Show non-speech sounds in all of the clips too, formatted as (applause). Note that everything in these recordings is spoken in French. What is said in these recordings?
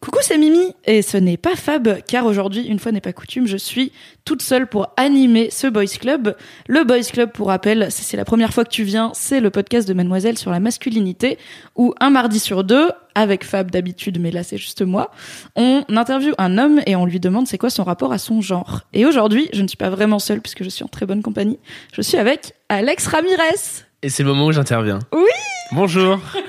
Coucou, c'est Mimi, et ce n'est pas Fab, car aujourd'hui, une fois n'est pas coutume, je suis toute seule pour animer ce Boys Club. Le Boys Club, pour rappel, si c'est la première fois que tu viens, c'est le podcast de Mademoiselle sur la masculinité, où un mardi sur deux, avec Fab d'habitude, mais là c'est juste moi, on interviewe un homme et on lui demande c'est quoi son rapport à son genre. Et aujourd'hui, je ne suis pas vraiment seule, puisque je suis en très bonne compagnie, je suis avec Alex Ramirez. Et c'est le moment où j'interviens. Oui Bonjour. (laughs)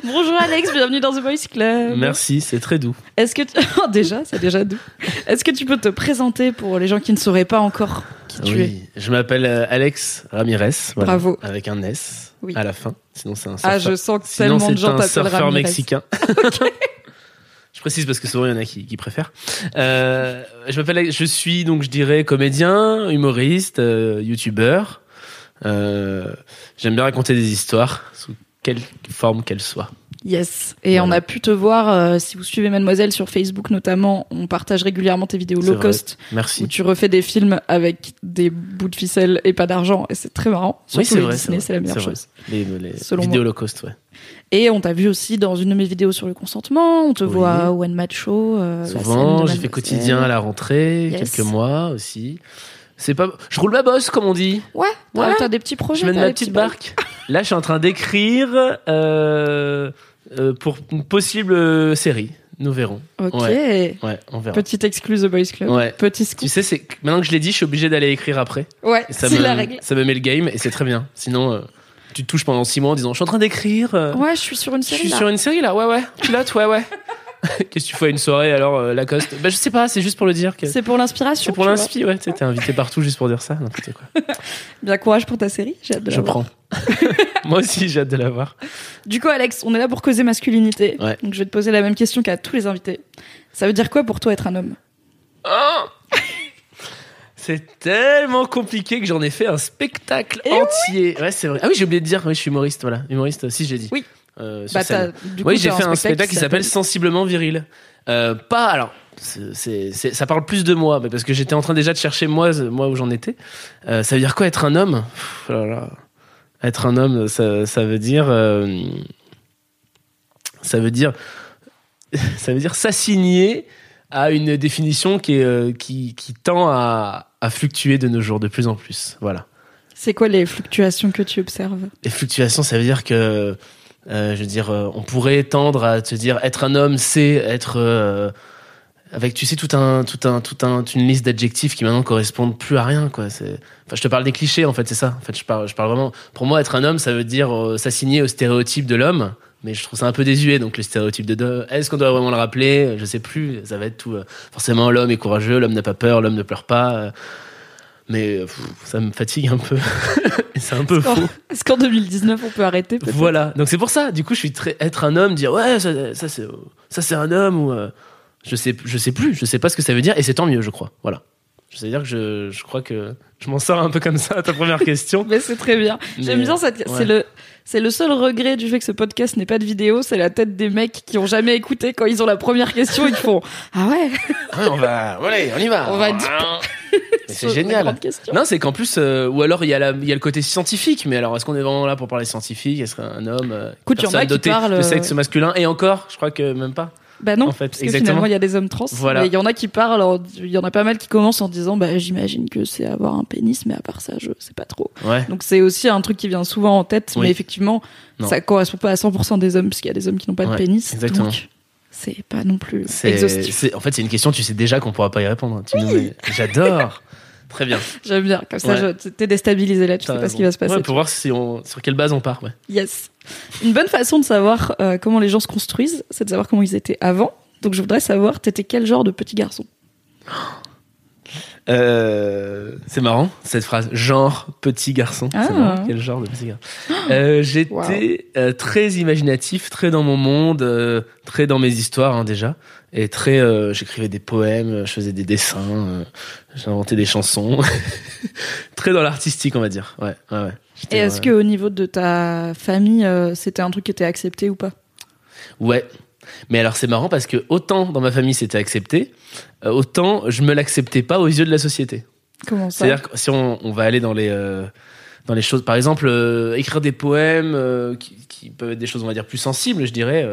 (laughs) Bonjour Alex, bienvenue dans The Boys Club. Merci, c'est très doux. Est-ce que tu... Oh, (laughs) déjà, c'est déjà doux. Est-ce que tu peux te présenter pour les gens qui ne sauraient pas encore qui tu es Oui, je m'appelle euh, Alex Ramirez. voilà, Bravo. Avec un S Oui. à la fin. Sinon, c'est un surfeur. Ah, je sens que Sinon, tellement de gens t'appellent surfeur Ramirez. mexicain. (laughs) Je précise parce que souvent il y en a qui, qui préfèrent. Euh, je m'appelle, je suis donc je dirais comédien, humoriste, euh, youtubeur. Euh, J'aime bien raconter des histoires sous quelle forme qu'elles soient. Yes. Et on a pu te voir, euh, si vous suivez Mademoiselle sur Facebook notamment, on partage régulièrement tes vidéos low vrai. cost Merci. où tu refais des films avec des bouts de ficelle et pas d'argent et c'est très marrant. Oui, c'est vrai. C'est la meilleure chose. Les, les Selon vidéos moi. low cost, ouais. Et on t'a vu aussi dans une de mes vidéos sur le consentement, on te Oui. voit au One Match Show. euh, Souvent, j'ai fait quotidien à la rentrée, Yes. quelques mois aussi. C'est pas, je roule ma bosse comme on dit. Ouais, Ouais. t'as des petits projets. Je mène ma petite barque. (laughs) Là, je suis en train d'écrire euh, euh, pour une possible série. Nous verrons. Ok. Ouais, on verra. Petite excluse The Boys Club. Ouais. Petit scoop. Tu sais, c'est maintenant que je l'ai dit, je suis obligé d'aller écrire après. Ouais, c'est me, la règle. ça me met le game et c'est très bien. Sinon, euh, tu te touches pendant six mois en disant, je suis en train d'écrire. euh, Ouais, je suis sur une je série. suis là. sur une série là. Ouais, ouais. Pilote, ouais, ouais. (laughs) (laughs) Qu'est-ce que tu fais à une soirée alors, euh, Lacoste Bah, je sais pas. C'est juste pour le dire que. C'est pour l'inspiration. C'est pour l'inspi, ouais. T'es invité partout juste pour dire ça. Quoi. (laughs) Bien courage pour ta série. J'ai hâte de la Je voir. prends. (laughs) Moi aussi, j'ai hâte de la voir. Du coup, Alex, on est là pour causer masculinité. Ouais. Donc, je vais te poser la même question qu'à tous les invités. Ça veut dire quoi pour toi être un homme? Oh C'est tellement compliqué que j'en ai fait un spectacle Eh entier. Ouais, c'est vrai. Ah oui, j'ai oublié de dire, oui, je suis humoriste, voilà. Humoriste, si, j'ai dit. Oui. Euh, sur Bah, scène. t'as- du coup, Oui, j'ai fait un spectacle qui s'appelle Sensiblement Viril. Euh, pas, alors, c'est, c'est- c'est- ça parle plus de moi, mais parce que j'étais en train déjà de chercher moi, moi où j'en étais. Euh, ça veut dire quoi être un homme? Pff, oh là là. Être un homme, ça, ça veut dire. ça veut dire. (laughs) Ça veut dire s'assigner à une définition qui, est, qui, qui tend à, à fluctuer de nos jours de plus en plus. Voilà. C'est quoi les fluctuations que tu observes? Les fluctuations, ça veut dire que, euh, je veux dire, euh, on pourrait tendre à te dire être un homme, c'est être euh, avec, tu sais, tout un, tout un, tout un, une liste d'adjectifs qui maintenant correspondent plus à rien, quoi. Enfin, je te parle des clichés, en fait, c'est ça. En fait, je parle, je parle vraiment. Pour moi, être un homme, ça veut dire s'assigner au stéréotype de l'homme. Mais je trouve ça un peu désuet, donc le stéréotype de. Est-ce qu'on doit vraiment le rappeler? Je sais plus. Ça va être tout. forcément, l'homme est courageux, l'homme n'a pas peur, l'homme ne pleure pas. Mais pff, ça me fatigue un peu. (laughs) C'est un peu qu'en- faux. Est-ce qu'en 2019, on peut arrêter Voilà. Donc c'est pour ça. Du coup, je suis très être un homme, dire ouais, ça, ça c'est ça c'est un homme ou euh, je sais je sais plus, je sais pas ce que ça veut dire et c'est tant mieux, je crois. Voilà. Je veux dire que je, je crois que je m'en sors un peu comme ça à ta première question. (laughs) Mais c'est très bien. J'aime bien cette. ouais. C'est le. C'est le seul regret du fait que ce podcast n'ait pas de vidéo, c'est la tête des mecs qui ont jamais écouté quand ils ont la première question et qui font Ah ouais, Ouais, on va, allez, on y va. On va. (laughs) Mais c'est génial. Non, c'est qu'en plus, euh, ou alors il y, a la- il y a le côté scientifique, mais alors est-ce qu'on est vraiment là pour parler scientifique? Est-ce qu'un homme, euh, a personne dotée de euh, sexe masculin? Et encore, je crois que même pas. Bah non, En fait, parce que exactement. finalement il y a des hommes trans. Voilà. Mais il y en a qui parlent, en- il y en a pas mal qui commencent en disant bah j'imagine que c'est avoir un pénis, mais à part ça je sais pas trop. Ouais. Donc c'est aussi un truc qui vient souvent en tête, Oui. mais effectivement Non. ça correspond pas à 100% des hommes puisqu'il y a des hommes qui n'ont pas de pénis. exactement. Donc c'est pas non plus exhaustif. en fait, c'est une question, tu sais déjà qu'on pourra pas y répondre. Mets- J'adore. Très bien. (laughs) J'aime bien, comme ça Ouais. t'es déstabilisé là, tu sais pas ce qui va se passer. Ouais, pour voir si on, sur quelle base on part. Ouais. Yes. Une bonne façon de savoir euh, comment les gens se construisent, c'est de savoir comment ils étaient avant. Donc je voudrais savoir, t'étais quel genre de petit garçon? Euh, c'est marrant cette phrase, genre petit garçon. Ah. Marrant, quel genre de petit garçon. Euh, J'étais Wow. euh, très imaginatif, très dans mon monde, très dans mes histoires hein, déjà, et très. euh, J'écrivais des poèmes, je faisais des dessins, euh, j'inventais des chansons, (laughs) très dans l'artistique on va dire. Ouais, ouais, ouais. Et est-ce ouais. que au niveau de ta famille, euh, c'était un truc qui était accepté ou pas? Ouais. Mais alors c'est marrant parce que autant dans ma famille c'était accepté, autant je me l'acceptais pas aux yeux de la société. Comment ça? C'est-à-dire que si on, on va aller dans les dans les choses, par exemple, écrire des poèmes qui, qui peuvent être des choses, on va dire, plus sensibles, je dirais.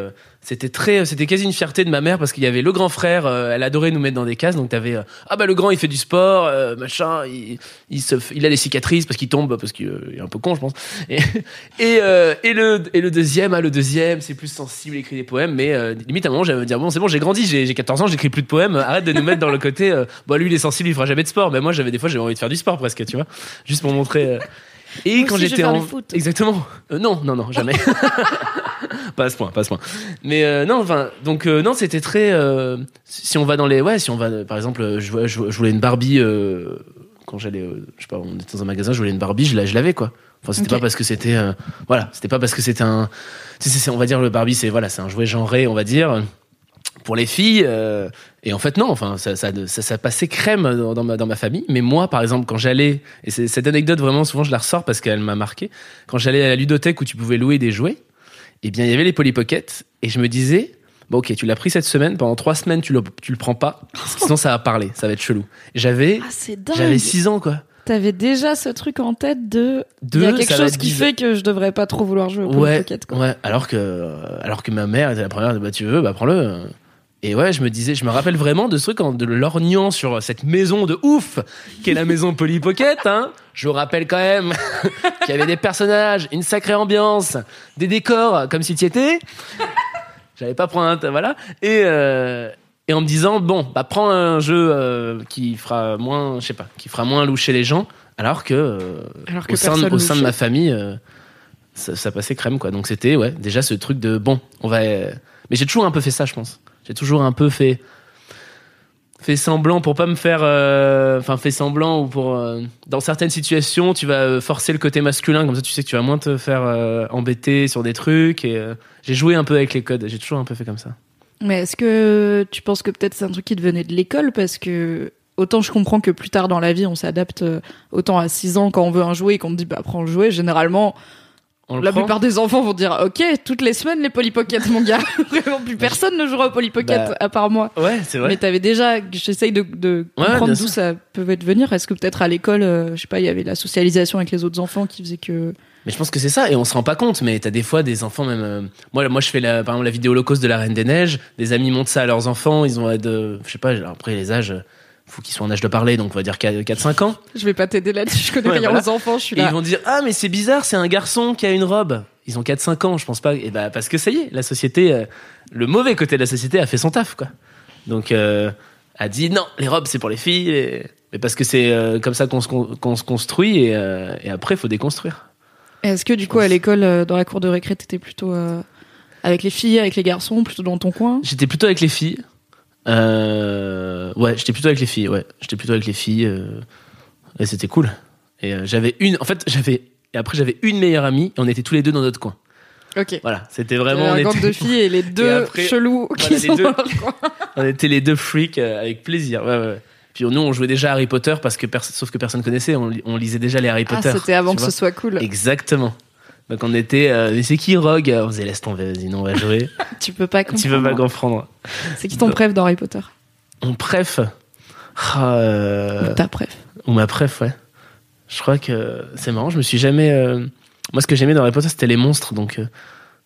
C'était très, c'était quasi une fierté de ma mère parce qu'il y avait le grand frère, euh, elle adorait nous mettre dans des cases, donc t'avais euh, ah bah le grand il fait du sport, euh, machin, il, il se, il a des cicatrices parce qu'il tombe parce qu'il euh, est un peu con je pense. Et (laughs) et, euh, et le et le deuxième, ah le deuxième c'est plus sensible, il écrit des poèmes, mais euh, limite à un moment j'allais me dire bon c'est bon j'ai grandi, j'ai j'ai 14 ans, j'écris plus de poèmes, arrête de nous mettre dans le côté, euh, bon lui il est sensible, il fera jamais de sport, mais moi j'avais des fois j'avais envie de faire du sport presque, tu vois, juste pour montrer. euh, et Moi quand j'étais en foot. exactement Euh, non non non jamais (laughs) pas à ce point pas à ce point. Mais euh, non enfin donc euh, non c'était très euh, si on va dans les ouais si on va par exemple euh, je, je, je voulais une Barbie euh, quand j'allais euh, je sais pas on était dans un magasin je voulais une Barbie je la- je l'avais quoi. Enfin c'était pas parce que c'était euh, voilà c'était pas parce que c'était un on va dire le Barbie c'est voilà c'est un jouet genré on va dire pour les filles euh, et en fait non enfin ça, ça, ça, ça passait crème dans, dans ma, dans ma famille. Mais moi par exemple quand j'allais et c'est- cette anecdote vraiment souvent je la ressors parce qu'elle m'a marqué. Quand j'allais à la ludothèque où tu pouvais louer des jouets eh bien il y avait les Polly Pocket et je me disais bon ok tu l'as pris cette semaine pendant trois semaines tu le, tu le prends pas parce que sinon ça va parler ça va être chelou j'avais Ah, j'avais six ans quoi T'avais déjà ce truc en tête de. Il y a quelque chose qui fait que je devrais pas trop vouloir jouer au Polly ouais, Pocket, quoi. ouais. Alors que, alors que ma mère était la première, bah tu veux, bah prends-le. Et ouais, je me disais, je me rappelle vraiment de ce truc en de lorgnant sur cette maison de ouf qu'est la maison Polly Pocket. Hein. Je vous rappelle quand même (laughs) qu'il y avait des personnages, une sacrée ambiance, des décors comme si tu y étais. J'allais pas prendre un, voilà. Et euh, et en me disant bon, bah prends un jeu euh, qui fera moins, je sais pas, qui fera moins loucher les gens, alors que euh, Alors que au sein, de- personne au sein de louchait. ma famille, euh, ça, ça passait crème quoi. Donc c'était ouais déjà ce truc de bon, on va. Mais j'ai toujours un peu fait ça, je pense. J'ai toujours un peu fait fait semblant pour pas me faire, euh, enfin fait semblant ou pour euh, dans certaines situations tu vas euh, forcer le côté masculin comme ça tu sais que tu vas moins te faire embêter sur des trucs et j'ai joué un peu avec les codes. J'ai toujours un peu fait comme ça. Mais est-ce que tu penses que peut-être c'est un truc qui devenait de l'école? Parce que autant je comprends que plus tard dans la vie on s'adapte autant à 6 ans quand on veut un jouet et qu'on te dit bah prends le jouet généralement On la prend plupart des enfants vont dire ok toutes les semaines les Polly Pocket mon gars (laughs) vraiment plus personne ne jouera au Polly Pocket Bah, à part moi Ouais, c'est vrai. mais t'avais déjà j'essaye de, de Ouais, comprendre d'où ça peut venir est-ce que peut-être à l'école euh, je sais pas il y avait la socialisation avec les autres enfants qui faisait que Mais je pense que c'est ça, et on se rend pas compte, mais t'as des fois des enfants même. euh, moi, moi, je fais la, par exemple la vidéo holocauste de la Reine des Neiges. Des amis montrent ça à leurs enfants, ils ont euh, de, je sais pas, après les âges, faut qu'ils soient en âge de parler, donc on va dire 4-5 ans. je vais pas t'aider là-dessus je connais Ouais, rien voilà. aux enfants je suis Et là ils vont dire ah mais c'est bizarre, c'est un garçon qui a une robe. Ils ont 4-5 ans, je pense pas. Et bah parce que ça y est, la société, euh, le mauvais côté de la société a fait son taf quoi. Donc euh, a dit non, les robes c'est pour les filles. et- Mais parce que c'est euh, comme ça qu'on se, con- qu'on se construit et, euh, et après faut déconstruire. Est-ce que du coup à l'école, dans la cour de récré, t'étais plutôt avec les filles, avec les garçons, plutôt dans ton coin? J'étais plutôt avec les filles. Euh, ouais, j'étais plutôt avec les filles. Ouais, j'étais plutôt avec les filles. euh, et c'était cool. Et euh, j'avais une. En fait, j'avais. Et après, j'avais une meilleure amie. Et on était tous les deux dans notre coin. Ok. Voilà, c'était vraiment. un on, gang était, de filles et les (laughs) deux après, chelous voilà, qui les sont deux. dans leur coin. (laughs) on était les deux freaks euh, avec plaisir. Ouais, ouais. ouais. Puis nous, on jouait déjà Harry Potter parce que sauf que personne connaissait. On, li- on lisait déjà les Harry Ah, Potter. c'était avant tu que vois. ce soit cool. Exactement. Donc on était. euh, mais c'est qui Rogue? On faisait laisse tomber, vas-y, non, on va jouer. (laughs) Tu peux pas comprendre. tu veux pas comprendre. C'est qui ton préf dans Harry Potter? On préf. Ah, euh, Ou Ta préf. Ou ma préf, ouais. Je crois que c'est marrant, je me suis jamais. euh, Moi, ce que j'aimais dans Harry Potter, c'était les monstres, donc euh,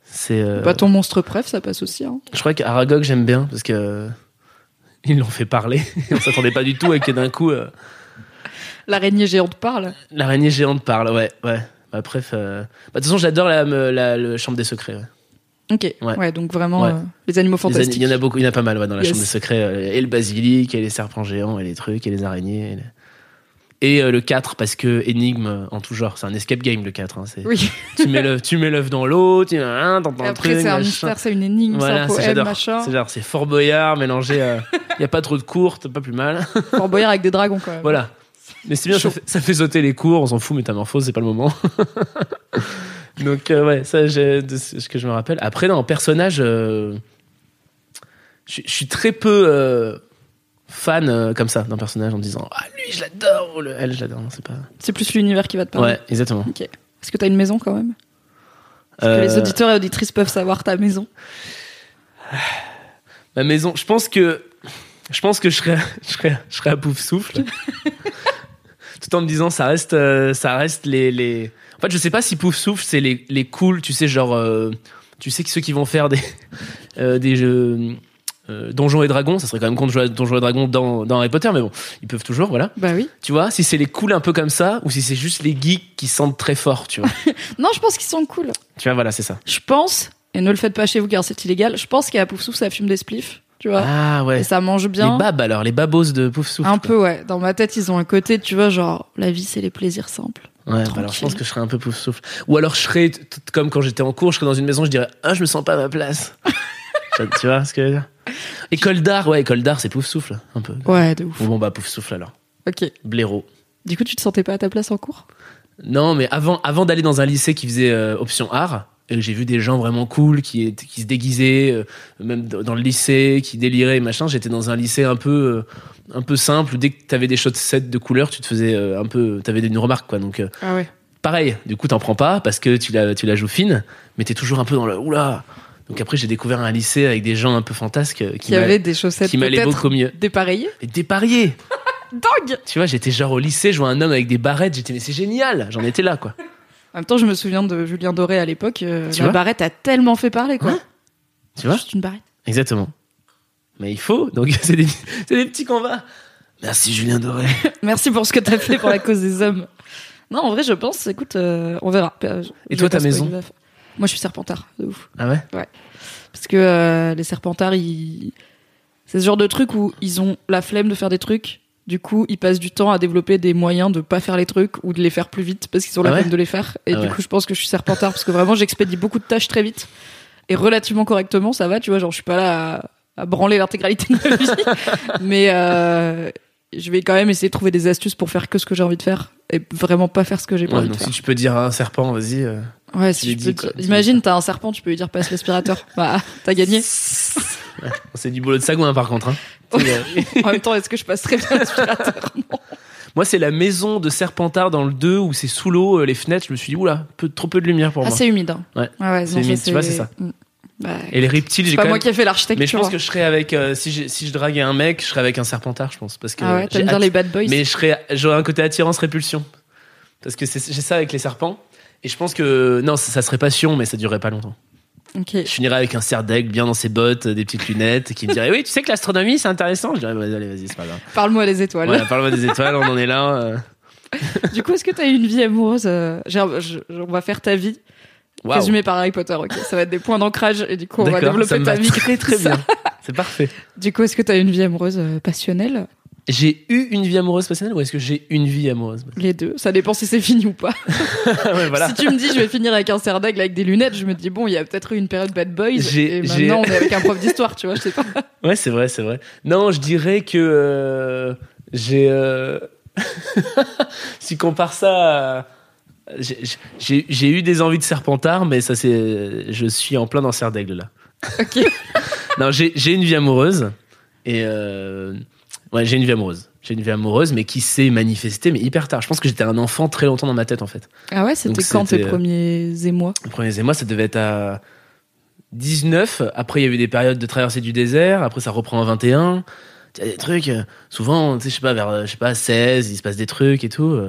c'est. Pas ton monstre préf, ça passe aussi. Hein. Je crois qu'Aragog, j'aime bien, parce que. (laughs) Ils l'ont fait parler. (laughs) On s'attendait pas du tout, et que d'un coup, L'araignée géante parle. l'araignée géante parle, ouais, ouais. Ma préf. euh, bah, De toute façon, j'adore la, la, chambre des secrets. ouais. Ok. Ouais, Ouais. donc vraiment Ouais. euh, les animaux fantastiques. Il y en a beaucoup, il y en a pas mal ouais, dans la Yes. chambre des secrets. euh, Et le basilic, et les serpents géants, et les trucs, et les araignées. et les- Et euh, le 4, parce que énigme en tout genre, c'est un escape game le 4. hein, c'est- Oui. tu mets l'œuf tu mets l'œuf dans l'eau, tu hein, t'entends un après, truc, c'est un mystère, c'est une énigme, Voilà, c'est c'est- un poème, j'adore. machin. C'est genre, c'est Fort Boyard mélangé. Il y a pas trop de courtes, pas plus mal. (laughs) Fort Boyard avec des dragons, même. Voilà. Mais c'est bien, ça fait, ça fait sauter les cours, on s'en fout, métamorphose, c'est pas le moment. (laughs) Donc, euh, ouais, ça, de ce que je me rappelle. Après, non, en personnage, euh, je suis très peu euh, fan euh, comme ça d'un personnage en disant Ah, lui, je l'adore, ou le, elle, je l'adore. C'est pas. C'est plus l'univers qui va te parler. Ouais, exactement. Ok. Est-ce que t'as une maison, quand même? Est-ce que les auditeurs et auditrices peuvent savoir ta maison? Ma maison, je pense que. Je pense que je serais, (laughs) je serais, je serais à pouf souffle. (laughs) Tout en me disant, ça reste, euh, ça reste les, les. En fait, je sais pas si pouf souffle, c'est les, les cool, tu sais, genre. euh, tu sais que ceux qui vont faire des, (laughs) euh, des jeux. Donjons et Dragons, ça serait quand même con de jouer à Donjons et Dragons dans, dans Harry Potter, mais bon, ils peuvent toujours, voilà. Bah oui. Tu vois, si c'est les cools un peu comme ça, ou si c'est juste les geeks qui sentent très fort, tu vois. (laughs) Non, je pense qu'ils sont cool. tu vois, voilà, c'est ça. Je pense, et ne le faites pas chez vous car c'est illégal, je pense qu'à Pouf Souffle, ça fume des spliffs, tu vois. Ah ouais. Et ça mange bien. Les babs alors, les babos de pouf souffle. Un quoi. peu, ouais. Dans ma tête, ils ont un côté, tu vois, genre, la vie, c'est les plaisirs simples. Ouais, bah alors je pense que je serais un peu pouf souffle. Ou alors je serais comme quand j'étais en cours, je serais dans une maison, je dirais ah je me sens pas à ma place. (laughs) tu vois ce que je veux dire? École d'art, ouais, école d'art, c'est pouf souffle un peu. Ouais, de ouf. Ou bon bah pouf souffle alors. Ok. Blaireau. Du coup, tu te sentais pas à ta place en cours? Non, mais avant, avant d'aller dans un lycée qui faisait euh, option art, j'ai vu des gens vraiment cool qui, se déguisaient, euh, même dans le lycée, qui déliraient et machin. J'étais dans un lycée un peu, euh, un peu simple. où Dès que t'avais des chaussettes de couleur, tu te faisais euh, un peu, t'avais une remarque quoi. Donc Ah ouais. pareil, du coup, t'en prends pas parce que tu la, tu la joues fine, mais t'es toujours un peu dans le oula. Donc après, j'ai découvert un lycée avec des gens un peu fantasques qui, avait des chaussettes qui m'allaient beaucoup mieux. dépareillées Et dépareillés (laughs) Dingue Tu vois, j'étais genre au lycée, je vois un homme avec des barrettes, j'étais mais c'est génial J'en étais là, quoi. En même temps, je me souviens de Julien Doré à l'époque. euh, la barrette a tellement fait parler, quoi. Hein Tu vois Juste une barrette. Exactement. Mais il faut, donc (laughs) c'est des, des petits combats. Merci Julien Doré. (laughs) Merci pour ce que t'as fait pour la cause des hommes. Non, en vrai, je pense, écoute, euh, on verra. Euh, je- Et toi, ta maison. Moi, je suis serpentard, de ouf. Ah ouais Parce que euh, les serpentards, ils... c'est ce genre de truc où ils ont la flemme de faire des trucs. Du coup, ils passent du temps à développer des moyens de pas faire les trucs ou de les faire plus vite parce qu'ils ont la Ah ouais flemme de les faire. Et Ah du ouais. coup, je pense que je suis serpentard parce que vraiment, j'expédie beaucoup de tâches très vite et relativement correctement. Ça va, tu vois, genre, je suis pas là à, à branler l'intégralité de ma vie. (laughs) Mais euh, je vais quand même essayer de trouver des astuces pour faire que ce que j'ai envie de faire et vraiment pas faire ce que j'ai pas Ouais, envie de faire. si tu peux dire à un serpent, vas-y. euh. Ouais, tu si je dis, peux te- tu lui Imagine, t'as un serpent, tu peux lui dire passe l'aspirateur. (laughs) Bah, t'as gagné. (laughs) C'est du boulot de sagouin par contre. hein. (laughs) Euh, En même temps, est-ce que je passe très bien l'aspirateur. Moi, c'est la maison de Serpentard dans le 2 où c'est sous l'eau, euh, les fenêtres. Je me suis dit, oula, peu, trop peu de lumière pour Ah, moi. c'est humide. hein. Ouais. ouais C'est humide, tu vois, c'est ça. Mm. Bah, Et les reptiles, j'ai pas quand moi même. qui ai fait l'architecture. Mais je pense hein. que je serais avec. euh, si, j'ai- si je draguais un mec, je serais avec un Serpentard, je pense. Parce que Ah ouais, t'aimes bien atti- les bad boys Mais je serais, j'aurais un côté attirance-répulsion. Parce que j'ai ça avec les serpents. Et je pense que. Non, ça, ça serait passion, mais ça durerait pas longtemps. Ok. Je finirais avec un cerf d'aigle bien dans ses bottes, euh, des petites lunettes, qui me dirait Oui, tu sais que l'astronomie, c'est intéressant. Je dirais Vas-y, allez, vas-y, c'est pas grave. Parle-moi les étoiles. Voilà, parle-moi des étoiles, on en est là. euh. (laughs) Du coup, est-ce que t'as eu une vie amoureuse euh, je- On va faire ta vie. Waouh. Résumé par Harry Potter, ok. Ça va être des points d'ancrage et du coup, on va ça développer me ta vie. très très (laughs) bien. C'est parfait. Du coup, est-ce que t'as eu une vie amoureuse euh, passionnelle? J'ai eu une vie amoureuse passionnelle ou est-ce que j'ai une vie amoureuse Les deux. Ça dépend si c'est fini ou pas. (laughs) (laughs) Ouais, voilà. Si tu me dis je vais finir avec un cerf d'aigle avec des lunettes, je me dis bon, il y a peut-être eu une période bad boys et maintenant on est avec un prof d'histoire, tu vois, je sais pas. (laughs) Ouais, c'est vrai, c'est vrai. Non, je dirais que euh, j'ai. euh, si on compare ça. à- j'ai- J'ai eu des envies de serpentard, mais ça c'est. Je suis en plein dans cerf d'aigle là. Ok. Non, j'ai j'ai une vie amoureuse. Et. euh, Ouais, j'ai une vie amoureuse. J'ai une vie amoureuse, mais qui s'est manifestée, mais hyper tard. Je pense que j'étais un enfant très longtemps dans ma tête, en fait. Ah ouais, c'était quand tes euh, premiers émois? Les premiers émois, ça devait être à 19. Après, il y a eu des périodes de traversée du désert. Après, ça reprend à 21. Il y a des trucs, euh, souvent, tu sais, je sais pas, vers, euh, je sais pas, 16, il se passe des trucs et tout.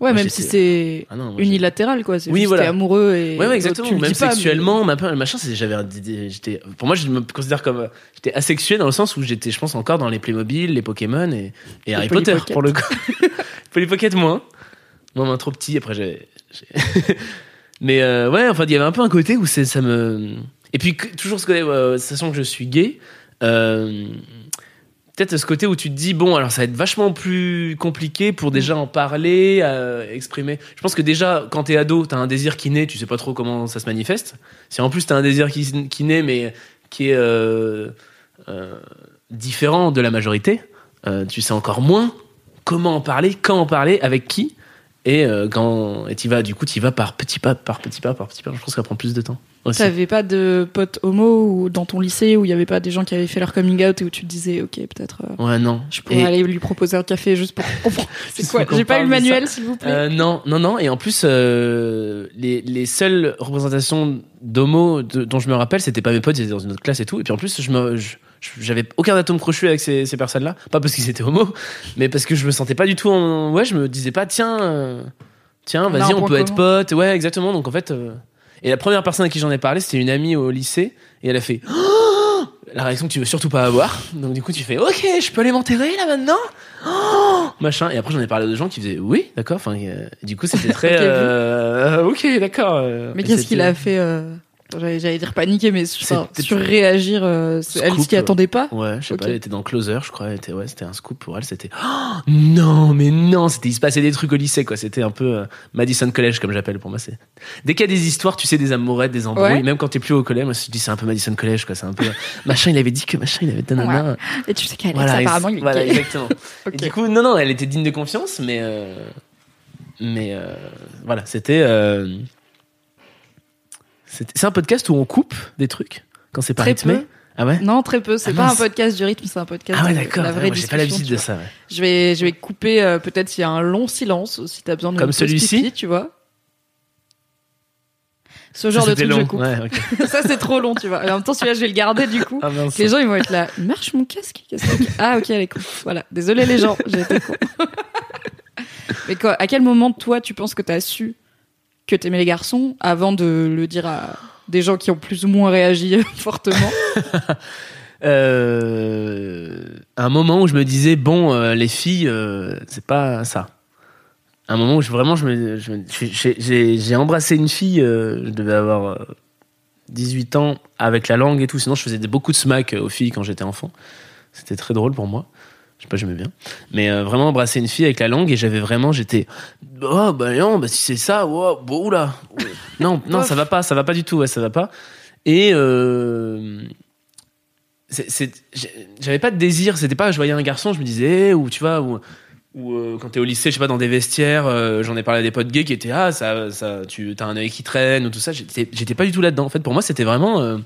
Ouais, moi, même si c'est Ah unilatéral quoi, c'est Oui, voilà. amoureux et Ouais, ouais, exactement. Même pas, mais- sexuellement, ma machin, c'est- j'avais, j'étais, pour moi, je me considère comme, j'étais asexué dans le sens où j'étais, je pense, encore dans les Playmobil, les Pokémon et, et Harry Potter, pour le coup. (laughs) Polly Pocket, moins. Moi, moins trop petit, après, j'ai, (laughs) Mais, euh, ouais, enfin, il y avait un peu un côté où ça me, et puis, toujours ce côté, euh, sachant que je suis gay, euh, peut-être ce côté où tu te dis bon alors ça va être vachement plus compliqué pour déjà en parler euh, exprimer. Je pense que déjà quand t'es ado t'as un désir qui naît tu sais pas trop comment ça se manifeste. Si en plus t'as un désir qui, qui naît mais qui est euh, euh, différent de la majorité tu sais encore moins comment en parler quand en parler avec qui et euh, quand et tu vas du coup tu vas par petit pas par petit pas par petit pas je pense que ça prend plus de temps. T'avais pas de potes homo ou dans ton lycée où il y avait pas des gens qui avaient fait leur coming out et où tu te disais, ok, peut-être euh, ouais non je pourrais Et- aller lui proposer un café juste pour comprendre. (laughs) C'est quoi J'ai pas eu le manuel, s'il vous plaît. Euh, non, non, non. Et en plus, euh, les, les seules représentations d'homo dont je me rappelle, c'était pas mes potes, ils étaient dans une autre classe et tout. Et puis en plus, je me, je- j'avais aucun atome crochu avec ces, ces personnes-là. Pas parce qu'ils étaient homo, mais parce que je me sentais pas du tout en. Ouais, je me disais pas, tiens, euh, tiens, vas-y, on peut être potes. Ouais, exactement. Donc en fait. euh, Et la première personne à qui j'en ai parlé, c'était une amie au lycée. Et elle a fait. Oh (gasps) la réaction que tu veux surtout pas avoir. Donc du coup, tu fais OK, je peux aller m'enterrer là maintenant? Oh (gasps) Machin. Et après, j'en ai parlé à des gens qui faisaient Oui, d'accord. Enfin, euh, du coup, c'était (laughs) très. Ok, d'accord. Mais qu'est-ce qu'il a fait J'allais dire paniquer, mais sur, sur réagir, euh, elle s'y attendait pas. Ouais, je sais pas, elle était dans Closer, je crois. Elle était, ouais, c'était un scoop pour elle. C'était Oh, (gasps) non, mais non, c'était il se passait des trucs au lycée, quoi. C'était un peu euh, Madison College, comme j'appelle pour moi. C'est dès qu'il y a des histoires, tu sais, des amourettes, des embrouilles, Ouais. même quand t'es plus au collège, moi je dis c'est un peu Madison College, quoi. C'est un peu (laughs) machin. Il avait dit que machin, il avait nanana. Et tu sais qu'Alex, Voilà, apparemment, il voilà, exactement. (laughs) Et du coup, non, non, elle était digne de confiance, mais euh, mais euh, voilà, c'était- c'est un podcast où on coupe des trucs quand c'est pas Très rythmé. peu. Ah ouais? Non, très peu. C'est Ah, pas un podcast du rythme, c'est un podcast Ah ouais, de la Ouais, vraie moi, j'ai pas l'habitude tu de ça. ouais. Je vais, je vais couper, euh, peut-être s'il y a un long silence, si t'as besoin de Comme celui-ci tu vois. Ce genre Ça, de truc, je coupe. Ouais, (laughs) ça, c'est trop long, tu vois. Et en même temps, celui-là, je vais le garder, du coup. Ah mince. Les gens, ils vont être là. Marche mon casque Ah, ok, elle est con. Voilà. Désolé, les gens. J'ai été con. (laughs) Mais quoi, à quel moment, toi, tu penses que t'as su que t'aimais les garçons avant de le dire à des gens qui ont plus ou moins réagi (laughs) fortement (laughs) Euh, un moment où je me disais bon, euh, les filles, euh, c'est pas ça. Un moment où vraiment je me, j'ai- embrassé une fille, euh, je devais avoir euh, 18 ans avec la langue et tout. Sinon, je faisais beaucoup de smack euh, aux filles quand j'étais enfant. C'était très drôle pour moi. Je sais pas, j'aimais bien. Mais euh, vraiment embrasser une fille avec la langue et j'avais vraiment, j'étais, oh bah non, bah si c'est ça, wow, bon, oula, non, (laughs) non, ça va pas, ça va pas du tout, ouais, ça va pas. Et euh, j'avais pas de désir, c'était pas, je voyais un garçon, je me disais, eh, ou tu vois, ou, ou euh, quand t'es au lycée, je sais pas, dans des vestiaires, euh, j'en ai parlé à des potes gays qui étaient, ah, ça, ça, tu as un œil qui traîne, ou tout ça, j'étais pas du tout là-dedans. En fait, pour moi, c'était vraiment,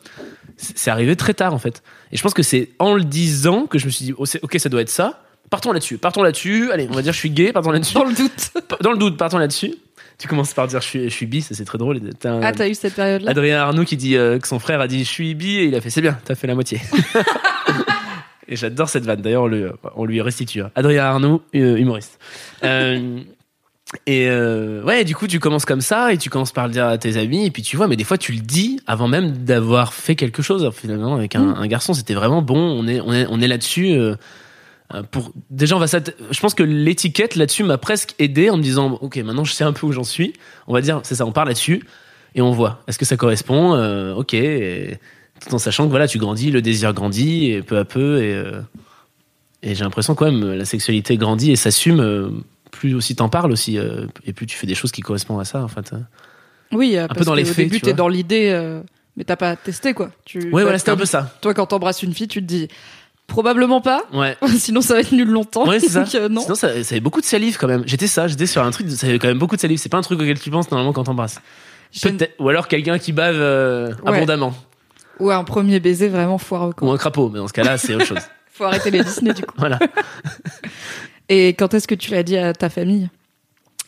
c'est arrivé très tard, en fait. Et je pense que c'est en le disant que je me suis dit, oh, ok, ça doit être ça. Partons là-dessus, partons là-dessus. Allez, on va dire je suis gay, partons là-dessus. Dans le doute. Dans le doute, partons là-dessus. Tu commences par dire je suis, je suis bi, ça c'est très drôle. Un- Ah, t'as eu cette période-là Adrien Arnoux qui dit euh, que son frère a dit je suis bi et il a fait c'est bien, t'as fait la moitié. (laughs) et j'adore cette vanne. D'ailleurs, on, lui restitue. hein. Adrien Arnoux, euh, humoriste. Euh, et euh, ouais, du coup, tu commences comme ça et tu commences par le dire à tes amis et puis tu vois, mais des fois tu le dis avant même d'avoir fait quelque chose. Finalement, avec un, un garçon, c'était vraiment bon. On est, on est, on est là-dessus. euh, euh, pour déjà, on va Je pense que l'étiquette là-dessus m'a presque aidé en me disant, ok, maintenant je sais un peu où j'en suis. On va dire, c'est ça, on part là-dessus et on voit. Est-ce que ça correspond? Euh, Ok. Et tout en sachant que voilà, tu grandis, le désir grandit et peu à peu et et j'ai l'impression quand même la sexualité grandit et s'assume. Plus aussi t'en parles aussi euh, et plus tu fais des choses qui correspondent à ça en fait. Oui, euh, peu parce dans les qu'au faits, début, tu vois. dans l'idée, euh, mais t'as pas testé, quoi. Tu, Ouais, bah, voilà, c'était un peu ça. Toi, quand t'embrasses une fille, tu te dis probablement pas, Ouais. (laughs) sinon ça va être nul longtemps. Ouais, c'est ça. Euh, non. Sinon, ça, ça avait beaucoup de salive quand même. J'étais ça, j'étais sur un truc, ça avait quand même beaucoup de salive. C'est pas un truc auquel tu penses normalement quand t'embrasses. Peut-être. Ou alors quelqu'un qui bave euh, Ouais. abondamment. Ou un premier baiser vraiment foireux, quoi. Ou un crapaud, mais dans ce cas-là, c'est autre (laughs) chose. Faut arrêter les Disney, du coup. Voilà. (laughs) Et quand est-ce que tu l'as dit à ta famille?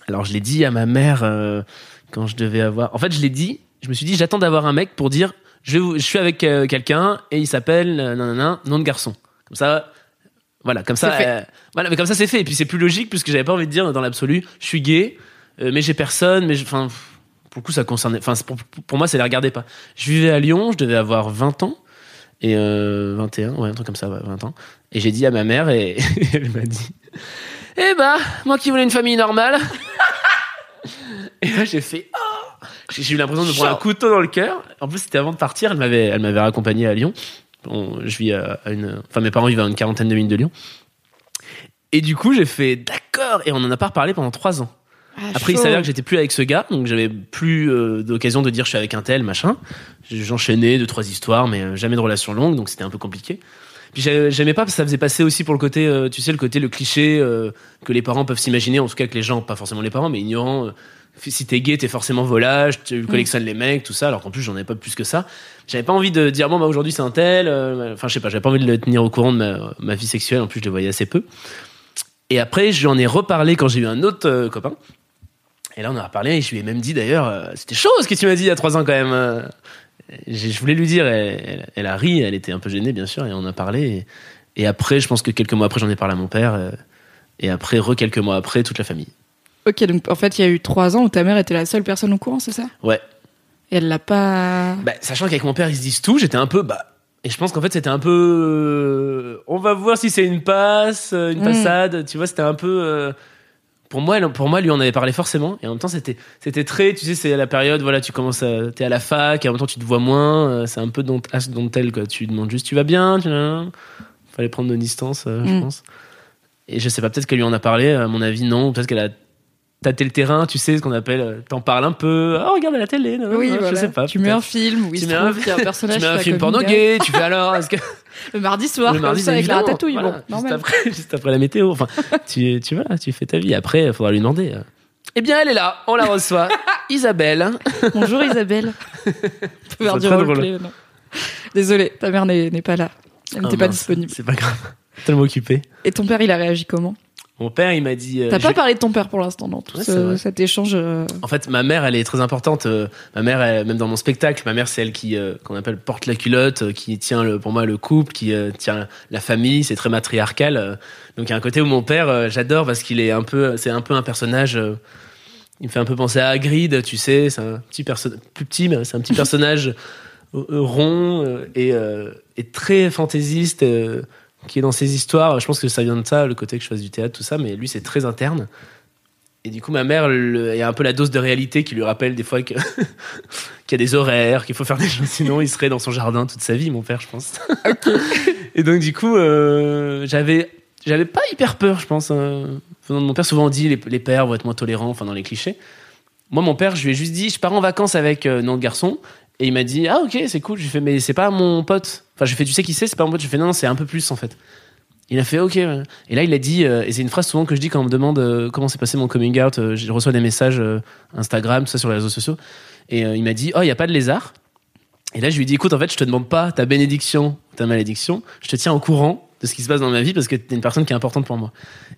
Alors, je l'ai dit à ma mère euh, quand je devais avoir. En fait, je l'ai dit, je me suis dit, j'attends d'avoir un mec pour dire, je, suis avec euh, quelqu'un et il s'appelle euh, nanana, nom de garçon. Comme ça. Voilà, comme ça, C'est fait. euh, voilà, mais comme ça c'est fait. Et puis c'est plus logique puisque j'avais pas envie de dire dans l'absolu, je suis gay, euh, mais j'ai personne, mais enfin, pour le coup ça concernait, enfin pour, pour moi ça les regardait pas. Je vivais à Lyon, je devais avoir 20 ans et euh, 21, ouais un truc comme ça, ouais, 20 ans. Et j'ai dit à ma mère et (laughs) elle m'a dit, eh ben moi qui voulais une famille normale. et là j'ai fait, oh j'ai eu l'impression de me prendre un couteau dans le cœur. En plus c'était avant de partir, elle m'avait, elle m'avait raccompagné à Lyon. On- je vis à, une, enfin mes parents vivent à une quarantaine de minutes de Lyon. Et du coup, j'ai fait d'accord, et on en a pas reparlé pendant trois ans. Ah, Après, il chaud. s'avère que j'étais plus avec ce gars, donc j'avais plus euh, d'occasion de dire je suis avec un tel, machin. J'enchaînais deux, trois histoires, mais euh, jamais de relation longue, donc c'était un peu compliqué. Puis j'ai- j'aimais pas parce que ça faisait passer aussi pour le côté, euh, tu sais, le côté, le cliché euh, que les parents peuvent s'imaginer, en tout cas que les gens, pas forcément les parents, mais ignorants. euh, si t'es gay, t'es forcément volage, tu collectionnes les mecs, tout ça, alors qu'en plus j'en avais pas plus que ça. J'avais pas envie de dire bon bah aujourd'hui c'est un tel, enfin je sais pas, j'avais pas envie de le tenir au courant de ma, ma vie sexuelle, en plus je le voyais assez peu. Et après, je lui en ai reparlé quand j'ai eu un autre copain. Et là, on en a reparlé et je lui ai même dit d'ailleurs, c'était chaud ce que tu m'as dit il y a trois ans quand même. Je voulais lui dire, elle, elle- elle a ri, elle était un peu gênée bien sûr, et on a parlé. Et, et après, je pense que quelques mois après, j'en ai parlé à mon père. euh, et après, re quelques mois après, toute la famille. Ok, donc en fait, il y a eu trois ans où ta mère était la seule personne au courant, c'est ça? Ouais. Et elle l'a pas. Bah, sachant qu'avec mon père, ils se disent tout, j'étais un peu. Bah, et je pense qu'en fait, c'était un peu. euh, on va voir si c'est une passe, euh, une Mm. passade. Tu vois, c'était un peu. Pour moi, pour moi, lui, on avait parlé forcément. Et en même temps, c'était, c'était très. Tu sais, c'est la période, voilà, tu commences à. T'es à la fac, et en même temps, tu te vois moins. euh, c'est un peu dont, dont tel, quoi. Tu demandes juste, tu vas bien tu... Fallait prendre nos distances, euh, je Mm. pense. Et je sais pas, peut-être qu'elle lui en a parlé. À mon avis, non. Peut-être qu'elle a tâté le terrain, tu sais, ce qu'on appelle. euh, T'en parles un peu. Oh, regarde à la télé. nan, Oui, voilà. Je sais pas. tu mets un film où il Tu se mets un- qu'il y a un (laughs) personnage Tu mets un film porno comme gay, tu fais alors est-ce que. (laughs) Le mardi soir, le comme mardi ça, avec la ratatouille. voilà, bon, juste après (laughs) juste après la météo enfin tu tu vois tu fais ta vie après il faudra lui demander euh. eh bien elle est là on la reçoit Isabelle Bonjour Isabelle. On peut faire du roleplay, non. Désolée, ta mère n'est n'est pas là. Elle n'était Ah, pas disponible. c'est pas grave tellement occupé Et ton père, il a réagi comment? Mon père il m'a dit euh, T'as pas parlé de ton père pour l'instant dans tout Ouais, ce- cet échange. euh, en fait ma mère elle est très importante euh, ma mère elle- même dans mon spectacle ma mère c'est elle qui qu'on appelle porte la culotte qui tient le pour moi le couple qui tient la famille c'est très matriarcal donc il y a un côté où mon père j'adore parce qu'il est un peu c'est un peu un personnage il me fait un peu penser à Hagrid, tu sais, c'est un petit personnage plus petit, mais c'est un petit personnage rond et, et très fantaisiste qui est dans ses histoires. Je pense que ça vient de ça, le côté que je fasse du théâtre, tout ça, mais lui c'est très interne. Et du coup, ma mère, il y a un peu la dose de réalité qui lui rappelle des fois (laughs) qu'il y a des horaires, qu'il faut faire des choses, sinon il serait dans son jardin toute sa vie, mon père, je pense. (laughs) et donc, du coup, euh, j'avais, j'avais pas hyper peur, je pense. euh, venant de mon père, souvent on dit les, les pères vont être moins tolérants, enfin dans les clichés. Moi, mon père, je lui ai juste dit, je pars en vacances avec euh, notre garçon. Et il m'a dit, ah ok, c'est cool. Je lui ai fait, mais c'est pas mon pote. Enfin, je lui ai fait, tu sais qui c'est, c'est pas mon pote. Je lui ai fait, non, c'est un peu plus en fait. Il a fait, ok. Et là, il a dit, euh, et c'est une phrase souvent que je dis quand on me demande euh, comment s'est passé mon coming out. euh, je reçois des messages Instagram, tout ça sur les réseaux sociaux. Et il m'a dit, oh, il n'y a pas de lézard. Et là, je lui ai dit, écoute, en fait, je te demande pas ta bénédiction, ta malédiction. Je te tiens au courant de ce qui se passe dans ma vie parce que t'es une personne qui est importante pour moi.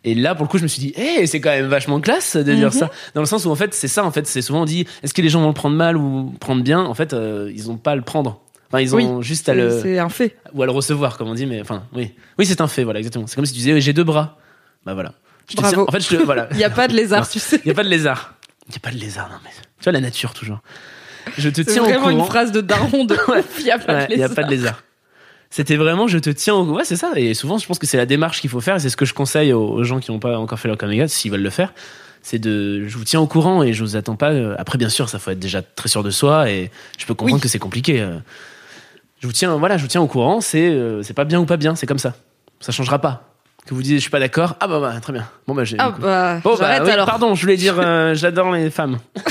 Et là, pour le coup, je me suis dit, hé, c'est quand même vachement classe de dire Mhm. ça. Dans le sens où, en fait, c'est ça, en fait, c'est souvent on dit, est-ce que les gens vont le prendre mal ou prendre bien? En fait, euh, ils ont pas à le prendre. Enfin, ils ont juste à c'est le, c'est un fait. ou à le recevoir, comme on dit, mais enfin, oui. Oui, c'est un fait, voilà, exactement. C'est comme si tu disais, j'ai deux bras. Bah voilà. Je te Bravo. tiens- en fait, je te, voilà. (laughs) Il n'y a pas de lézard, tu sais. Il n'y a pas de lézard. Il n'y a pas de lézard, non, mais. Tu vois, la nature, toujours. Je te C'est tiens au vraiment courant. une phrase de daron de. (laughs) Il n'y a Ouais, n'y pas de lézard. C'était vraiment, je te tiens au Ouais, c'est ça. Et souvent, je pense que c'est la démarche qu'il faut faire. Et c'est ce que je conseille aux, aux gens qui n'ont pas encore fait leur coming out, s'ils veulent le faire. C'est de, je vous tiens au courant et je vous attends pas. euh, Après, bien sûr, ça faut être déjà très sûr de soi et je peux comprendre Oui. que c'est compliqué. euh. Je vous tiens, voilà, je vous tiens au courant. C'est, euh, c'est pas bien ou pas bien. C'est comme ça. Ça changera pas. Que vous disiez, je suis pas d'accord. Ah bah, bah, très bien. Bon bah, j'ai. Ah bah, Bon, bah, oui, alors. pardon, je voulais dire, euh, (laughs) j'adore les femmes. (laughs)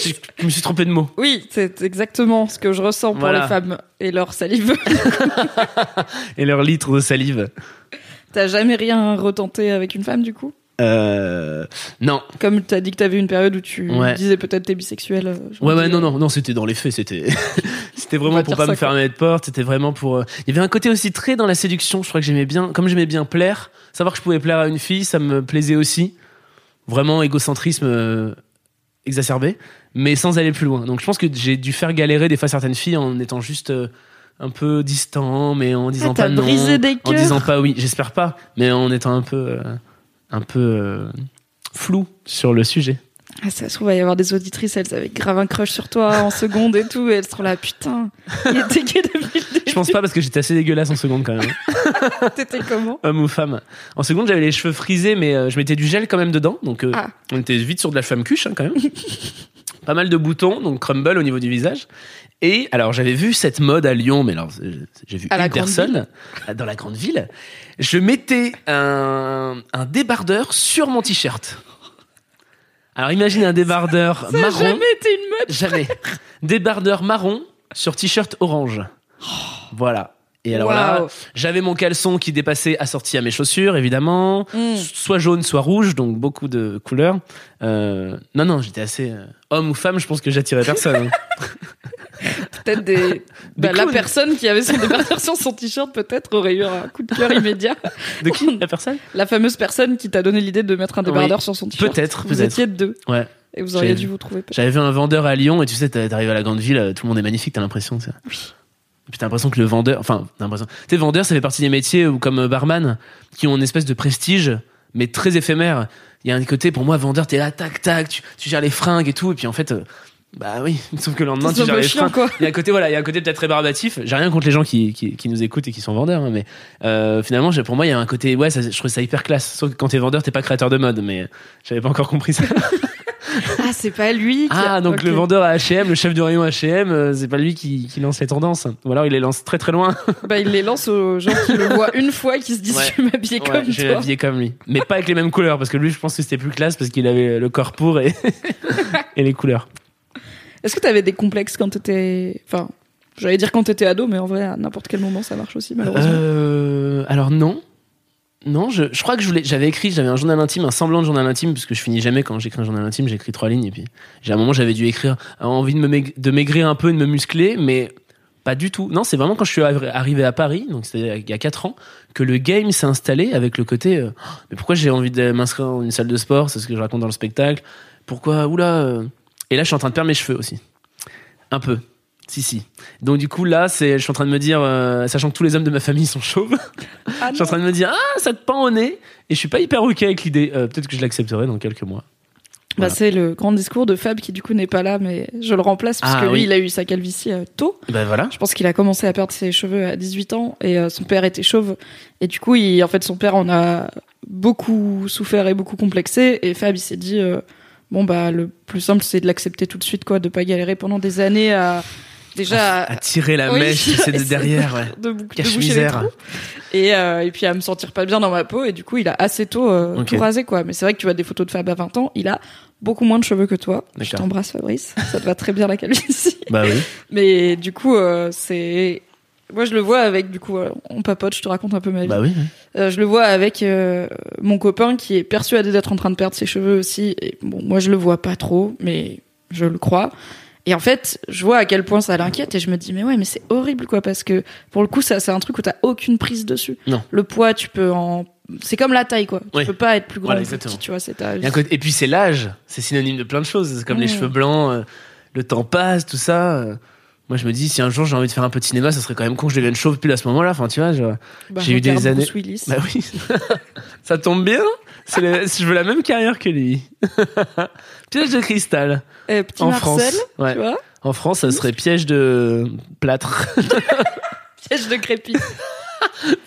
je, je me suis trompé de mot. Oui, c'est exactement ce que je ressens pour les femmes et leur salive. (laughs) Et leur litre de salive. T'as jamais rien retenté avec une femme du coup? Euh, non, Comme t'as dit que t'avais une période où tu Ouais. disais peut-être t'es bisexuel. euh, Ouais, ouais, non, euh, non, non, c'était dans les faits, c'était, (laughs) c'était vraiment pour pas ça, me quoi. fermer de porte, c'était vraiment pour, il y avait un côté aussi très dans la séduction, je crois que j'aimais bien, comme j'aimais bien plaire, savoir que je pouvais plaire à une fille, ça me plaisait aussi. Vraiment égocentrisme euh, exacerbé, mais sans aller plus loin. Donc je pense que j'ai dû faire galérer des fois certaines filles en étant juste euh, un peu distant, mais en disant Ah, pas non, brisé des en disant pas oui, j'espère pas, mais en étant un peu, un peu euh, flou sur le sujet. Ah, ça se trouve, il va y avoir des auditrices, elles avaient grave un crush sur toi en seconde et tout, et elles seront là, putain, il était gay depuis le début. Je pense pas parce que j'étais assez dégueulasse en seconde quand même. (laughs) T'étais comment? Homme ou femme. En seconde, j'avais les cheveux frisés, mais euh, je mettais du gel quand même dedans. Donc, euh, Ah. on était vite sur de la femme cuche, hein, quand même. (laughs) pas mal de boutons, donc crumble au niveau du visage. Et alors j'avais vu cette mode à Lyon, mais alors euh, j'ai vu À une personne dans la grande ville. Je mettais un, un débardeur sur mon t-shirt. Alors imagine un débardeur Ça a marron. jamais été une mode. Jamais. Débardeur marron sur t-shirt orange. Voilà. Et alors là, j'avais mon caleçon qui dépassait assorti à mes chaussures, évidemment. Mm. Soit jaune, soit rouge, donc beaucoup de couleurs. Euh, non, non, j'étais assez... euh, homme ou femme, je pense que j'attirais personne. hein. (laughs) Peut-être des. Bah, la personne qui avait son débardeur sur son t-shirt, peut-être, aurait eu un coup de cœur immédiat. (laughs) De qui La personne? La fameuse personne qui t'a donné l'idée de mettre un débardeur Oui. sur son t-shirt. Peut-être, Vous peut-être. étiez deux. Ouais. Et vous auriez dû vous trouver. J'avais vu un vendeur à Lyon, et tu sais, t'arrives à la grande ville, euh, tout le monde est magnifique, t'as l'impression. Oui. Et puis t'as l'impression que le vendeur... Enfin, t'as l'impression... Tu sais, vendeur, ça fait partie des métiers où, comme euh, barman, qui ont une espèce de prestige, mais très éphémère. Il y a un côté, pour moi, vendeur, t'es là, tac, tac, tu, tu gères les fringues et tout, et puis en fait... bah oui, (laughs) sauf que le lendemain, C'est tu gères les chiant. Il y a un côté, voilà, il y a un côté peut-être rébarbatif. J'ai rien contre les gens qui, qui, qui nous écoutent et qui sont vendeurs, hein, mais euh, finalement, pour moi, il y a un côté, ouais, ça, je trouve ça hyper classe. Sauf que quand t'es vendeur, t'es pas créateur de mode, mais j'avais pas encore compris ça. (laughs) Ah, c'est pas lui qui. Ah, donc le vendeur à H&M, le chef du rayon H&M, euh, c'est pas lui qui, qui lance les tendances. Ou alors il les lance très très loin. (laughs) Bah, il les lance aux gens qui le voient une fois et qui se disent Ouais. je vais m'habiller Ouais, comme je vais m'habiller comme lui. Mais pas avec les mêmes couleurs, parce que lui, je pense que c'était plus classe, parce qu'il avait le corps pour et, et les couleurs. Est-ce que t'avais des complexes quand t'étais. Enfin, j'allais dire quand t'étais ado, mais en vrai, à n'importe quel moment, ça marche aussi, malheureusement. Euh, alors non. Non, je, crois que j'avais écrit, j'avais un journal intime, un semblant de journal intime, parce que je finis jamais quand j'écris un journal intime, j'écris trois lignes, et puis à un moment, j'avais dû écrire, euh, envie de me de maigrir un peu, de me muscler, mais pas du tout. Non, c'est vraiment quand je suis arri- arrivé à Paris, donc c'était il y a quatre ans, que le game s'est installé avec le côté, euh, mais pourquoi j'ai envie de m'inscrire dans une salle de sport, c'est ce que je raconte dans le spectacle. Pourquoi, oula. Et là, je suis en train de perdre mes cheveux aussi. Un peu. Si, si. Donc, du coup, là, c'est, je suis en train de me dire, euh, sachant que tous les hommes de ma famille sont chauves, Ah (laughs) je suis en train de me dire, ah, ça te pend au nez. Et je suis pas hyper ok avec l'idée. Euh, peut-être que je l'accepterai dans quelques mois. Bah, c'est le grand discours de Fab qui, du coup, n'est pas là, mais je le remplace parce Ah, que lui, oui. il a eu sa calvitie euh, tôt. Ben voilà. Je pense qu'il a commencé à perdre ses cheveux à 18 ans et son père était chauve. Et du coup, il, en fait, son père en a beaucoup souffert et beaucoup complexé. Et Fab, il s'est dit, bon, bah, le plus simple, c'est de l'accepter tout de suite, quoi, de pas galérer pendant des années à, déjà, À tirer la Oui, mèche, sais, de (laughs) derrière, ouais. de, les misère. trous. Et, euh, et puis à me sentir pas bien dans ma peau. Et du coup, il a assez tôt euh, tout rasé, quoi. Mais c'est vrai que tu vois des photos de Fab à 20 ans, il a beaucoup moins de cheveux que toi. Je t'embrasse, Fabrice. Ça te va très bien la calvitie. Bah oui. (laughs) Mais du coup, euh, c'est. Moi, je le vois avec, du coup, euh, on papote, je te raconte un peu ma vie. Bah oui. Euh, je le vois avec euh, mon copain qui est persuadé d'être en train de perdre ses cheveux aussi. Et bon, moi, je le vois pas trop, mais je le crois. Et en fait, je vois à quel point ça l'inquiète et je me dis, mais ouais, mais c'est horrible, quoi, parce que pour le coup, ça, c'est un truc où t'as aucune prise dessus. Non. Le poids, tu peux en. C'est comme la taille, quoi. Oui. Tu peux pas être plus grand Voilà, exactement. petit, tu vois, c'est ta Et, puis c'est l'âge, c'est synonyme de plein de choses. C'est comme les cheveux blancs, le temps passe, tout ça. Moi, je me dis, si un jour j'ai envie de faire un peu de cinéma, ça serait quand même con que je devienne chauve pile à ce moment-là. Enfin, tu vois, Bah, J'ai eu des années- Willis. Bah oui. (laughs) ça tombe bien. Le- Je veux la même carrière que lui. (laughs) piège de cristal. Eh, petit en Marcel, France. Ouais. tu vois, En France, ça serait piège de plâtre. (laughs) piège de crépi,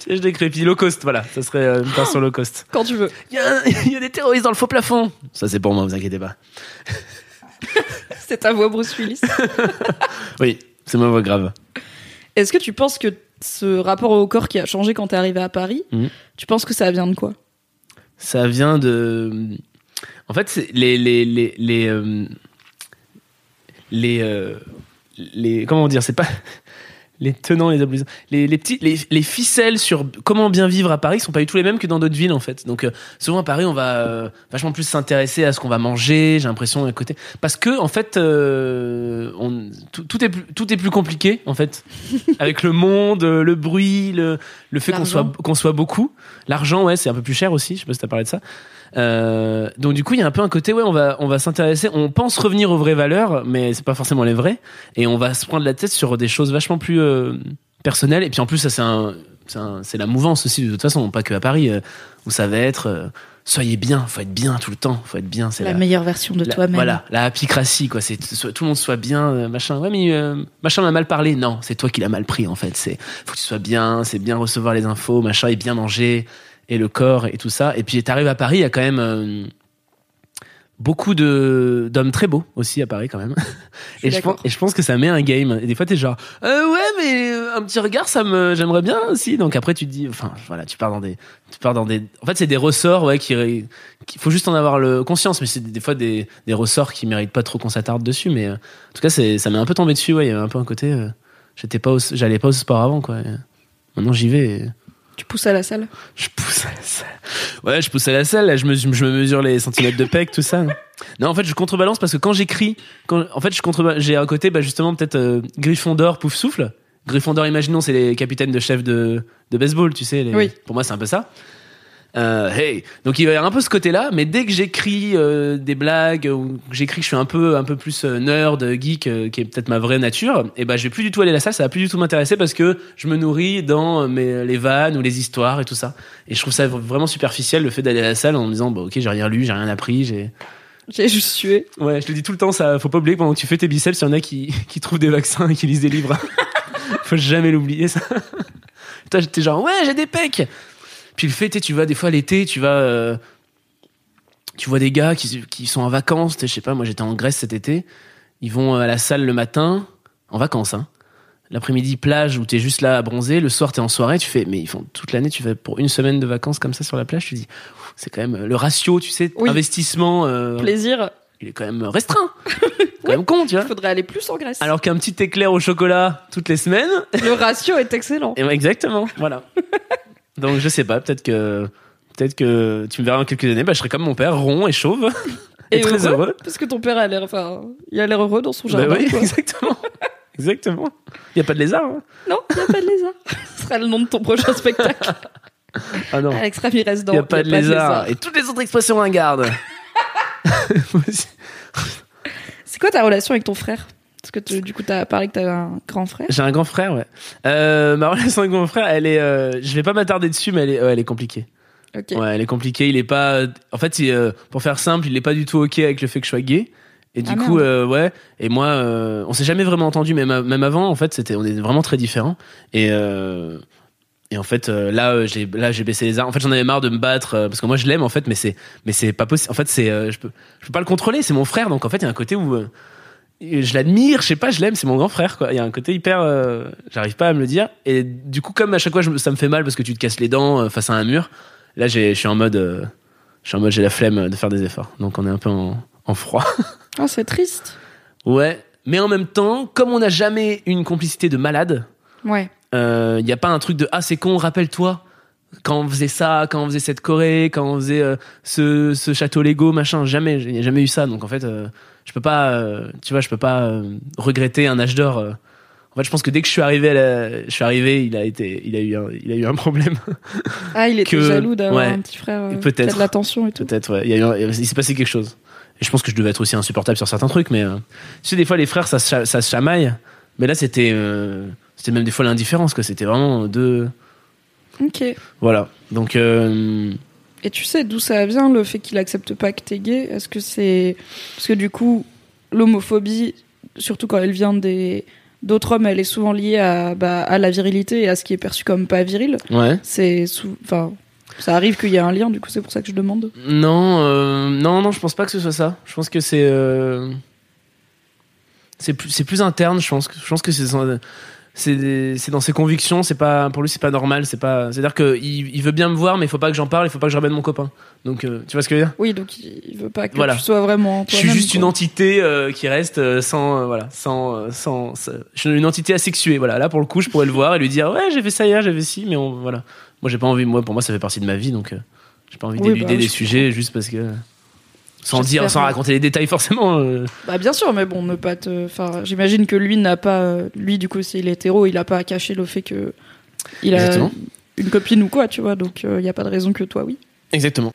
piège de crépi. Low cost, voilà. Ça serait euh, une version low cost. quand tu veux. Il y, un- y a des terroristes dans le faux plafond. Ça, c'est pour moi, vous inquiétez pas. C'est ta voix, Bruce Willis. Oui, c'est ma voix grave. Est-ce que tu penses que ce rapport au corps qui a changé quand t'es arrivé à Paris, Mhm. tu penses que ça vient de quoi? Ça vient de. En fait, les les les les euh, les, euh, les- comment dire, c'est pas les tenants, les abolisants, les, les petits, les, les ficelles sur comment bien vivre à Paris sont pas du tout les mêmes que dans d'autres villes en fait. Donc euh, souvent à Paris, on va euh, vachement plus s'intéresser à ce qu'on va manger. J'ai l'impression à côté parce que en fait, euh, on, tout, tout est plus, tout est plus compliqué en fait (laughs) avec le monde, euh, le bruit, le, le fait qu'on soit qu'on soit beaucoup. L'argent, ouais, c'est un peu plus cher aussi. Je sais pas si t'as parlé de ça. Euh, donc du coup, il y a un peu un côté, ouais, on va, on va s'intéresser, on pense revenir aux vraies valeurs, mais c'est pas forcément les vraies, et on va se prendre la tête sur des choses vachement plus euh, personnelles. Et puis en plus, ça c'est un, c'est la mouvance aussi de toute façon, pas que à Paris, euh, où ça va être, soyez bien, faut être bien tout le temps, faut être bien, c'est La la, meilleure version de toi-même. Voilà, la apicratie, quoi. C'est tout le monde soit bien, machin. Ouais, mais machin m'a mal parlé. Non, c'est toi qui l'as mal pris, en fait. C'est faut que tu sois bien, c'est bien recevoir les infos, machin, et bien manger, et le corps, et tout ça. Et puis, t'arrives à Paris, il y a quand même euh, beaucoup de d'hommes très beaux aussi à Paris quand même. (laughs) et je pense d'accord. et je pense que ça met un game. Et des fois t'es genre euh, ouais mais euh, un petit regard ça me j'aimerais bien aussi. Donc après tu te dis enfin voilà tu pars dans des tu pars dans des en fait c'est des ressorts ouais qui qu'il faut juste en avoir le conscience mais c'est des, fois des des ressorts qui méritent pas trop qu'on s'attarde dessus mais euh, en tout cas c'est ça m'est un peu tombé dessus ouais il y avait un peu un côté j'étais pas au, j'allais pas au sport avant quoi. Maintenant j'y vais. et- Tu pousses à la salle. je pousse à la salle. Ouais, je pousse à la salle. Là, je me, je me mesure les centimètres de pec, tout ça. Non, en fait, je contrebalance parce que quand j'écris, quand, en fait, je j'ai un côté, bah, justement, peut-être euh, Gryffondor, pouf souffle. Gryffondor, imaginons, c'est les capitaines de chef de, de baseball, tu sais. les- Oui. Pour moi, c'est un peu ça. Euh, hey. Donc il va y avoir un peu ce côté-là, mais dès que j'écris euh, des blagues ou que j'écris que je suis un peu un peu plus euh, nerd, geek, euh, qui est peut-être ma vraie nature, et ben je vais plus du tout aller à la salle, ça va plus du tout m'intéresser parce que je me nourris dans euh, mes, les vannes ou les histoires et tout ça. Et je trouve ça vraiment superficiel le fait d'aller à la salle en me disant bah ok j'ai rien lu, j'ai rien appris, j'ai J'ai juste sué. ouais je te dis tout le temps ça, faut pas oublier que pendant que tu fais tes biceps, il y en a qui qui trouvent des vaccins et qui lisent des livres. (laughs) faut jamais l'oublier ça. Toi j'étais genre ouais j'ai des pecs. Puis le fait, tu vas des fois l'été, tu vas, euh, tu vois des gars qui, qui sont en vacances, je sais pas, moi j'étais en Grèce cet été, ils vont à la salle le matin, en vacances, hein. L'après-midi, plage où t'es juste là à bronzer, le soir t'es en soirée, tu fais, mais ils font toute l'année, tu fais pour une semaine de vacances comme ça sur la plage, tu dis, c'est quand même euh, le ratio, tu sais, Oui. investissement, euh, Plaisir. il est quand même restreint. (laughs) Quand même con, tu vois. Faudrait aller plus en Grèce. Alors qu'un petit éclair au chocolat toutes les semaines, Le ratio est excellent. et exactement, voilà. (laughs) Donc je sais pas, peut-être que peut-être que tu me verras dans quelques années, bah, je serai comme mon père, rond et chauve et, (laughs) très heureux. Parce que ton père a l'air, enfin, il a l'air heureux dans son Bah jardin. oui, quoi. (laughs) exactement. Exactement. Il y a pas de lézard. hein. Non, il n'y a pas de lézard. (laughs) Ce sera le nom de ton prochain spectacle. Ah non. Alex Ramirez dans Il y a pas de lézard. Et toutes les autres expressions ringardes. C'est quoi ta relation avec ton frère? Parce que tu- du coup, t'as parlé que t'avais un grand frère. J'ai un grand frère, ouais. Euh, ma relation avec mon frère, elle est, euh, je vais pas m'attarder dessus, mais elle est, ouais, elle est compliquée. Ok. Ouais, elle est compliquée. Il est pas, en fait, il, euh, pour faire simple, il est pas du tout ok avec le fait que je sois gay. Et du Ah, coup, ouais. Et moi, on s'est jamais vraiment entendu, même, même avant. En fait, c'était, on est vraiment très différents. Et et en fait, euh, là, euh, j'ai là, j'ai baissé les armes. En fait, j'en avais marre de me battre euh, parce que moi, je l'aime en fait, mais c'est mais c'est pas possible. En fait, c'est, je peux je peux pas le contrôler. C'est mon frère, donc en fait, il y a un côté où je l'admire. Je sais pas, je l'aime. C'est mon grand frère, quoi. Il y a un côté hyper. euh, J'arrive pas à me le dire. Et du coup, comme à chaque fois, je ça me fait mal parce que tu te casses les dents euh, face à un mur. Là, j'ai, je suis en mode, euh, je suis en mode, j'ai la flemme de faire des efforts. Donc, on est un peu en, en froid. (laughs) Oh, c'est triste. Ouais. Mais en même temps, comme on n'a jamais eu une complicité de malade, Ouais. il n'y a pas un truc de ah c'est con, rappelle-toi quand on faisait ça, quand on faisait cette Corée, quand on faisait euh, ce, ce château Lego, machin. Jamais, il n'y a jamais eu ça. Donc en fait, euh, je peux pas, euh, tu vois, je peux pas euh, regretter un âge d'or. euh. En fait, je pense que dès que je suis arrivé, à la- je suis arrivé, il a été, il a eu, un, il a eu un problème. (laughs) Ah, il était Que- jaloux d'avoir ouais. un petit frère. euh, Peut-être. de l'attention et tout. Peut-être, ouais. Il, y a eu un- il s'est passé quelque chose. Et je pense que je devais être aussi insupportable sur certains trucs, mais euh, tu sais, des fois, les frères, ça, ça se chamaille. Mais là, c'était, euh, c'était même des fois l'indifférence, que c'était vraiment deux. Ok. Voilà. Donc, euh, Et tu sais d'où ça vient le fait qu'il accepte pas que t'es gay? Est-ce que c'est parce que du coup l'homophobie, surtout quand elle vient des d'autres hommes, elle est souvent liée à bah, à la virilité et à ce qui est perçu comme pas viril. ouais. C'est sou- enfin ça arrive qu'il y a un lien. Du coup c'est pour ça que je demande. Non, euh, non, non, je pense pas que ce soit ça. Je pense que c'est. euh, c'est plus, c'est plus interne, je pense. que- Je pense que c'est. C'est, dans ses convictions, c'est pas pour lui c'est pas normal, c'est pas c'est à dire que il, il veut bien me voir mais il faut pas que j'en parle, il faut pas que je ramène mon copain. Donc euh, tu vois ce que je veux dire? Oui donc il veut pas que Voilà. tu sois vraiment. Je suis juste une entité euh, qui reste euh, sans euh, voilà sans, sans sans- je suis une entité asexuée voilà là pour le coup je pourrais le voir et lui dire ouais j'ai fait ça hier j'ai fait ci mais on, voilà moi j'ai pas envie moi pour moi ça fait partie de ma vie donc j'ai pas envie Oui, d'éluder bah, des je sujets juste parce que sans dire sans raconter les détails forcément euh, Bah bien sûr, mais bon, ne pas te. Enfin, j'imagine que lui n'a pas, euh, lui du coup, s'il est hétéro, il a pas à cacher le fait que il a Exactement. une copine ou quoi, tu vois. Donc il y a pas de raison que toi, oui. exactement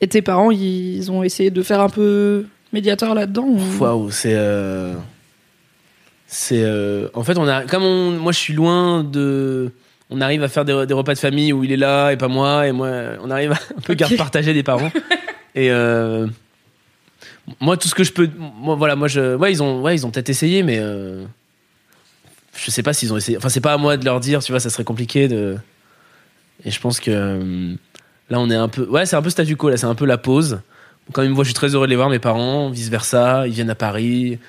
Et tes parents, ils ont essayé de faire un peu médiateur là-dedans. ou- waouh c'est euh, c'est euh, en fait on a comme on, moi je suis loin de on arrive à faire des, des repas de famille où il est là et pas moi et moi on arrive à un peu Ok. garde partagée des parents (laughs) et euh, moi tout ce que je peux moi voilà moi je ouais ils ont ouais ils ont peut-être essayé mais euh, je sais pas s'ils ont essayé enfin c'est pas à moi de leur dire tu vois ça serait compliqué de et je pense que euh, là on est un peu ouais c'est un peu statu quo là c'est un peu la pause Quand ils me voient, je suis très heureux de les voir, mes parents, vice versa. Ils viennent à Paris.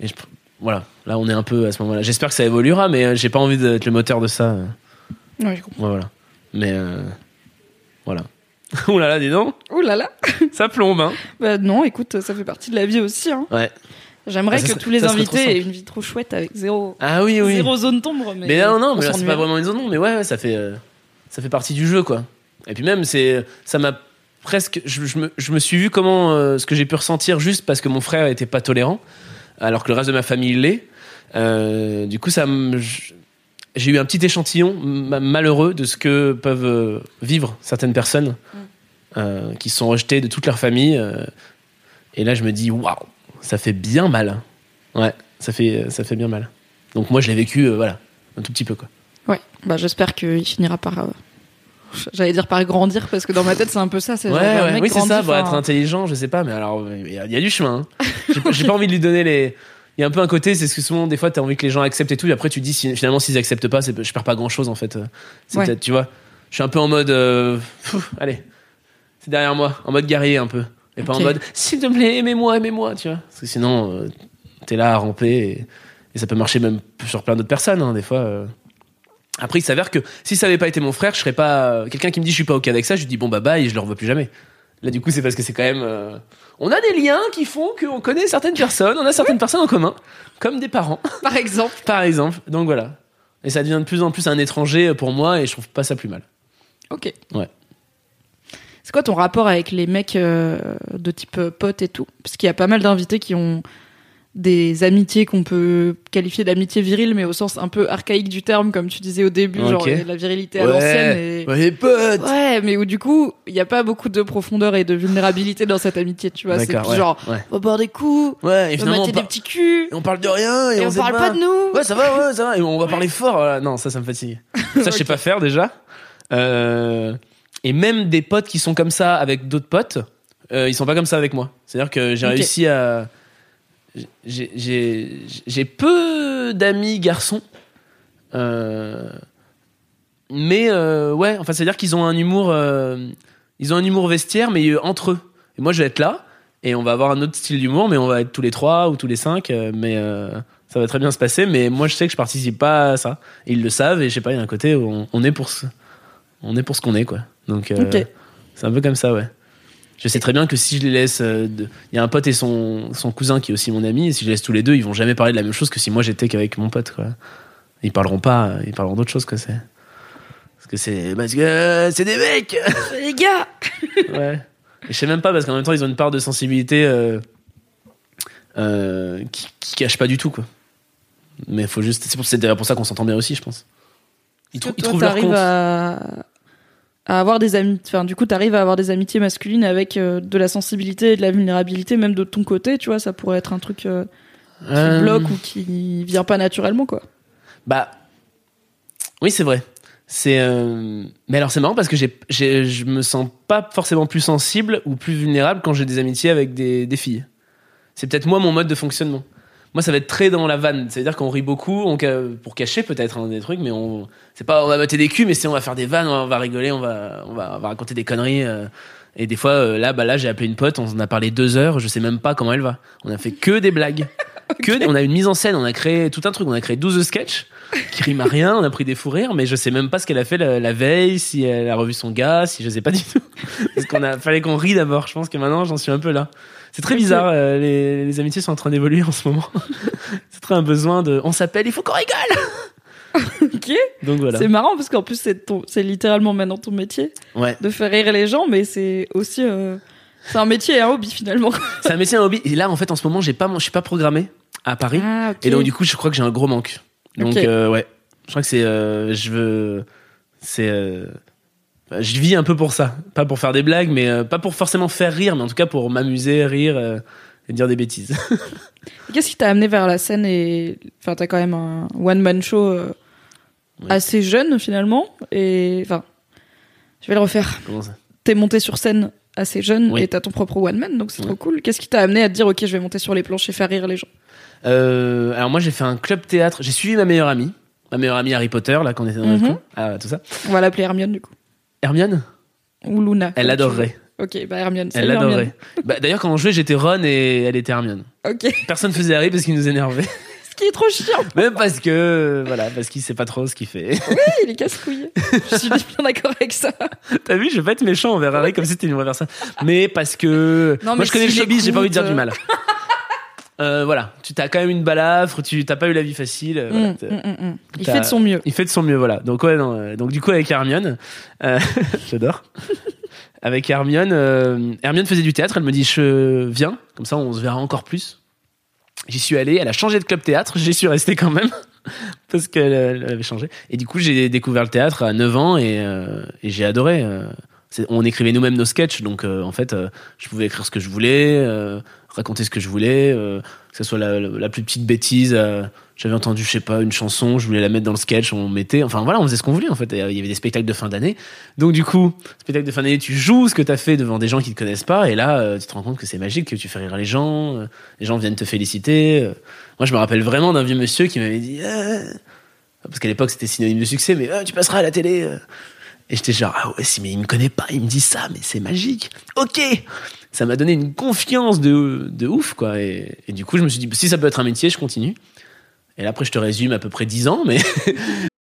Et je- voilà, là, on est un peu à ce moment-là. J'espère que ça évoluera, mais euh, j'ai pas envie d'être le moteur de ça. Ouais, je comprends. Ouais, voilà. Mais euh, voilà. (laughs) Ouh là là, dis donc, Ouh là là. (laughs) ça plombe, hein. Bah non, écoute, ça fait partie de la vie aussi. Hein. Ouais. J'aimerais Ah, que tous les invités aient une vie trop chouette avec zéro, Ah oui, oui. zéro zone d'ombre. Mais, Mais non, non, on mais c'est pas vraiment une zone, non, mais ouais, ouais, ça fait, euh, ça fait partie du jeu, quoi. Et puis même, c'est, ça m'a presque, je, je me, je me suis vu comment, euh, ce que j'ai pu ressentir juste parce que mon frère était pas tolérant, alors que le reste de ma famille l'est. Euh, du coup, ça me, j'ai eu un petit échantillon ma- malheureux de ce que peuvent euh, vivre certaines personnes euh, qui sont rejetées de toute leur famille. euh, et là, je me dis, waouh, ça fait bien mal. Ouais, ça fait, ça fait bien mal. Donc moi, je l'ai vécu, euh, voilà, un tout petit peu, quoi. Ouais, bah j'espère qu'il finira par. J'allais dire par grandir parce que dans ma tête c'est un peu ça. Ouais, ouais, mec oui, c'est ça, pour être intelligent, je sais pas, mais alors, il y, a- il y a du chemin. hein. J'ai pas envie de lui donner les. Il y a un peu un côté, c'est ce que souvent, des fois, t'as envie que les gens acceptent et tout, et après, tu dis, si- finalement, s'ils acceptent pas, je perds pas grand chose, en fait. Ouais. tu vois, je suis un peu en mode, euh, allez, c'est derrière moi, en mode guerrier, un peu. Et pas en mode, s'il te plaît, aimez-moi, aimez-moi, tu vois. Parce que sinon, euh, t'es là à ramper, et, et ça peut marcher même sur plein d'autres personnes, hein, des fois. euh. Après, il s'avère que si ça avait pas été mon frère, je serais pas. Quelqu'un qui me dit je suis pas ok avec ça, je lui dis bon bah bye et je le revois plus jamais. Là, du coup, c'est parce que c'est quand même. euh, On a des liens qui font qu'on connaît certaines personnes, on a certaines personnes en commun, comme des parents, (laughs) Par exemple. par exemple. Donc voilà. Et ça devient de plus en plus un étranger pour moi et je trouve pas ça plus mal. Ok. Ouais. C'est quoi ton rapport avec les mecs euh, de type euh, potes et tout? Parce qu'il y a pas mal d'invités qui ont des amitiés qu'on peut qualifier d'amitié virile, mais au sens un peu archaïque du terme, comme tu disais au début, Ok. genre la virilité à l'ancienne. Et... les potes Ouais, mais où du coup, il n'y a pas beaucoup de profondeur et de vulnérabilité dans cette amitié, tu vois. C'est ouais. genre, Ouais, on va boire des coups, ouais et on va on, par- des petits culs, et on parle de rien et, et on, sait parle pas de nous. Ouais, ça va, ouais, ça va. Et on va (laughs) parler fort. voilà. Non, ça, ça me fatigue. Ça, je sais (laughs) pas faire déjà. Euh, et même des potes qui sont comme ça avec d'autres potes, euh, ils sont pas comme ça avec moi. C'est-à-dire que j'ai réussi à. J'ai- peu d'amis garçons. Euh, mais euh, ouais, enfin, c'est-à-dire qu'ils ont un humour. euh, ils ont un humour vestiaire, mais entre eux. Et moi, je vais être là. Et on va avoir un autre style d'humour, mais on va être tous les trois ou tous les cinq. mais ça va très bien se passer. Mais moi, je sais que je participe pas à ça. Et ils le savent. Et je sais pas, il y a un côté où on, on est pour ce, on est pour ce qu'on est, quoi. Donc, c'est un peu comme ça, ouais. Je sais très bien que si je les laisse, euh, il y a un pote et son, son cousin qui est aussi mon ami. Et si je les laisse tous les deux, ils vont jamais parler de la même chose que si moi j'étais qu'avec mon pote, quoi. Ils parleront pas. Ils parleront d'autre chose, quoi. C'est parce que c'est parce que euh, c'est des mecs. Les gars (laughs) Ouais. Et je sais même pas parce qu'en même temps ils ont une part de sensibilité euh, euh, qui, qui cache pas du tout quoi. Mais faut juste. C'est d'ailleurs pour ça qu'on s'entend bien aussi, je pense. Ils, trou- ils trouvent leur compte. à... à avoir des amis, enfin, du coup, t'arrives à avoir des amitiés masculines avec euh, de la sensibilité et de la vulnérabilité, même de ton côté, tu vois, ça pourrait être un truc euh, qui Euh, bloque ou qui vient pas naturellement, quoi. Bah, oui, c'est vrai. C'est, mais alors c'est marrant parce que j'ai, je me sens pas forcément plus sensible ou plus vulnérable quand j'ai des amitiés avec des, des filles. C'est peut-être moi mon mode de fonctionnement. Moi, ça va être très dans la vanne. C'est-à-dire qu'on rit beaucoup, on, pour cacher peut-être hein, des trucs, mais on, c'est pas, on va mater des culs, mais c'est on va faire des vannes, on va rigoler, on va, on va, on va raconter des conneries. euh. et des fois, euh, là, bah là, j'ai appelé une pote, on en a parlé deux heures, je sais même pas comment elle va. On a fait que des blagues. (laughs) Que, on a une mise en scène, on a créé tout un truc, on a créé 12 sketchs qui riment à rien, on a pris des fous rires, mais je sais même pas ce qu'elle a fait la, la veille, si elle a revu son gars, si je sais pas du tout. (laughs) Parce qu'on a, fallait qu'on rit d'abord. Je pense que maintenant j'en suis un peu là. C'est très bizarre, euh, les, les amitiés sont en train d'évoluer en ce moment. (laughs) C'est très un besoin de, on s'appelle, il faut qu'on rigole! (laughs) Ok. Donc voilà. C'est marrant parce qu'en plus, c'est ton, c'est littéralement maintenant ton métier Ouais. de faire rire les gens, mais c'est aussi, euh, c'est un métier et un hobby finalement. (laughs) C'est un métier, un hobby. Et là, en fait, en ce moment, j'ai pas, je suis pas programmé à Paris. Ah, ok. Et donc, du coup, je crois que j'ai un gros manque. Donc, euh, ouais. Je crois que c'est. je veux. C'est. Je vis un peu pour ça. Pas pour faire des blagues, mais euh, pas pour forcément faire rire, mais en tout cas pour m'amuser, rire euh, et dire des bêtises. (laughs) Qu'est-ce qui t'a amené vers la scène et, enfin, t'as quand même un one-man show euh, assez jeune finalement et, enfin, je vais le refaire. Comment ça? T'es monté sur scène assez jeune Oui. et t'as ton propre one-man, donc c'est trop cool. Qu'est-ce qui t'a amené à te dire, ok, je vais monter sur les planches et faire rire les gens? Alors, moi, j'ai fait un club théâtre. J'ai suivi ma meilleure amie. Ma meilleure amie Harry Potter, là, quand on était dans notre cours. Ah, tout ça. On va l'appeler Hermione du coup. Hermione? Ou Luna. Elle adorerait. Ok, bah Hermione. Elle l'adorait. (laughs) Bah, D'ailleurs, quand on jouait, j'étais Ron et elle était Hermione. Ok. Personne faisait Harry parce qu'il nous énervait. (laughs) Ce qui est trop chiant. Même parce que, voilà, parce qu'il sait pas trop ce qu'il fait. (laughs) Il est casse-couille. Je suis bien d'accord avec ça. T'as vu, je vais pas être méchant envers Harry comme si c'était une vraie personne. Mais parce que. Non, Moi, je connais le s'il showbiz, j'ai pas envie de dire du mal. Euh, voilà, tu t'as quand même une balafre, tu t'as pas eu la vie facile. euh, voilà, Mm, mm, mm. Il fait de son mieux. Il fait de son mieux, voilà. Donc ouais, non, euh, donc du coup avec Hermione, euh, (laughs) j'adore. avec Hermione, Hermione faisait du théâtre. Elle me dit je viens, comme ça on se verra encore plus. J'y suis allé. Elle a changé de club théâtre. J'y suis resté quand même (laughs) parce qu'elle elle avait changé. Et du coup j'ai découvert le théâtre à 9 ans et, et j'ai adoré. On écrivait nous-mêmes nos sketchs, donc euh, en fait euh, je pouvais écrire ce que je voulais, euh, raconter ce que je voulais, que ce soit la, plus petite bêtise. j'avais entendu, je sais pas, une chanson, je voulais la mettre dans le sketch, on mettait, enfin voilà, on faisait ce qu'on voulait en fait. Il y avait des spectacles de fin d'année. Donc du coup, spectacle de fin d'année, tu joues ce que t'as fait devant des gens qui te connaissent pas, et là, tu te rends compte que c'est magique, que tu fais rire les gens, les gens viennent te féliciter. Moi, je me rappelle vraiment d'un vieux monsieur qui m'avait dit, parce qu'à l'époque c'était synonyme de succès, mais tu passeras à la télé. Et j'étais genre, ah ouais, mais il me connaît pas, il me dit ça, mais c'est magique. Ok! Ça m'a donné une confiance de, de ouf, quoi. Et, et du coup, je me suis dit, si ça peut être un métier, je continue. Et là, après, je te résume à peu près 10 ans, mais (laughs)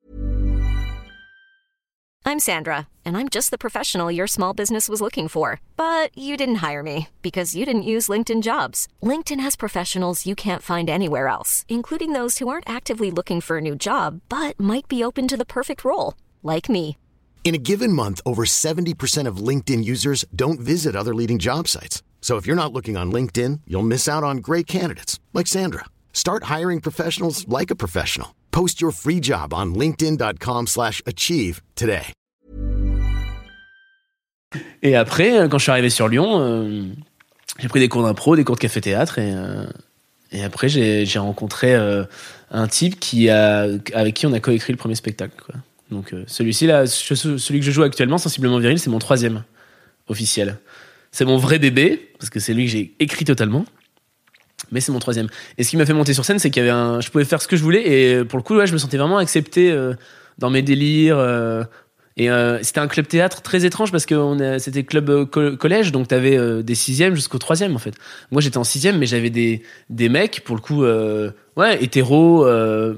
I'm Sandra, and I'm just the professional your small business was looking for. But you didn't hire me because you didn't use LinkedIn jobs. LinkedIn has professionals you can't find anywhere else, including those who aren't actively looking for a new job but might be open to the perfect role, like me. In a given month, over 70% of LinkedIn users don't visit other leading job sites. So if you're not looking on LinkedIn, you'll miss out on great candidates like Sandra. Start hiring professionals like a professional. Post your free job on linkedin.com/achieve today. Et après, euh, quand je suis arrivé sur Lyon, euh, j'ai pris des cours d'impro, des cours de café-théâtre, et, euh, et après, j'ai rencontré un type avec qui on a coécrit le premier spectacle. Donc, euh, celui-ci, là, ce- ce- celui que je joue actuellement, Sensiblement Viril, c'est mon troisième officiel. C'est mon vrai bébé, parce que c'est lui que j'ai écrit totalement. Mais c'est mon troisième. Et ce qui m'a fait monter sur scène, c'est qu'il y avait un, je pouvais faire ce que je voulais, et pour le coup, ouais, je me sentais vraiment accepté euh, dans mes délires. euh, et euh, c'était un club théâtre très étrange parce que c'était club euh, co- collège, donc t'avais euh, des sixièmes jusqu'au troisième en fait. Moi j'étais en sixième, mais j'avais des, des mecs pour le coup, euh, ouais, hétéros, euh,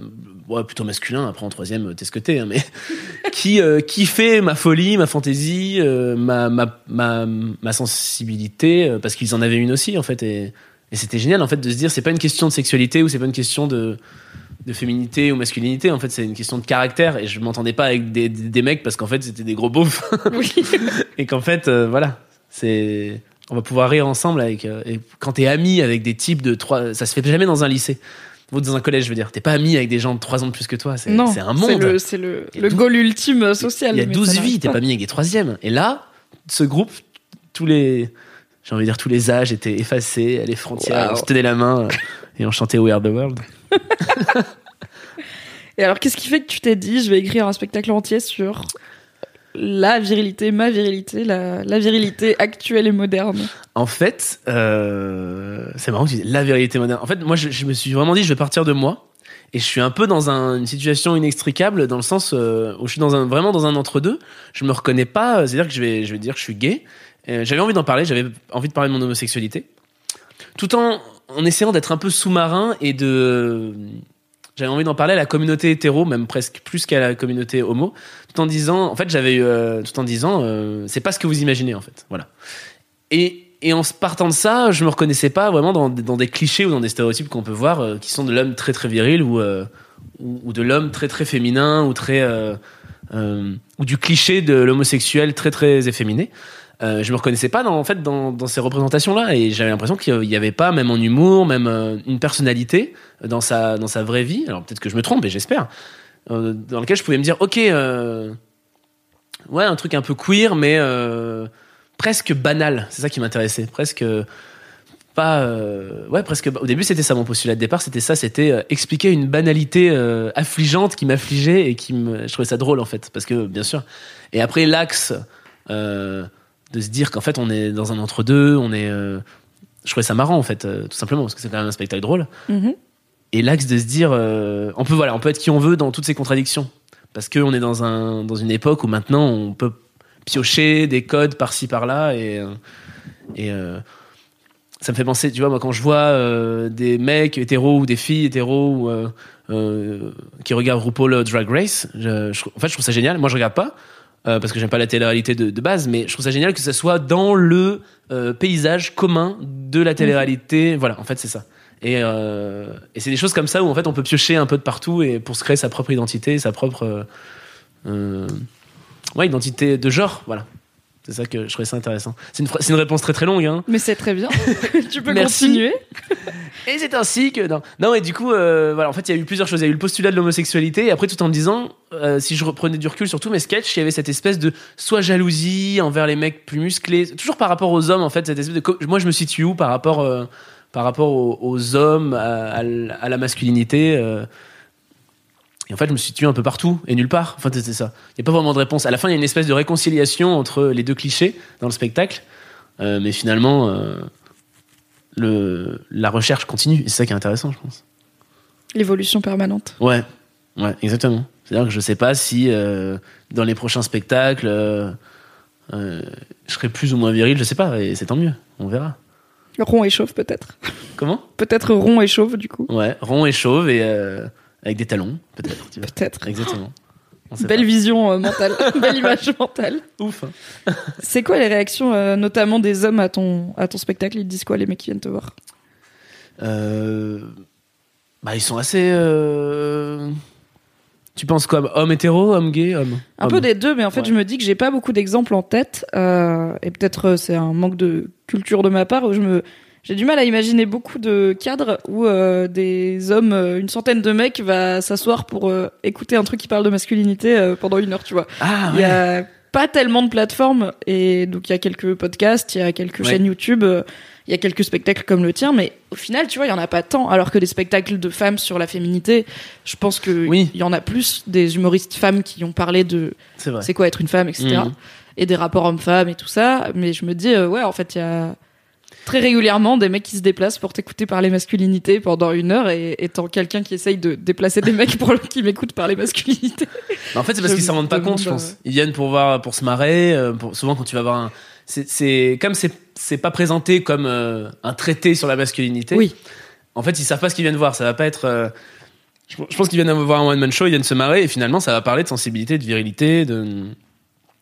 ouais, plutôt masculins. Après en troisième, t'es ce que t'es, hein, mais (laughs) qui euh, kiffaient ma folie, ma fantaisie, euh, ma, ma, ma, ma sensibilité, euh, parce qu'ils en avaient une aussi en fait. Et, et c'était génial en fait de se dire c'est pas une question de sexualité ou c'est pas une question de de féminité ou masculinité en fait c'est une question de caractère et je m'entendais pas avec des, des, des mecs parce qu'en fait c'était des gros beaufs Oui. (laughs) et qu'en fait euh, voilà c'est on va pouvoir rire ensemble avec euh, et quand t'es ami avec des types de trois ça se fait jamais dans un lycée dans un collège je veux dire. T'es pas ami avec des gens de trois ans de plus que toi. C'est un monde. c'est le, goal ultime social. il y a mais 12 ça vies t'es pas. mis avec des troisièmes. Et là ce groupe tous les j'ai envie de dire tous les âges étaient effacés les frontières. Wow. on se tenait la main euh, et on chantait We Are the World. (laughs) Et alors, qu'est-ce qui fait que tu t'es dit, je vais écrire un spectacle entier sur la virilité, ma virilité, la, virilité actuelle et moderne En fait, euh, c'est marrant que tu dis la vérité moderne. En fait, moi, je, me suis vraiment dit, je vais partir de moi. Et je suis un peu dans un- une situation inextricable dans le sens euh, où je suis vraiment dans un entre-deux. Je me reconnais pas. euh, C'est-à-dire que je vais, dire que je suis gay. J'avais envie d'en parler. J'avais envie de parler de mon homosexualité. Tout en, en essayant d'être un peu sous-marin et de... J'avais envie d'en parler à la communauté hétéro, même presque plus qu'à la communauté homo, tout en disant, en fait, j'avais, euh, tout en disant, euh, c'est pas ce que vous imaginez, en fait, voilà. Et, et en partant de ça, je me reconnaissais pas vraiment dans, des clichés ou dans des stéréotypes qu'on peut voir, euh, qui sont de l'homme très très viril ou, euh, ou de l'homme très très féminin ou très euh, euh, ou du cliché de l'homosexuel très très efféminé. Euh, je me reconnaissais pas dans, en fait dans, ces représentations-là et j'avais l'impression qu'il y avait pas même en humour, même euh, une personnalité dans sa dans sa vraie vie. Alors peut-être que je me trompe et j'espère. Euh, dans lequel je pouvais me dire ok ouais un truc un peu queer mais presque banal. C'est ça qui m'intéressait, presque pas ouais presque au début c'était ça mon postulat. De départ c'était ça c'était expliquer une banalité affligeante qui m'affligeait et qui me je trouvais ça drôle en fait. Parce que bien sûr. Et après l'axe de se dire qu'en fait on est dans un entre deux on est euh, je trouvais ça marrant en fait euh, tout simplement parce que c'est quand même un spectacle drôle Mhm. et l'axe de se dire euh, on peut voilà on peut être qui on veut dans toutes ces contradictions parce qu'on est dans un dans une époque où maintenant on peut piocher des codes par-ci par-là et et ça me fait penser, tu vois, moi quand je vois euh, des mecs hétéros ou des filles hétéros euh, euh, qui regardent RuPaul Drag Race, je, je- en fait je trouve ça génial. Moi je regarde pas euh, parce que j'aime pas la télé-réalité de, de base, mais je trouve ça génial que ça soit dans le euh, paysage commun de la télé-réalité. Voilà, en fait c'est ça. Et, euh, et c'est des choses comme ça où en fait on peut piocher un peu de partout et pour se créer sa propre identité, sa propre ouais, identité de genre. Voilà. C'est ça que je trouvais ça intéressant. C'est une, réponse très très longue. Hein. Mais c'est très bien. (laughs) tu peux Merci. continuer. (laughs) Et c'est ainsi que non, non et du coup euh, voilà en fait il y a eu plusieurs choses. Il y a eu le postulat de l'homosexualité et après tout en me disant euh, si je reprenais du recul sur tous mes sketchs il y avait cette espèce de soit jalousie envers les mecs plus musclés toujours par rapport aux hommes en fait cette espèce de moi je me situe où par rapport euh, par rapport aux, aux hommes à, à l- à la masculinité et en fait je me situe un peu partout et nulle part enfin c'était ça il n'y a pas vraiment de réponse à la fin il y a une espèce de réconciliation entre les deux clichés dans le spectacle Euh, mais finalement euh, le, la recherche continue. Et c'est ça qui est intéressant, je pense. L'évolution permanente. Ouais, ouais, exactement. C'est-à-dire que je sais pas si euh, dans les prochains spectacles, je serai plus ou moins viril, je sais pas, et c'est tant mieux, on verra. Rond et chauve peut-être. Comment? Peut-être rond et chauve du coup. Ouais, rond et chauve et avec des talons, peut-être. Peut-être. Exactement. Belle pas. vision euh, mentale, (laughs) belle image mentale. Ouf. hein. (laughs) C'est quoi les réactions, euh, notamment des hommes à ton, à ton spectacle? Ils te disent quoi les mecs qui viennent te voir? Euh, bah, ils sont assez. Tu penses quoi Homme hétéro, homme gay, homme Un homme. peu des deux, mais en fait, Ouais. je me dis que j'ai pas beaucoup d'exemples en tête, euh, et peut-être c'est un manque de culture de ma part où je me j'ai du mal à imaginer beaucoup de cadres où euh, des hommes, euh, une centaine de mecs, va s'asseoir pour euh, écouter un truc qui parle de masculinité euh, pendant une heure, tu vois. Ah, Il y ouais. a pas tellement de plateformes et donc il y a quelques podcasts, il y a quelques Ouais. chaînes YouTube, il y a quelques spectacles comme le tien, mais au final, tu vois, il y en a pas tant. Alors que des spectacles de femmes sur la féminité, je pense que Oui. il y en a plus des humoristes femmes qui ont parlé de C'est quoi être une femme, etc. Mhm. Et des rapports hommes-femmes et tout ça. Mais je me dis, ouais, en fait, il y a très régulièrement des mecs qui se déplacent pour t'écouter parler masculinité pendant une heure et étant quelqu'un qui essaye de déplacer des mecs pour qui m'écoutent parler masculinité. Mais en fait, c'est parce qu'ils s'en rendent pas compte, je pense. Ils viennent pour voir, pour se marrer. euh, pour- souvent, quand tu vas voir un, c'est, comme c'est pas présenté comme euh, un traité sur la masculinité. Oui. En fait, ils savent pas ce qu'ils viennent voir. Ça va pas être. euh, je, je pense qu'ils viennent voir un one man show, ils viennent se marrer et finalement, ça va parler de sensibilité, de virilité, de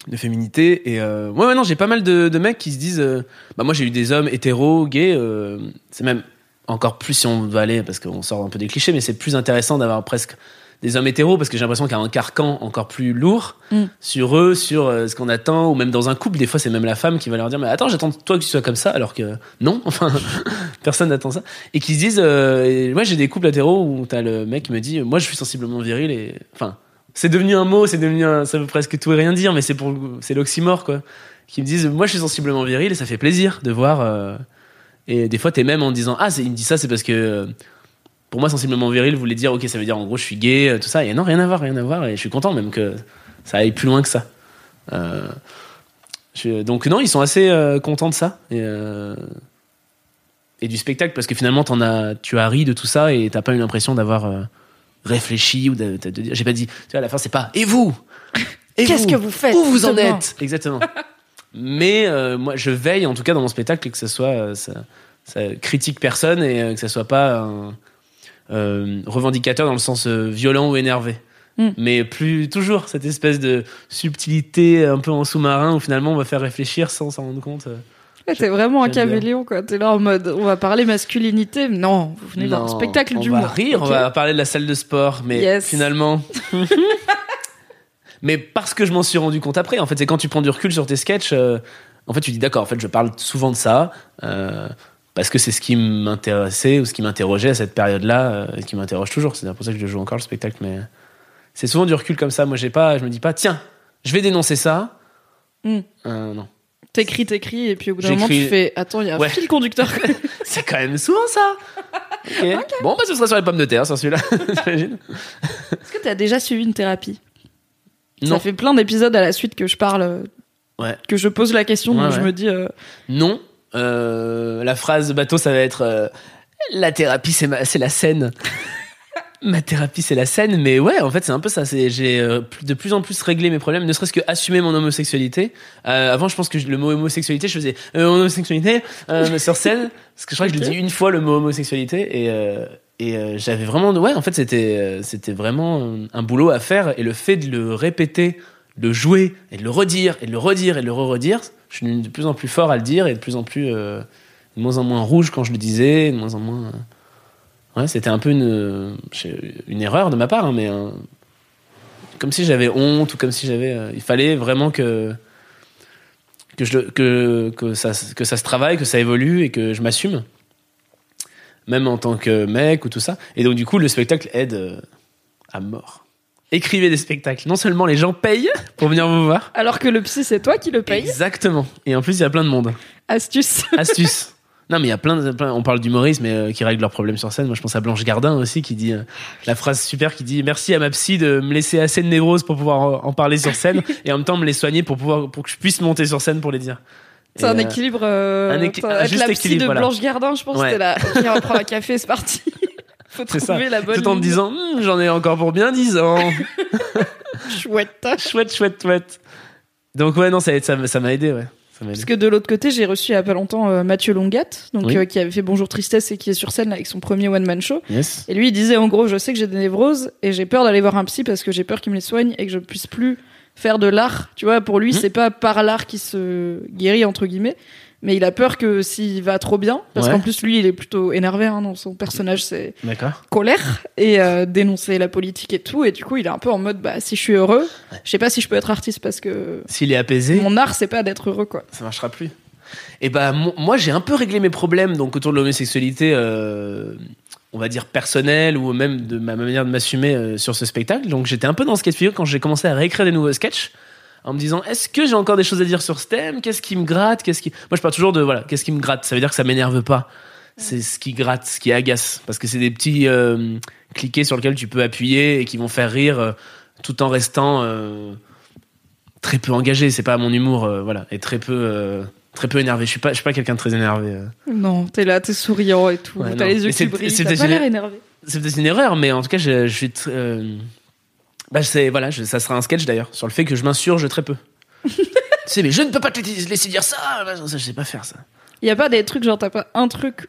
de féminité et euh, ouais, ouais non j'ai pas mal de, de mecs qui se disent euh, bah moi j'ai eu des hommes hétéros gays euh, c'est même encore plus si on va aller parce qu'on sort un peu des clichés mais c'est plus intéressant d'avoir presque des hommes hétéros parce que j'ai l'impression qu'il y a un carcan encore plus lourd Mm. sur eux sur euh, ce qu'on attend ou même dans un couple des fois c'est même la femme qui va leur dire mais attends j'attends toi que tu sois comme ça alors que non (laughs) enfin personne n'attend ça et qui se disent moi j'ai des couples hétéros où t'as le mec qui me dit moi je suis sensiblement viril et enfin c'est devenu un mot, c'est devenu ça veut presque tout et rien dire, mais c'est pour, c'est l'oxymore, quoi. Qui me disent, moi, je suis sensiblement viril et ça fait plaisir de voir, euh, et des fois, t'es même en disant, ah, c'est- il me dit ça, c'est parce que, euh, pour moi, sensiblement viril voulait dire, ok, ça veut dire, en gros, je suis gay, euh, tout ça, et non, rien à voir, rien à voir, et je suis content même que ça aille plus loin que ça. Donc, non, ils sont assez contents de ça, et, du spectacle, parce que finalement, t'en as, tu as ri de tout ça et t'as pas eu l'impression d'avoir, réfléchi ou de, de- de dire j'ai pas dit tu vois à la fin c'est pas et vous? Qu'est-ce que vous faites où vous en êtes? Exactement. Mais euh, moi je veille en tout cas dans mon spectacle que ce soit euh, ça, ça critique personne et euh, que ça soit pas un revendicateur dans le sens violent ou énervé. Mm. mais plus toujours cette espèce de subtilité un peu en sous-marin où finalement on va faire réfléchir sans s'en rendre compte. (laughs) Ouais, T'es vraiment un caméléon, quoi. T'es là en mode, on va parler masculinité. Non, vous venez voir un Non, spectacle on d'humour. va rire, on ok va parler de la salle de sport, mais Yes. finalement. (laughs) mais parce que je m'en suis rendu compte après, en fait, c'est quand tu prends du recul sur tes sketchs, euh, en fait, tu dis d'accord, en fait, je parle souvent de ça, euh, parce que c'est ce qui m'intéressait ou ce qui m'interrogeait à cette période-là, euh, et qui m'interroge toujours. C'est pour ça que je joue encore le spectacle, mais c'est souvent du recul comme ça. Moi, j'ai pas, je me dis pas, tiens, je vais dénoncer ça. Mm. Euh, non. T'écris, t'écris, et puis au bout d'un moment, tu fais, attends, il y a un Ouais. fil conducteur. (laughs) C'est quand même souvent ça. Bon, bah, ce sera sur les pommes de terre, sur celui-là. (laughs) Est-ce que t'as déjà suivi une thérapie? Ça Non. fait plein d'épisodes à la suite que je parle, euh, Ouais. que je pose la question, donc Ouais, je ouais. me dis, euh, Non. Euh, la phrase bateau, ça va être euh, la thérapie, c'est la scène. Ma thérapie, c'est la scène, mais ouais, en fait, c'est un peu ça. C'est j'ai euh, de plus en plus réglé mes problèmes, ne serait-ce que assumer mon homosexualité. Euh, avant, je pense que le mot homosexualité, je faisais euh, homosexualité euh, sur scène, parce que je crois que je dit une fois le mot homosexualité et et j'avais vraiment, ouais, en fait, c'était c'était vraiment un boulot à faire et le fait de le répéter, de le jouer et de le redire et de le redire et de le re-redire, je suis de plus en plus fort à le dire et de plus en plus de moins en moins rouge quand je le disais, de moins en moins. Ouais, c'était un peu une, une erreur de ma part, hein, mais euh, comme si j'avais honte ou comme si j'avais. euh, il fallait vraiment que que je que que ça que ça se travaille, que ça évolue et que je m'assume, même en tant que mec ou tout ça. Et donc du coup, le spectacle aide euh, à mort. Écrivez des spectacles. Non seulement les gens payent pour venir vous voir. Alors que le psy, c'est toi qui le paye. Exactement. Et en plus, il y a plein de monde. Astuce. Astuce. (laughs) Non, mais il y a plein de. plein- on parle d'humoristes, mais euh, qui règlent leurs problèmes sur scène. Moi, je pense à Blanche Gardin aussi, qui dit euh, la phrase super qui dit Merci à ma psy de me laisser assez de névrose pour pouvoir en, en parler sur scène (laughs) et en même temps me les soigner pour, pouvoir, pour que je puisse monter sur scène pour les dire. C'est un euh, équilibre. euh, un équi- un juste la psy équilibre, de voilà. Blanche Gardin, je pense Ouais. que c'était là. (laughs) Ok, on va prendre un café, c'est parti. (laughs) Faut C'est ça. trouver la bonne. Tout en te disant Hum, J'en ai encore pour bien 10 ans. Chouette. chouette, chouette, chouette. Donc, ouais, non, ça ça m'a ça m'a aidé, ouais. Parce que de l'autre côté, j'ai reçu il y a pas longtemps euh, Mathieu Longat, donc Oui. euh, qui avait fait Bonjour Tristesse et qui est sur scène là, avec son premier one man show. Yes. Et lui, il disait en gros, je sais que j'ai des névroses et j'ai peur d'aller voir un psy parce que j'ai peur qu'il me les soigne et que je puisse plus faire de l'art. Tu vois, pour lui, Mhm. c'est pas par l'art qui se guérit entre guillemets, mais il a peur que s'il va trop bien, parce Ouais. qu'en plus lui, il est plutôt énervé. Hein, dans son personnage, c'est colère et euh, dénoncer la politique et tout. Et du coup, il est un peu en mode, bah si je suis heureux, je sais pas si je peux être artiste parce que S'il est apaisé. mon art, c'est pas d'être heureux quoi. ça marchera plus. Et bah mo- moi j'ai un peu réglé mes problèmes donc autour de l'homosexualité, euh, on va dire personnelle ou même de ma manière de m'assumer euh, sur ce spectacle. Donc j'étais un peu dans ce cas de figure quand j'ai commencé à réécrire des nouveaux sketchs en me disant est-ce que j'ai encore des choses à dire sur ce thème? Qu'est-ce qui me gratte? Qu'est-ce qui Moi je parle toujours de voilà qu'est-ce qui me gratte? Ça veut dire que ça m'énerve pas. C'est ce qui gratte, ce qui agace parce que c'est des petits euh, cliquets sur lesquels tu peux appuyer et qui vont faire rire euh, tout en restant euh, très peu engagé. C'est pas mon humour, euh, voilà, et très peu, très peu énervé. Je suis pas, je suis pas quelqu'un de très énervé. Non, t'es là, t'es souriant et tout. Ouais, T'as les yeux qui brillent. T'as pas l'air énervé. C'est peut-être une erreur, mais en tout cas, je, je suis. Bah, c'est voilà, je- ça sera un sketch d'ailleurs sur le fait que je m'insurge très peu. (laughs) tu sais, mais je ne peux pas te laisser dire ça. Ça, je sais pas faire ça. Il y a pas des trucs genre t'as pas un truc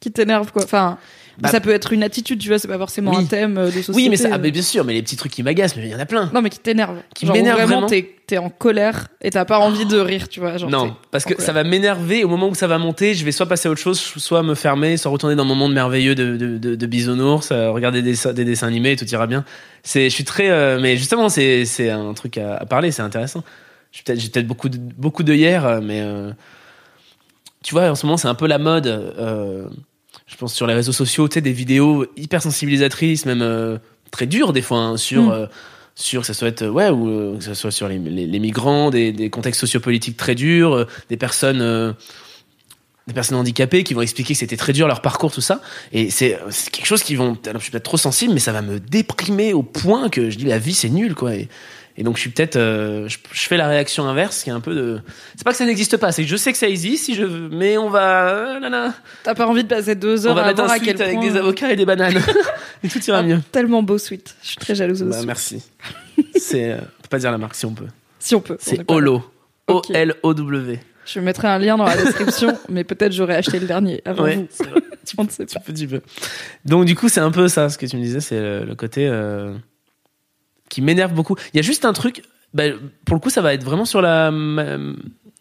qui t'énerve quoi. Enfin, Bah- ça peut être une attitude, tu vois, c'est pas forcément Oui. un thème euh, de société. Oui, mais ça, ah, euh. mais bien sûr, mais les petits trucs qui m'agacent, mais il y en a plein. Non, mais qui t'énerve. Qui Genre, m'énerve vraiment. vraiment. T'es t'es en colère et t'as pas envie de rire, tu vois. Genre, non, parce que colère. ça va m'énerver. Au moment où ça va monter, je vais soit passer à autre chose, soit me fermer, soit retourner dans mon monde merveilleux de, de, de, de bisounours, euh, regarder des, dessins- des dessins animés et tout ira bien. C'est, je suis très, euh, mais justement, c'est, c'est un truc à, à parler, c'est intéressant. J'ai peut-être, beaucoup de, beaucoup de hier, mais euh, tu vois, en ce moment, c'est un peu la mode. Euh, je pense sur les réseaux sociaux, tu sais, des vidéos hyper sensibilisatrices, même euh, très dures des fois, hein, sur. Mm. euh, sur que ça soit ouais ou euh, que ça soit sur les, les, les migrants des, des contextes sociopolitiques très durs euh, des personnes euh, des personnes handicapées qui vont expliquer que c'était très dur leur parcours tout ça et c'est c'est quelque chose qui vont alors, je suis peut-être trop sensible mais ça va me déprimer au point que je dis la vie c'est nul quoi et, et donc je suis peut-être euh, je, je fais la réaction inverse qui est un peu de c'est pas que ça n'existe pas c'est que je sais que ça existe si je veux mais on va euh, T'as pas envie de passer deux on heures va à mettre voir un à quel suite avec des avocats et des bananes (laughs) et tout ira Ah, mieux Tellement beau sweet. Je suis très jalouse bah, aussi. merci c'est euh, on peut pas dire la marque si on peut Si on peut. on est c'est Holo. Ok. O-L-O-W. Je mettrai un lien dans la description, (laughs) mais peut-être j'aurais acheté le dernier avant Ouais, vous. (laughs) On ne sait tu pas. peux, tu peux. Donc, du coup, c'est un peu ça, ce que tu me disais, c'est le, le côté euh, qui m'énerve beaucoup. Il y a juste un truc, bah, pour le coup, ça va être vraiment sur la ma-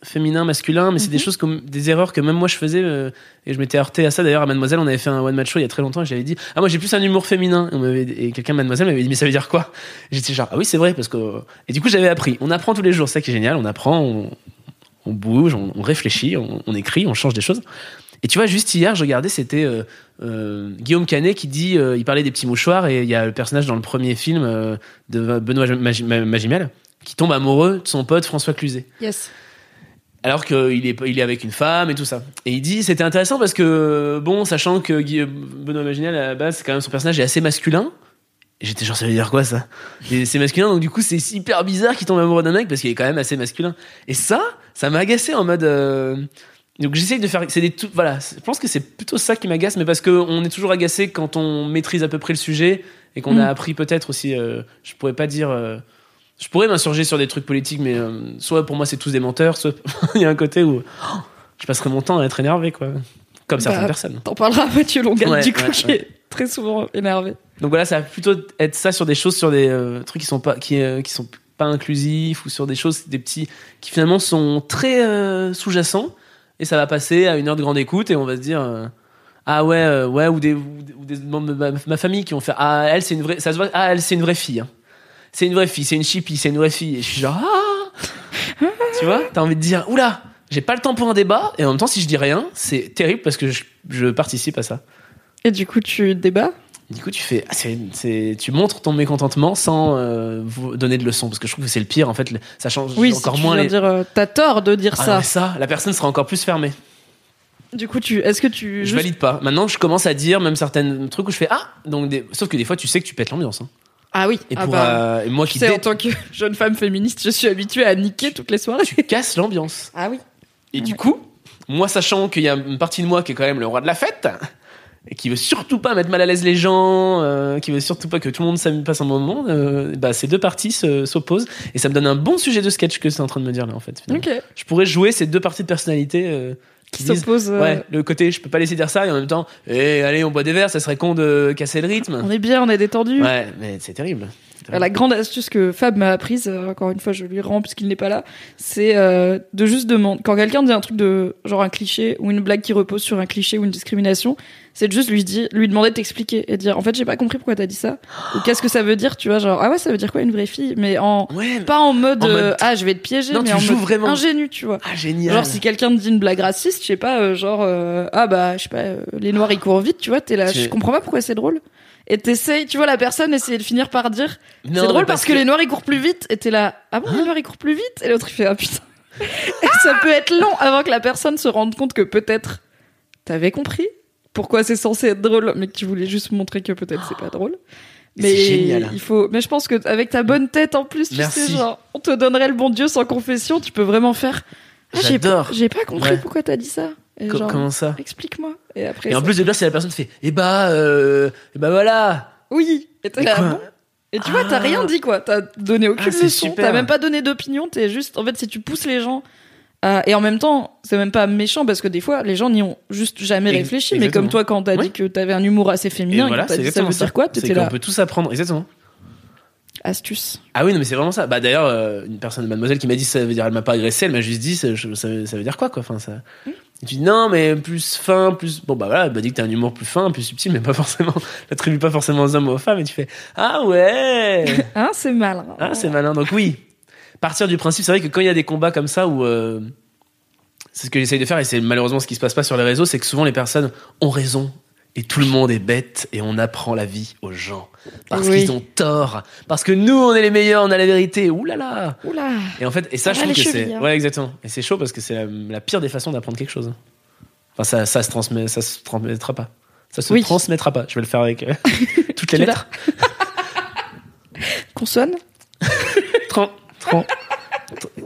féminin, masculin, mais c'est des Mhm. choses comme des erreurs que même moi je faisais euh, et je m'étais heurté à ça. D'ailleurs, à Mademoiselle, on avait fait un one match show il y a très longtemps et j'avais dit Ah, moi j'ai plus un humour féminin. Et, et quelqu'un, Mademoiselle, m'avait dit Mais ça veut dire quoi? J'étais genre Ah oui, c'est vrai, parce que. Et du coup, j'avais appris. On apprend tous les jours, c'est ça qui est génial. On apprend, on, on bouge, on, on réfléchit, on, on écrit, on change des choses. Et tu vois, juste hier, je regardais, c'était euh, euh, Guillaume Canet qui dit, euh, il parlait des petits mouchoirs et il y a le personnage dans le premier film de Benoît Magi- Ma- Magimel qui tombe amoureux de son pote François Cluzet. Yes. Alors qu'il est, il est avec une femme et tout ça. Et il dit, c'était intéressant parce que, bon, sachant que Benoît Magimel, à la base, c'est quand même son personnage est assez masculin. J'étais genre, ça veut dire quoi ça? C'est masculin, donc du coup, c'est hyper bizarre qu'il tombe amoureux d'un mec parce qu'il est quand même assez masculin. Et ça, ça m'a agacé en mode. Donc j'essaye de faire. C'est des tout. Voilà, je pense que c'est plutôt ça qui m'agace, mais parce qu'on est toujours agacé quand on maîtrise à peu près le sujet et qu'on Mm. a appris peut-être aussi. euh, je pourrais pas dire. euh, je pourrais m'insurger sur des trucs politiques, mais euh, soit pour moi c'est tous des menteurs, soit (laughs) il y a un côté où oh, je passerai mon temps à être énervé, quoi. Comme certaines Bah, personnes. T'en parleras à Mathieu Longal, Ouais, du coup, ouais, qui ouais. est très souvent énervé. Donc voilà, ça va plutôt être ça sur des choses, sur des euh, trucs qui sont pas, qui, qui sont pas inclusifs ou sur des choses, des petits, qui finalement sont très sous-jacents. Et ça va passer à une heure de grande écoute et on va se dire, euh, ah ouais, euh, ouais, ou des, ou des- membres de ma, famille qui vont faire, ah elle c'est une vraie, ça se voit, ah elle c'est une vraie fille. hein. C'est une vraie fille, c'est une chippie, c'est une vraie fille. Et je suis genre, ah Tu vois, t'as envie de dire, oula, j'ai pas le temps pour un débat. Et en même temps, si je dis rien, c'est terrible parce que je, je participe à ça. Et du coup, tu débats? Du coup, tu fais, ah, tu montres ton mécontentement sans euh, vous donner de leçons, parce que je trouve que c'est le pire. En fait, le- ça change Oui, encore si moins viens les. dire, euh, t'as tort de dire Ah, ça. non, ça, la personne sera encore plus fermée. Du coup, tu, est-ce que tu, Je juste- valide pas. Maintenant, je commence à dire même certains trucs où je fais ah. Donc, des- sauf que des fois, tu sais que tu pètes l'ambiance. hein. ah oui, Et ah pour bah, euh, et moi qui sais, en tant que (laughs) jeune femme féministe, je suis habituée à niquer toutes les soirées. tu casses l'ambiance. Ah oui. Et du coup, moi sachant qu'il y a une partie de moi qui est quand même le roi de la fête et qui veut surtout pas mettre mal à l'aise les gens, euh, qui veut surtout pas que tout le monde s'amuse passe un bon moment, euh, bah ces deux parties se- s'opposent et ça me donne un bon sujet de sketch que c'est en train de me dire là en fait. finalement. Ok. Je pourrais jouer ces deux parties de personnalité euh, qui Qui disent s'oppose. euh, ouais le côté je peux pas laisser dire ça et en même temps eh, allez on boit des verres ça serait con de casser le rythme. On est bien, on est détendu. Ouais mais c'est terrible. Terrible. La grande astuce que Fab m'a apprise, encore une fois, je lui rends puisqu'il n'est pas là, c'est de juste demander. Quand quelqu'un dit un truc de genre un cliché ou une blague qui repose sur un cliché ou une discrimination, c'est de juste lui dire, lui demander de t'expliquer et dire en fait j'ai pas compris pourquoi t'as dit ça ou qu'est-ce que ça veut dire, tu vois genre ah ouais ça veut dire quoi une vraie fille, mais en Ouais. pas en mode, En mode- euh, ah je vais te piéger, Non, mais tu en joues mode vraiment. ingénu, tu vois. Ah génial. Genre si quelqu'un te dit une blague raciste, je sais pas, euh, genre euh, ah bah je sais pas, les noirs ils courent vite, tu vois, t'es là, je comprends pas pourquoi c'est drôle. Et t'essayes, tu vois la personne essayer de finir par dire c'est drôle parce que... les noirs ils courent plus vite et t'es là ah bon les noirs ils courent plus vite? Et l'autre il fait ah putain. et ça peut être long avant que la personne se rende compte que peut-être t'avais compris pourquoi c'est censé être drôle mais que tu voulais juste montrer que peut-être c'est pas drôle. Mais génial. il faut mais je pense que avec ta bonne tête en plus tu Merci. sais genre on te donnerait le bon Dieu sans confession tu peux vraiment faire ah, j'ai pas, J'adore. j'ai pas compris Ouais. pourquoi t'as dit ça. Et genre, Comment ça explique-moi. Et après Et en ça- plus de là, c'est la personne qui fait Eh bah, euh, eh bah voilà oui. Et t'es Mais là, quoi bon. Et tu vois, t'as Ah. rien dit quoi. T'as donné aucune Ah, c'est leçon. T'as même pas donné d'opinion. T'es juste, en fait, si tu pousses les gens. À- Et en même temps, c'est même pas méchant parce que des fois, les gens n'y ont juste jamais réfléchi. Mais comme toi, quand t'as Oui. dit que t'avais un humour assez féminin, et dit ça veut ça. dire quoi? C'est T'étais qu'on là. peut tous apprendre, exactement. Astuce. Ah oui, non, mais c'est vraiment ça. Bah d'ailleurs, euh, une personne, mademoiselle, qui m'a dit ça veut dire, elle m'a pas agressé, elle m'a juste dit ça, je- ça, veut- ça veut dire quoi, quoi? Enfin, ça. Et tu dis non, mais plus fin, plus. Bon, bah voilà, elle m'a dit que t'as un humour plus fin, plus subtil, mais pas forcément. (laughs) L'attribue pas forcément aux hommes ou aux femmes, et tu fais ah ouais (laughs) Hein, c'est mal. Ah, c'est malin. Donc oui, partir du principe, c'est vrai que quand il y a des combats comme ça où euh, c'est ce que j'essaye de faire et c'est malheureusement ce qui se passe pas sur les réseaux, c'est que souvent les personnes ont raison et tout le monde est bête et on apprend la vie aux gens parce Oui. qu'ils ont tort, parce que nous on est les meilleurs, on a la vérité. Ouh là là. Et en fait, et ça, Ça je trouve que c'est hein. ouais exactement. Et c'est chaud parce que c'est la, la pire des façons d'apprendre quelque chose. Enfin ça, ça se transmet, ça se transmettra pas. Ça se Oui. transmettra pas. Je vais le faire avec euh, (laughs) toutes les lettres. Consonne. Tran,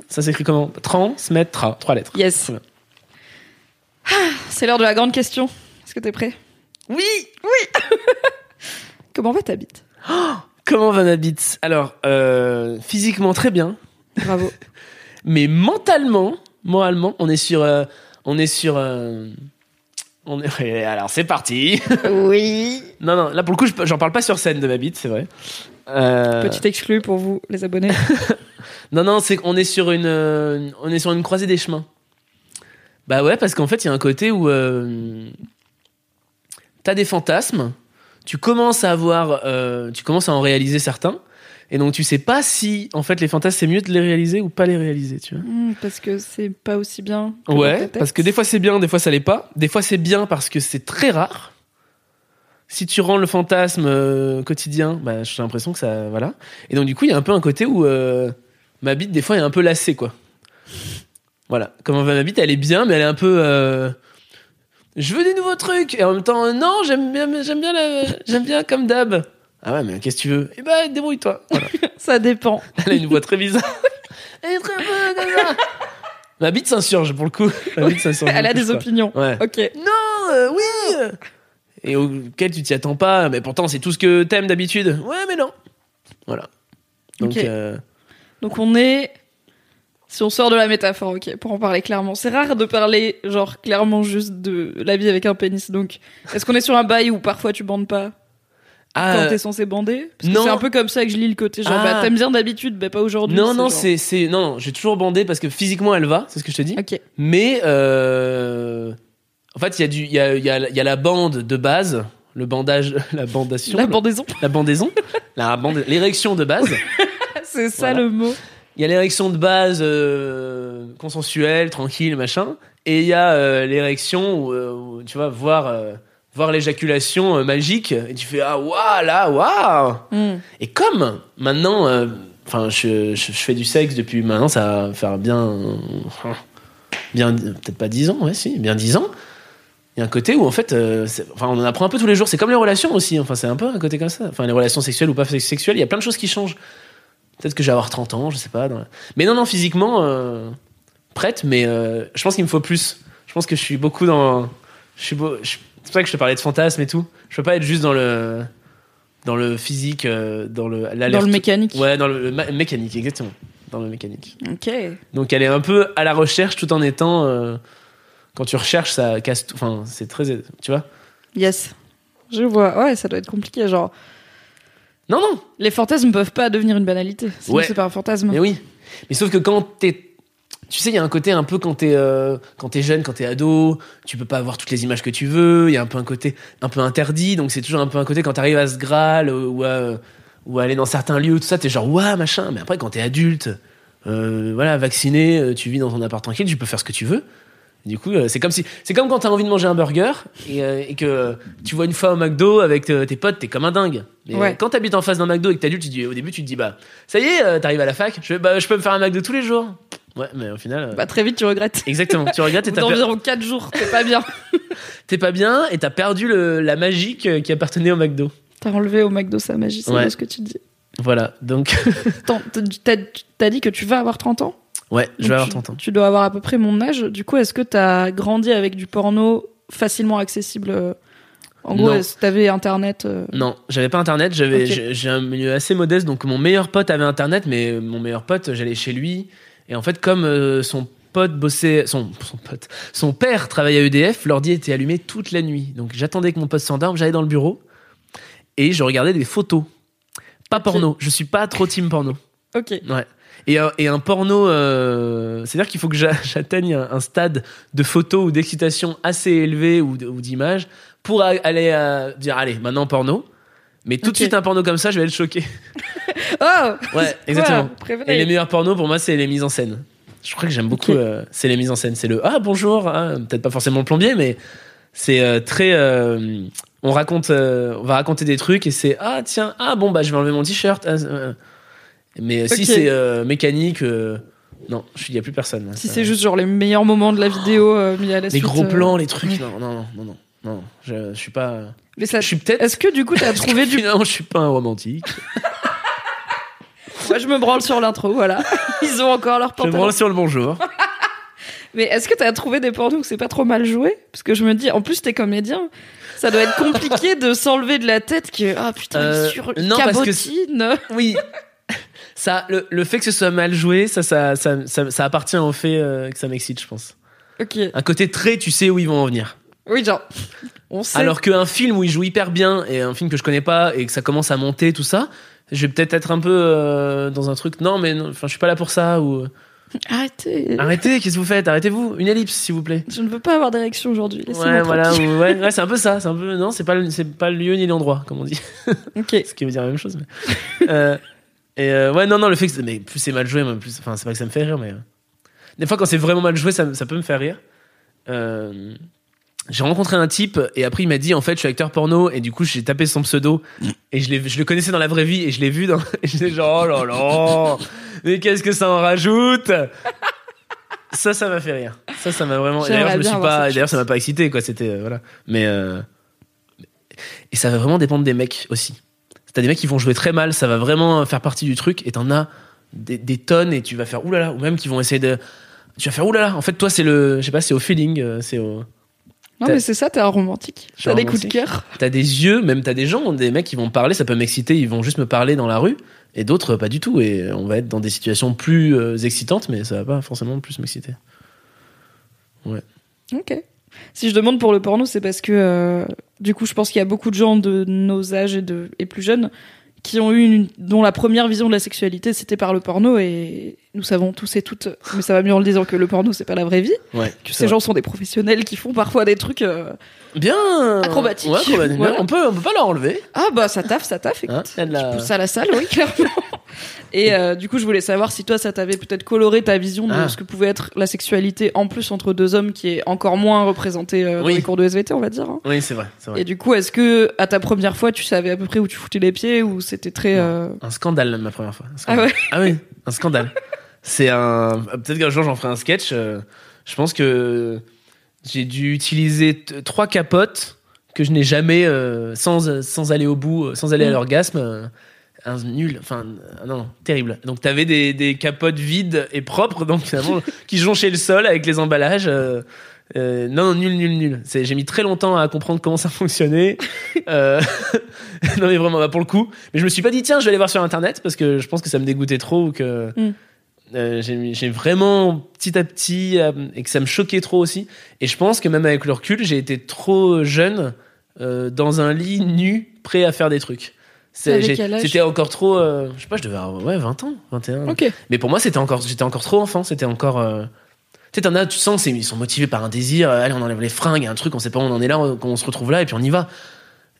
Ça s'écrit comment Transmettra. Trois lettres. Yes. Bien. C'est l'heure de la grande question. Est-ce que t'es prêt? Oui (laughs) Comment va ta bite? Comment va ma bite? Alors, euh, physiquement très bien, Bravo. (laughs) mais mentalement, moralement, on est sur, euh, on est sur, euh, on est. (laughs) Alors c'est parti. oui. non non, là pour le coup, je- j'en parle pas sur scène de ma bite, c'est vrai. Euh, Petit exclu pour vous, les abonnés. Non non, c'est qu'on est sur une, euh, on est sur une croisée des chemins. Bah ouais, parce qu'en fait, il y a un côté où euh, t'as des fantasmes, tu commences à avoir, euh, tu commences à en réaliser certains, et donc tu sais pas si, en fait, les fantasmes c'est mieux de les réaliser ou pas les réaliser, tu vois. Hmm, parce que c'est pas aussi bien. que dans ta Ouais, parce que des fois c'est bien, des fois ça l'est pas. Des fois c'est bien parce que c'est très rare. Si tu rends le fantasme euh, quotidien, bah, j'ai l'impression que ça, voilà. Et donc du coup, il y a un peu un côté où euh, ma bite des fois est un peu lassée, quoi. Voilà. Comment va ma bite Elle est bien, mais elle est un peu. euh, Je veux des nouveaux trucs. Et en même temps, euh, non, j'aime bien, j'aime bien, la- j'aime bien comme d'hab. Ah ouais, mais qu'est-ce que tu veux? Eh ben, débrouille-toi. Voilà. (laughs) Ça dépend. Elle a une voix très bizarre. (laughs) Elle est très bonne, comme ça. Ma bite s'insurge pour le coup. Ma bite Elle a des opinions. Ouais. Ok. Non, euh, oui. et auquel tu t'y attends pas, mais pourtant c'est tout ce que t'aimes d'habitude. Ouais, mais non. Voilà. Donc, euh, Donc on est. Si on sort de la métaphore, ok, pour en parler clairement. C'est rare de parler, genre, clairement juste de la vie avec un pénis. Donc, est-ce qu'on est sur un bail où parfois tu bandes pas ah, quand t'es censé bander? Parce que c'est un peu comme ça que je lis le côté, genre, Ah. bah, t'aimes bien d'habitude, bah, pas aujourd'hui. non, non, genre- c'est, c'est, non, non, j'ai toujours bandé parce que physiquement elle va, c'est ce que je te dis. Ok. Mais euh, en fait, il y a du, il y a, il y a, y a la bande de base, le bandage, (laughs) la bandation, La bandaison, la bandaison, (laughs) la bande, l'érection de base. (laughs) c'est ça Voilà. le mot. Il y a l'érection de base euh, consensuelle, tranquille, machin, et il y a euh, l'érection où, euh, où, tu vas voir, euh, voir l'éjaculation magique, et tu fais ah waouh là waouh. Hmm. Et comme maintenant, enfin, je, je, je fais du sexe depuis maintenant, ça va faire bien, bien, peut-être pas 10 ans, ouais, si, bien 10 ans. Il y a un côté où en fait, euh, enfin, on en apprend un peu tous les jours. C'est comme les relations aussi. Enfin, c'est un peu un côté comme ça. Enfin, les relations sexuelles ou pas sexuelles, il y a plein de choses qui changent. Peut-être que je vais avoir 30 ans, je sais pas. la- Mais non, non, physiquement euh, prête, mais euh, je pense qu'il me faut plus. Je pense que je suis beaucoup dans. Je suis beau... je- C'est pour ça que je te parlais de fantasme et tout. Je peux pas être juste dans le dans le physique, euh, dans le Dans le mécanique. Ouais, dans le ma- mécanique, exactement. Dans le mécanique. Ok. Donc elle est un peu à la recherche tout en étant. euh, quand tu recherches, ça casse tout. Enfin, c'est très. Tu vois Yes. Je vois. Ouais, ça doit être compliqué. Genre, Non, non les fantasmes peuvent pas devenir une banalité. Sinon, Ouais. c'est pas un fantasme. Mais oui. Mais sauf que quand t'es. Tu sais, il y a un côté un peu quand t'es euh, quand t'es jeune, quand t'es ado, tu peux pas avoir toutes les images que tu veux. Il y a un peu un côté un peu interdit, donc c'est toujours un peu un côté quand t'arrives à ce Graal ou à, ou à aller dans certains lieux, tout ça, t'es genre ouah machin. Mais après, quand t'es adulte, euh, voilà, vacciné, euh, tu vis dans ton appart tranquille, tu peux faire ce que tu veux. Du coup, euh, c'est comme si, c'est comme quand t'as envie de manger un burger et, euh, et que tu vois une fois au McDo avec euh, tes potes, t'es comme un dingue. Mais Ouais. quand t'habites en face d'un McDo et que t'es adulte, tu dis, au début, tu te dis bah ça y est, t'arrives à la fac, je, bah, je peux me faire un McDo tous les jours. Ouais, mais au final, Bah, très vite, tu regrettes. exactement. Tu regardes, et (laughs) t'as d'environ 4 jours, t'es pas bien. (laughs) t'es pas bien et t'as perdu le, la magie qui appartenait au McDo. T'as enlevé au McDo sa magie, c'est Ouais. ce que tu dis. Voilà, donc (laughs) Attends, t'as dit que tu vas avoir 30 ans? Ouais, je vais avoir tu- 30 ans. Tu dois avoir à peu près mon âge. Du coup, est-ce que t'as grandi avec du porno facilement accessible euh, En gros, t'avais internet euh, Non, j'avais pas internet, j'avais j'ai- un milieu assez modeste donc mon meilleur pote avait internet mais mon meilleur pote, j'allais chez lui et en fait comme euh, son pote bossait son son pote, son père travaillait à EDF, l'ordi était allumé toute la nuit. Donc j'attendais que mon pote s'endorme, j'allais dans le bureau et je regardais des photos. Pas porno, je suis pas trop team porno. Ok. Ouais. Et, un- et un porno, euh, c'est-à-dire qu'il faut que j'a- (laughs) j'atteigne un, un stade de photos ou d'excitation assez élevé ou, d- ou d'images pour aller à dire allez maintenant porno. Mais tout de suite un porno comme ça, je vais être choqué. (laughs) Oh Ouais, exactement. Et les meilleurs pornos pour moi, c'est les mises en scène. Je crois que j'aime beaucoup. Euh, c'est les mises en scène. C'est le ah bonjour, ah, peut-être pas forcément le plombier, mais c'est euh, très. euh, on raconte, euh, on va raconter des trucs et c'est ah tiens ah bon bah je vais enlever mon t-shirt. ah, euh. mais si Ok. c'est euh, mécanique, euh, non, il y a plus personne. là. Si Ça- c'est juste genre les meilleurs moments de la vidéo euh, mis à la les suite. gros euh, plans, les trucs, non non non non non, non je, je suis pas. Mais ça- Je suis peut-être. Est-ce que du coup t'as (laughs) trouvé du. Finalement, je suis pas un romantique. Moi je me branle sur l'intro, voilà. (laughs) Ils ont encore leur Je me pantalon. branle sur le bonjour. (laughs) Mais est-ce que t'as trouvé des pornos où c'est pas trop mal joué? Parce que je me dis, en plus t'es comédien, ça doit être compliqué de s'enlever de la tête que ah putain Euh, il sur non, parce que cabotine. Oui. Ça, le, le fait que ce soit mal joué, ça, ça, ça, ça, ça appartient au fait euh, que ça m'excite, je pense. Ok. Un côté très, tu sais où ils vont en venir. Oui genre. On sait. Alors qu'un film où ils jouent hyper bien et un film que je connais pas et que ça commence à monter, tout ça, je vais peut-être être un peu euh, dans un truc. Non, mais enfin, je suis pas là pour ça. Ou Arrêtez. arrêtez, qu'est-ce que vous faites? Arrêtez-vous. Une ellipse, s'il vous plaît. Je ne veux pas avoir d'érection aujourd'hui. Ouais, voilà. ou- ouais, ouais, (laughs) c'est un peu ça. C'est un peu non, c'est pas, c'est pas le lieu ni l'endroit, comme on dit. Ok. (laughs) ce qui veut dire la même chose. Mais... Euh, et euh, ouais, non, non, le fait que mais plus c'est mal joué, plus, enfin, c'est pas que ça me fait rire, mais euh, des fois quand c'est vraiment mal joué, ça, ça peut me faire rire. Euh, j'ai rencontré un type et après il m'a dit en fait je suis acteur porno et du coup j'ai tapé son pseudo et je, je le connaissais dans la vraie vie et je l'ai vu dans (laughs) et j'étais genre oh là là mais qu'est-ce que ça en rajoute? Ça ça m'a fait rire. Ça ça m'a vraiment et d'ailleurs je me suis pas d'ailleurs ça m'a pas excité quoi c'était euh, voilà. Mais et ça va vraiment dépendre des mecs aussi T'as des mecs qui vont jouer très mal, ça va vraiment faire partie du truc, et t'en as des, des tonnes, et tu vas faire oulala, ou même qui vont essayer de. Tu vas faire oulala. En fait, toi, c'est le. Je sais pas, c'est au feeling, euh, c'est au. Non, mais c'est ça, t'es un romantique. T'as des coups de cœur. T'as des yeux, même t'as des gens, des mecs qui vont parler, ça peut m'exciter, ils vont juste me parler dans la rue, et d'autres pas du tout, et on va être dans des situations plus euh, excitantes, mais ça va pas forcément plus m'exciter. Ok. Si je demande pour le porno, c'est parce que euh, du coup, je pense qu'il y a beaucoup de gens de nos âges et, de, et plus jeunes qui ont eu une, dont la première vision de la sexualité c'était par le porno et nous savons tous et toutes, mais ça va mieux en le disant que le porno c'est pas la vraie vie, Ouais. que ces vrai. gens sont des professionnels qui font parfois des trucs. euh, bien Acrobatique. Ouais, acrobatique. Voilà. On peut, on peut pas leur enlever. Ah bah ça taffe, ça taffe. Écoute, Hein, a de la- tu pousses à la salle, oui clairement. Et euh, du coup, je voulais savoir si toi, ça t'avait peut-être coloré ta vision de Ah. ce que pouvait être la sexualité en plus entre deux hommes, qui est encore moins représentée euh, dans Oui. les cours de SVT, on va dire. hein. Oui, c'est vrai. Et du coup, est-ce que à ta première fois, tu savais à peu près où tu foutais les pieds ou c'était très euh, Un scandale ma première fois. Ah ouais Ah oui, un scandale. C'est un. Peut-être qu'un jour j'en ferai un sketch. Je pense que j'ai dû utiliser trois capotes que je n'ai jamais sans sans aller au bout, sans aller à Mm. l'orgasme. Un nul, enfin euh, non, non, terrible. Donc t'avais des, des capotes vides et propres, donc finalement (laughs) qui jonchaient le sol avec les emballages. euh, euh, non, nul, nul, nul. C'est- J'ai mis très longtemps à comprendre comment ça fonctionnait. (laughs) Euh, (laughs) non mais vraiment, bah, pour le coup. Mais je me suis pas dit tiens, je vais aller voir sur internet parce que je pense que ça me dégoûtait trop ou que Mm. j'ai vraiment petit à petit et que ça me choquait trop aussi. Et je pense que même avec le recul, j'ai été trop jeune dans un lit nu, prêt à faire des trucs. C'était encore trop. euh, je sais pas, je devais avoir ouais, 20 ans, 21. Ok. Mais pour moi, c'était encore, j'étais encore trop enfant. C'était encore. euh, Tu sais, t'en as, tu sens, ils sont motivés par un désir. euh, allez, on enlève les fringues, un truc, on sait pas où on en est là, on, on se retrouve là et puis on y va.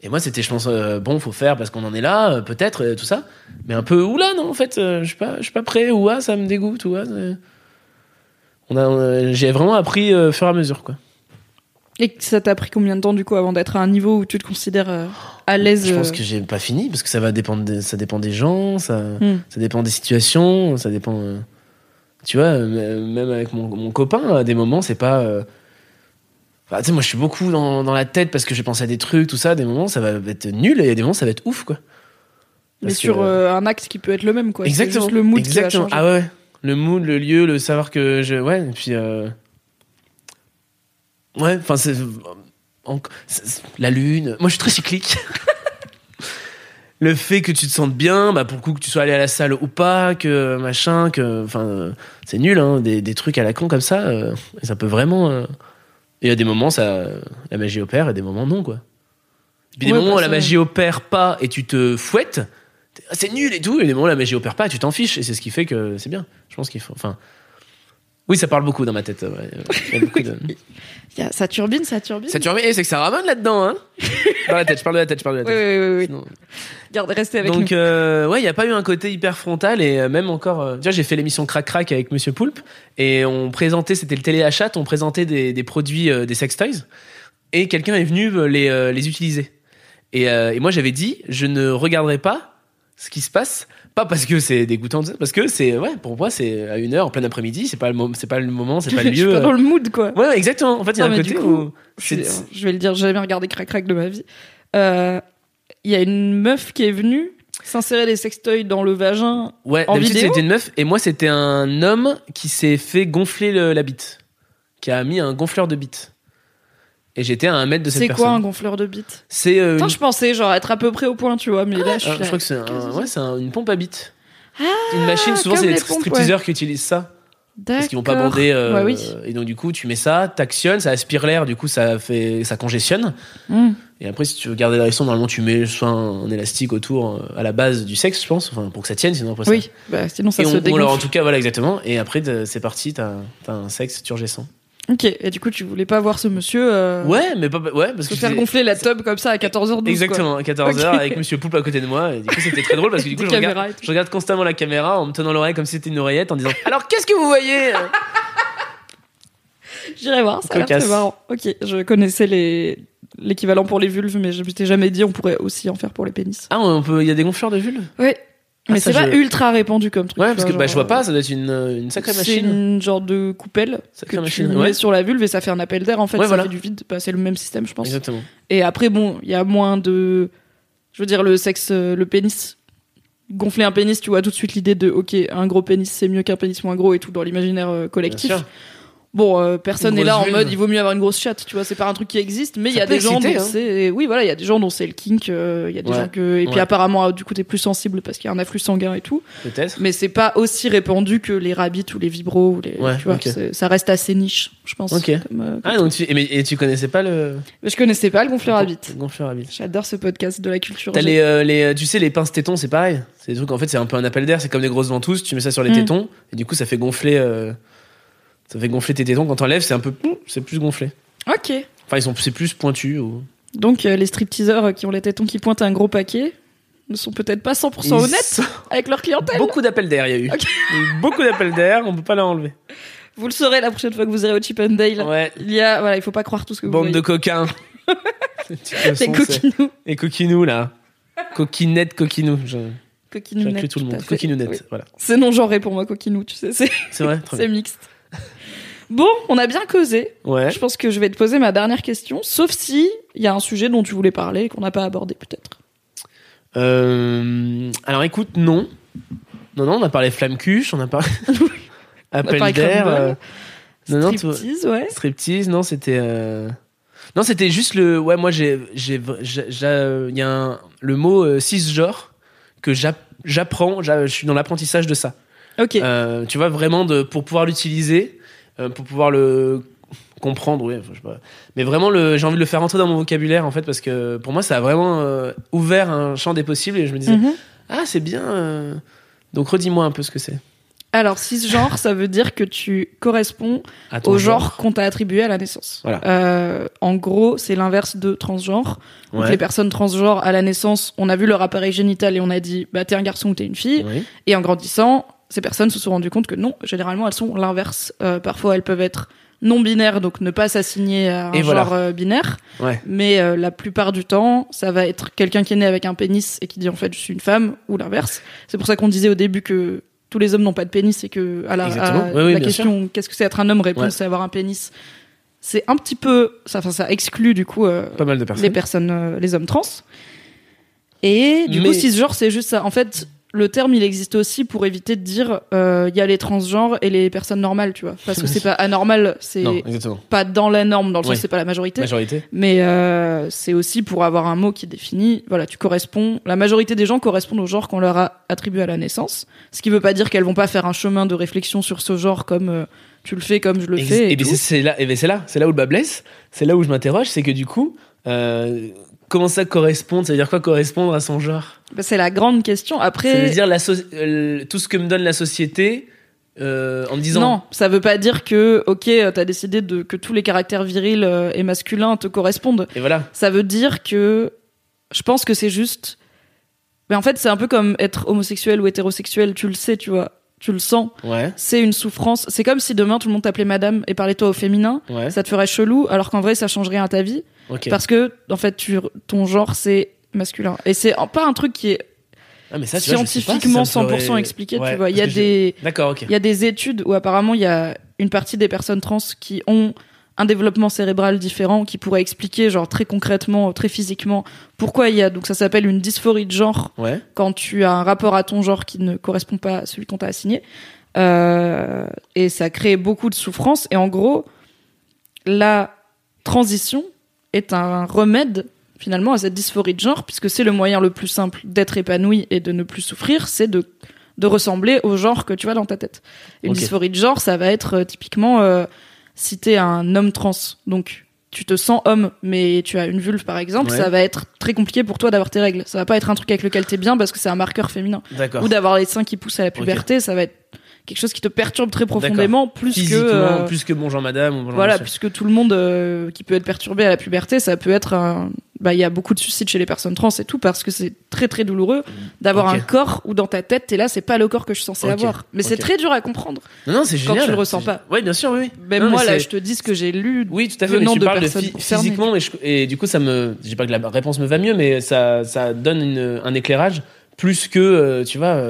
Et moi, c'était, je pense, euh, bon, faut faire parce qu'on en est là, euh, peut-être, euh, tout ça. Mais un peu, oula, non, en fait, euh, je suis pas, je suis pas prêt, ou ah, ça me dégoûte, ou ah, c'est- on a, euh, j'ai vraiment appris euh, au fur et à mesure, quoi. Et ça t'a pris combien de temps du coup avant d'être à un niveau où tu te considères euh, à l'aise Je pense euh, que j'ai pas fini parce que ça va dépendre, ça dépend des gens, ça. hmm. Ça dépend des situations, ça dépend. euh, Tu vois, même avec mon, mon copain, à des moments, c'est pas. euh, tu sais, moi, je suis beaucoup dans, dans la tête parce que j'ai pensé à des trucs, tout ça. À des moments, ça va être nul et à des moments, ça va être ouf, quoi. Mais sur que- un acte qui peut être le même quoi. Exactement. juste le mood Exactement. qui va. Ah ouais. Le mood, le lieu, le savoir que je. Ouais, et puis. Ouais, enfin, c'est. La lune. Moi, je suis très cyclique. (laughs) le fait que tu te sentes bien, bah, pour le coup, que tu sois allé à la salle ou pas, que machin, que. Enfin, c'est nul, hein, des, des trucs à la con comme ça. euh, et ça peut vraiment. euh, Et à des moments, ça, la magie opère, et des moments, non, quoi. Et puis des moments où la magie opère pas et tu te fouettes, t'es, Ah, c'est nul et tout, et des moments où la magie opère pas et tu t'en fiches, et c'est ce qui fait que c'est bien. Je pense qu'il faut. Enfin. Oui, ça parle beaucoup dans ma tête. ouais. Il y a beaucoup de... (laughs) Il y a- ça turbine, ça turbine. Ça tu remets, c'est que ça ramène là-dedans, hein (laughs) Dans la tête, je parle de la tête, je parle de la Oui, tête. oui, oui, oui. Sinon- Garde, restez avec Donc nous. euh, ouais, il y a pas eu un côté hyper frontal et euh, même encore. euh, tu vois, j'ai fait l'émission Crac Crac avec Monsieur Poulpe et on présentait, c'était le téléachat, on présentait des, des produits, euh, des sex toys et quelqu'un est venu euh, les euh, les utiliser. Et, euh, et moi j'avais dit, je ne regarderai pas ce qui se passe, pas parce que c'est dégoûtant, parce que c'est ouais, pour moi c'est à une heure en plein après-midi, c'est pas le moment, c'est pas le moment, c'est pas le (laughs) Je suis lieu. pas dans le mood quoi. Ouais, exactement. En fait, il y a un côté coup, où Je, vais le dire, j'ai jamais regardé Crac Crac de ma vie. Euh, Il y a une meuf qui est venue s'insérer des sextoys dans le vagin. Ouais, En vidéo c'était une meuf et moi c'était un homme qui s'est fait gonfler le- la bite, qui a mis un gonfleur de bite. Et j'étais à un mètre de cette C'est personne. quoi un gonfleur de bite C'est euh, une- je pensais genre être à peu près au point, tu vois, mais là je Ah, je crois que c'est un- Qu'est-ce que ouais, c'est c'est un- une pompe à bite. Ah, une machine, souvent c'est les les pompes, stripteaseurs qui utilisent ça parce qu'ils vont pas bander. euh, Ouais, oui. Et donc du coup tu mets ça, t'actionnes, ça aspire l'air, du coup ça fait, ça congestionne. Hmm. Et après si tu veux garder l'érection, normalement tu mets soit un, un élastique autour euh, à la base du sexe, je pense, enfin pour que ça tienne, sinon après ça. Oui, bah, sinon ça et se on, ou dégonfle. alors en tout cas voilà exactement. Et après c'est parti, t'as as un sexe turgescent. Ok, et du coup, tu voulais pas voir ce monsieur euh, Ouais, mais pas ouais parce se que faire gonfler la tub comme ça à 14h12. Exactement, à 14h Ok. avec Monsieur Poulpe à côté de moi. Et du coup, c'était très drôle parce que du (laughs) coup, je regarde, je regarde constamment la caméra en me tenant l'oreille comme si c'était une oreillette en disant Alors, qu'est-ce que vous voyez (laughs) J'irai voir, ça a très marrant. Ok, je connaissais les l'équivalent pour les vulves, mais je m'étais jamais dit on pourrait aussi en faire pour les pénis. Ah, on peut, il y a des gonfleurs de vulve Ouais. Ah, Mais ça, c'est pas je- ultra répandu comme truc. Ouais, parce que vois, bah, je vois genre, pas, ça doit être une, une sacrée C'est machine. une genre de coupelle Sacrée que machine, tu ouais. mets sur la vulve et ça fait un appel d'air en fait, Ouais, ça voilà. fait du vide. Bah, c'est le même système, je pense. Exactement. Et après, bon, il y a moins de. Je veux dire, le sexe, euh, le pénis. Gonfler un pénis, tu vois tout de suite l'idée de, ok, un gros pénis c'est mieux qu'un pénis moins gros et tout dans l'imaginaire euh, Bien collectif. sûr. Bon, euh, personne n'est là en mode il vaut mieux avoir une grosse chatte, tu vois, c'est pas un truc qui existe, mais il y a des gens dont hein. c'est oui, voilà, il y a des gens dont c'est le kink, euh, il y a des Ouais. gens que et puis Ouais. apparemment du coup t'es plus sensible parce qu'il y a un afflux sanguin et tout, Peut-être. mais c'est pas aussi répandu que les rabbits ou les vibros ou les Ouais, tu vois, ça reste assez niche, je pense. Ok. comme, euh, Ah, donc tu, et, mais, et tu connaissais pas le. Mais je connaissais pas le gonfleur. Le gonfleur bite. J'adore ce podcast de la culture. T'as les, les, tu sais, les pinces tétons, c'est pareil. C'est des trucs, en fait, c'est un peu un appel d'air. C'est comme des grosses ventouses. Tu mets ça sur les Mm. tétons. Et du coup, ça fait gonfler, ça fait gonfler tes tétons. Quand t'enlèves, c'est un peu, c'est plus gonflé. Ok. Enfin, ils sont, c'est plus pointu. Ou... Donc euh, les stripteaseurs euh, qui ont les tétons qui pointent un gros paquet ne sont peut-être pas 100% Ils honnêtes avec leur clientèle. Beaucoup d'appels d'air, il y a eu. Beaucoup d'appels d'air. On peut pas l'enlever. Vous le saurez la prochaine fois que vous irez au Chip and Dale. Ouais. Il y a voilà, il faut pas croire tout ce que vous Bande de coquins. (laughs) Les coquinous. Les coquinous, là. Coquinette, coquinou. Je- Coquinou J'inclus net, tout le à monde. Coquinounette, Oui. voilà. C'est non genré pour moi, coquinou, tu sais, c'est vrai, (laughs) c'est mixte. Bon, on a bien causé. Ouais. Je pense que je vais te poser ma dernière question, sauf si il y a un sujet dont tu voulais parler et qu'on n'a pas abordé peut-être. Euh, alors écoute, non. Non, non, on a parlé flamme cuche, on a (laughs) parlé. Appel d'air. euh, Non, non, Striptease, ouais. striptease, non, c'était. euh, Non, c'était juste le. Ouais, moi, j'ai. Il y a un- le mot euh, cisgenre que j'app- j'apprends, j'a- je suis dans l'apprentissage de ça. Ok. Euh, tu vois, vraiment, de, pour pouvoir l'utiliser, euh, pour pouvoir le comprendre, oui, enfin, je sais pas. Mais vraiment, j'ai envie de le faire rentrer dans mon vocabulaire, en fait, parce que pour moi, ça a vraiment euh, ouvert un champ des possibles et je me disais, Mhm. ah, c'est bien. Donc, redis-moi un peu ce que c'est. Alors, cisgenre, ça veut dire que tu corresponds au genre, qu'on t'a attribué à la naissance. Voilà. Euh, en gros, c'est l'inverse de transgenre. Donc, les personnes transgenres à la naissance, on a vu leur appareil génital et on a dit, bah t'es un garçon ou t'es une fille. Oui. Et en grandissant, ces personnes se sont rendues compte que non, généralement elles sont l'inverse. Euh, parfois elles peuvent être non binaires, donc ne pas s'assigner à un Et genre euh, binaire. Ouais. Mais euh, la plupart du temps, ça va être quelqu'un qui est né avec un pénis et qui dit en fait je suis une femme ou l'inverse. C'est pour ça qu'on disait au début que tous les hommes n'ont pas de pénis et que à la, Exactement. à Oui, oui, la bien question qu'est-ce que c'est être un homme, réponse Ouais. c'est avoir un pénis. C'est un petit peu, ça, enfin, ça exclut du coup euh, Pas mal de personnes. les personnes, euh, les hommes trans. Et du Mais- coup, cisgenre, c'est juste ça. En fait, le terme, il existe aussi pour éviter de dire euh, il y a les transgenres et les personnes normales, tu vois. Parce que (laughs) c'est pas anormal, c'est pas dans la norme, dans le sens Oui. c'est pas la majorité. Majorité. Mais euh, c'est aussi pour avoir un mot qui définit, voilà, tu corresponds. La majorité des gens correspondent au genre qu'on leur a attribué à la naissance. Ce qui veut pas dire qu'elles vont pas faire un chemin de réflexion sur ce genre comme euh, tu le fais, comme je le fais. et et c'est là, et c'est là, c'est là où le bas blesse. C'est là où je m'interroge, c'est que du coup, euh, comment ça correspond Ça veut dire quoi correspondre à son genre? Bah, c'est la grande question. Après, Ça veut dire la so- euh, tout ce que me donne la société euh, en me disant. Non, ça veut pas dire que, ok, euh, t'as décidé de, que tous les caractères virils et masculins te correspondent. Et voilà. Ça veut dire que, je pense que c'est juste, mais en fait, c'est un peu comme être homosexuel ou hétérosexuel, tu le sais, tu vois, tu le sens. Ouais. C'est une souffrance. C'est comme si demain tout le monde t'appelait madame et parlait toi au féminin. Ouais. Ça te ferait chelou, alors qu'en vrai, ça change rien à ta vie. Parce que, en fait, tu, ton genre, c'est masculin. Et c'est pas un truc qui est Ah, mais ça, tu vois, je sais pas si scientifiquement ça me 100% ferait- expliqué, Ouais, tu vois. Il y a des, il y a des études où apparemment il y a une partie des personnes trans qui ont un développement cérébral différent qui pourrait expliquer genre très concrètement, très physiquement pourquoi il y a donc ça s'appelle une dysphorie de genre Ouais. quand tu as un rapport à ton genre qui ne correspond pas à celui qu'on t'a assigné Euh, et ça crée beaucoup de souffrance et en gros la transition est un remède finalement à cette dysphorie de genre puisque c'est le moyen le plus simple d'être épanoui et de ne plus souffrir c'est de de ressembler au genre que tu as dans ta tête. Une dysphorie de genre ça va être euh, typiquement euh, si t'es un homme trans donc tu te sens homme mais tu as une vulve par exemple Ouais. ça va être très compliqué pour toi d'avoir tes règles. Ça va pas être un truc avec lequel t'es bien parce que c'est un marqueur féminin. Ou d'avoir les seins qui poussent à la puberté ça va être quelque chose qui te perturbe très profondément plus que euh, plus que bonjour madame ou bonjour voilà, monsieur. puisque tout le monde euh, qui peut être perturbé à la puberté, ça peut être un... Bah, il y a beaucoup de suicides chez les personnes trans et tout, parce que c'est très très douloureux d'avoir un corps où dans ta tête, t'es là, c'est pas le corps que je suis censée Ok. avoir. Mais c'est très dur à comprendre. Non, non, c'est Quand génial. tu le ressens pas. Ouais, bien sûr, oui. Même Non, moi, mais là, je te dis ce que j'ai lu. Oui, tout à fait. Mais tu de parles de physiquement, et, je- et du coup, ça me. Je dis pas que la réponse me va mieux, mais ça, ça donne une- un éclairage plus que, euh, tu vois.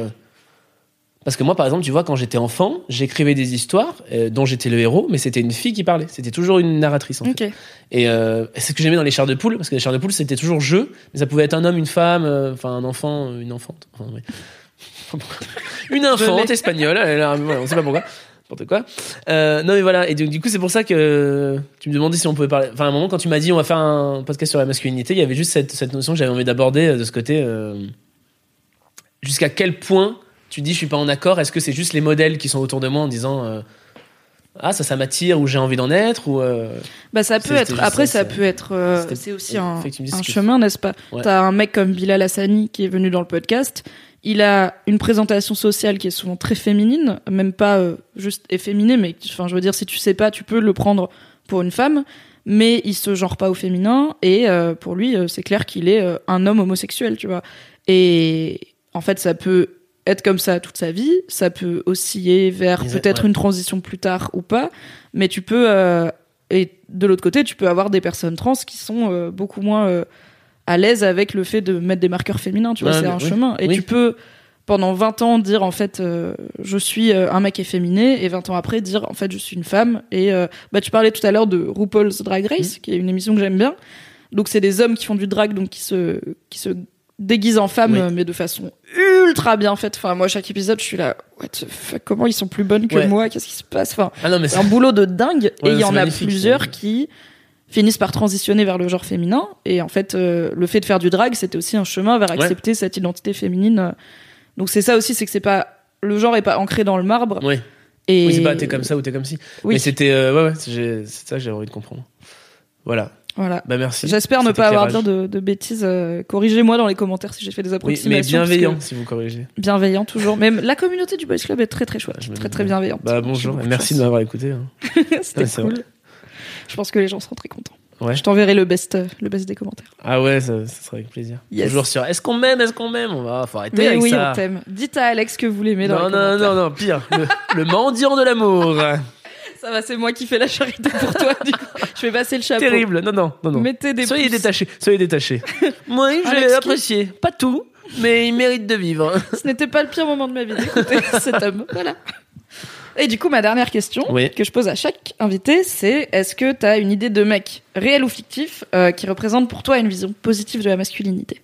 Parce que moi, par exemple, tu vois, quand j'étais enfant, j'écrivais des histoires euh, dont j'étais le héros, mais c'était une fille qui parlait. C'était toujours une narratrice. En fait. Et euh, c'est ce que j'aimais dans les chars de poule, parce que les chars de poule, c'était toujours jeu, mais ça pouvait être un homme, une femme, euh, enfin un enfant, une enfante. Enfin, ouais. (laughs) une l'ai. espagnole, elle a- voilà, on sait pas pourquoi. n'importe quoi. Non mais voilà, et donc, du coup c'est pour ça que tu me demandais si on pouvait parler. Enfin à un moment quand tu m'as dit on va faire un podcast sur la masculinité, il y avait juste cette, cette notion que j'avais envie d'aborder de ce côté. Jusqu'à quel point tu dis je suis pas en accord Est-ce que c'est juste les modèles qui sont autour de moi en disant euh, ah ça ça m'attire ou j'ai envie d'en être ou euh, Bah ça peut être. Après ça, peut être. euh, c'est aussi un, chemin, n'est-ce pas? Ouais. T'as un mec comme Bilal Hassani qui est venu dans le podcast. Il a une présentation sociale qui est souvent très féminine, même pas euh, juste efféminée, mais enfin je veux dire si tu sais pas, tu peux le prendre pour une femme, mais il se genre pas au féminin et pour lui c'est clair qu'il est un homme homosexuel, tu vois. Et en fait ça peut être comme ça toute sa vie, ça peut osciller vers peut-être ouais. une transition plus tard ou pas, mais tu peux euh, et de l'autre côté, tu peux avoir des personnes trans qui sont euh, beaucoup moins euh, à l'aise avec le fait de mettre des marqueurs féminins, tu vois, Ouais, c'est un oui. chemin. Et Oui. tu peux, pendant 20 ans, dire en fait, je suis un mec efféminé, et 20 ans après, dire en fait, je suis une femme. Et bah, tu parlais tout à l'heure de RuPaul's Drag Mm. Race, qui est une émission que j'aime bien. Donc, c'est des hommes qui font du drag, donc qui se, qui se déguisent en Oui. euh, mais de façon ultra bien faite. Enfin, moi, chaque épisode, je suis là, what the fuck, comment ils sont plus bonnes que Ouais. moi, qu'est-ce qui se passe? Enfin, ah c'est un boulot de dingue et il y en a plusieurs qui finissent par transitionner vers le genre féminin et en fait euh, le fait de faire du drag c'était aussi un chemin vers Ouais. accepter cette identité féminine donc c'est ça aussi c'est que c'est pas le genre est pas ancré dans le marbre Oui. et Oui, c'est pas t'es comme ça ou t'es comme ci. oui Mais c'était euh, ouais ouais, c'est ça que j'avais envie de comprendre. Voilà. Voilà Bah merci. j'espère ne pas avoir dire de, de bêtises euh, corrigez-moi dans les commentaires si j'ai fait des Oui, approximations mais bienveillant si vous corrigez. bienveillant toujours même (laughs) la communauté du boys club est très très chouette très très bien. bienveillante Bah bonjour, et merci de m'avoir écouté. hein. (laughs) c'était c'est cool vrai. je pense que les gens seront très contents Ouais. je t'enverrai le best euh, le best des commentaires Ah ouais, ça, ça serait avec plaisir. Yes. Toujours sur est-ce qu'on m'aime, est-ce qu'on m'aime On va faut arrêter mais avec oui ça. on t'aime dites à Alex que vous l'aimez dans non, les non, commentaires. non, non, pire. Le, le mendiant de l'amour. (laughs) Ça va, c'est moi qui fais la charité pour toi. Du coup, je vais passer le chapeau. Terrible. Non, non, non, non. Mettez des Soyez pouces. détachés. Soyez détachés. (laughs) Moi, j'ai apprécié. Pas tout, mais il mérite de vivre. (laughs) Ce n'était pas le pire moment de ma vie d'écouter (laughs) cet homme. Voilà. Et du coup, ma dernière question Oui. que je pose à chaque invité, c'est est-ce que tu as une idée de mec réel ou fictif euh, qui représente pour toi une vision positive de la masculinité?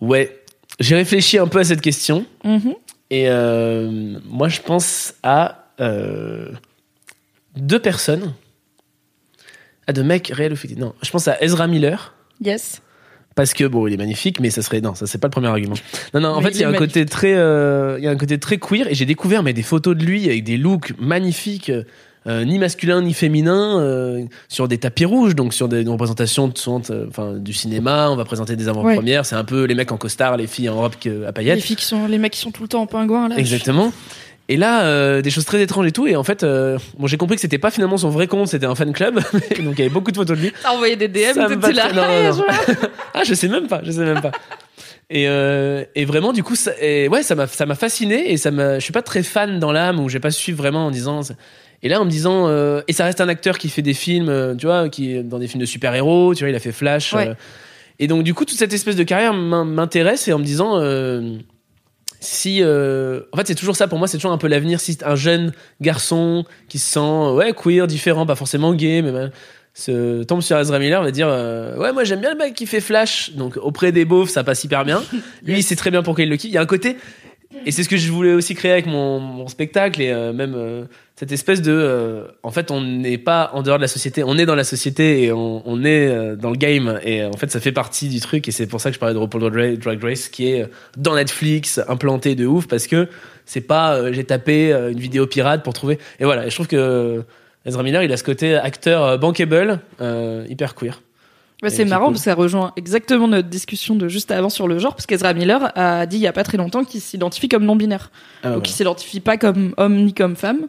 Ouais. J'ai réfléchi un peu à cette question. Mhm. Et euh, moi, je pense à euh, deux personnes. À deux mecs réels ou fictifs. Non, je pense à Ezra Miller. Yes. Parce que bon, il est magnifique, mais ça serait non, ça c'est pas le premier argument. Non, non, en Mais fait, il y a un côté très, euh, il y a un côté très queer, et j'ai découvert mais des photos de lui avec des looks magnifiques, euh, ni masculin ni féminin, euh, sur des tapis rouges, donc sur des, une représentation de euh, du cinéma. On va présenter des avant-premières. C'est un peu les mecs en costard, les filles en robe à Les paillettes. filles qui sont, les mecs qui sont tout le temps en pingouin là. Exactement. Et là, euh, des choses très étranges et tout. Et en fait, euh, bon, j'ai compris que c'était pas finalement son vrai compte, c'était un fan club. (laughs) donc il y avait beaucoup de photos de lui. T'as envoyé des DM, t'étais là. non, non, non. (laughs) Ah, je sais même pas, je sais même pas. Et, euh, et vraiment, du coup, ça, et ouais, ça m'a, ça m'a fasciné et ça m'a, je suis pas très fan dans l'âme ou j'ai pas suivi vraiment en disant. Et là, en me disant, euh, et ça reste un acteur qui fait des films, euh, tu vois, qui dans des films de super-héros, tu vois, il a fait Flash. Ouais. euh, et donc, du coup, toute cette espèce de carrière m'in- m'intéresse et en me disant, euh, si, euh, en fait, c'est toujours ça pour moi, c'est toujours un peu l'avenir. Si un jeune garçon qui se sent, ouais, queer, différent, pas forcément gay, mais ben, se tombe sur Ezra Miller va dire euh, ouais moi j'aime bien le mec qui fait Flash. Donc auprès des beaufs ça passe hyper bien. (laughs) Lui il sait très bien pourquoi il le kiffe. Il y a un côté et c'est ce que je voulais aussi créer avec mon, mon spectacle et euh, même euh, cette espèce de euh, en fait on n'est pas en dehors de la société on est dans la société et on, on est euh, dans le game et euh, en fait ça fait partie du truc et c'est pour ça que je parlais de RuPaul Drag Race qui est dans Netflix implanté de ouf parce que c'est pas j'ai tapé une vidéo pirate pour trouver et voilà et je trouve que Ezra Miller, il a ce côté acteur bankable, hyper queer. Bah, c'est marrant cool. parce que ça rejoint exactement notre discussion de juste avant sur le genre, parce qu'Ezra Miller a dit il y a pas très longtemps qu'il s'identifie comme non-binaire. Ah, Donc il s'identifie pas comme homme ni comme femme.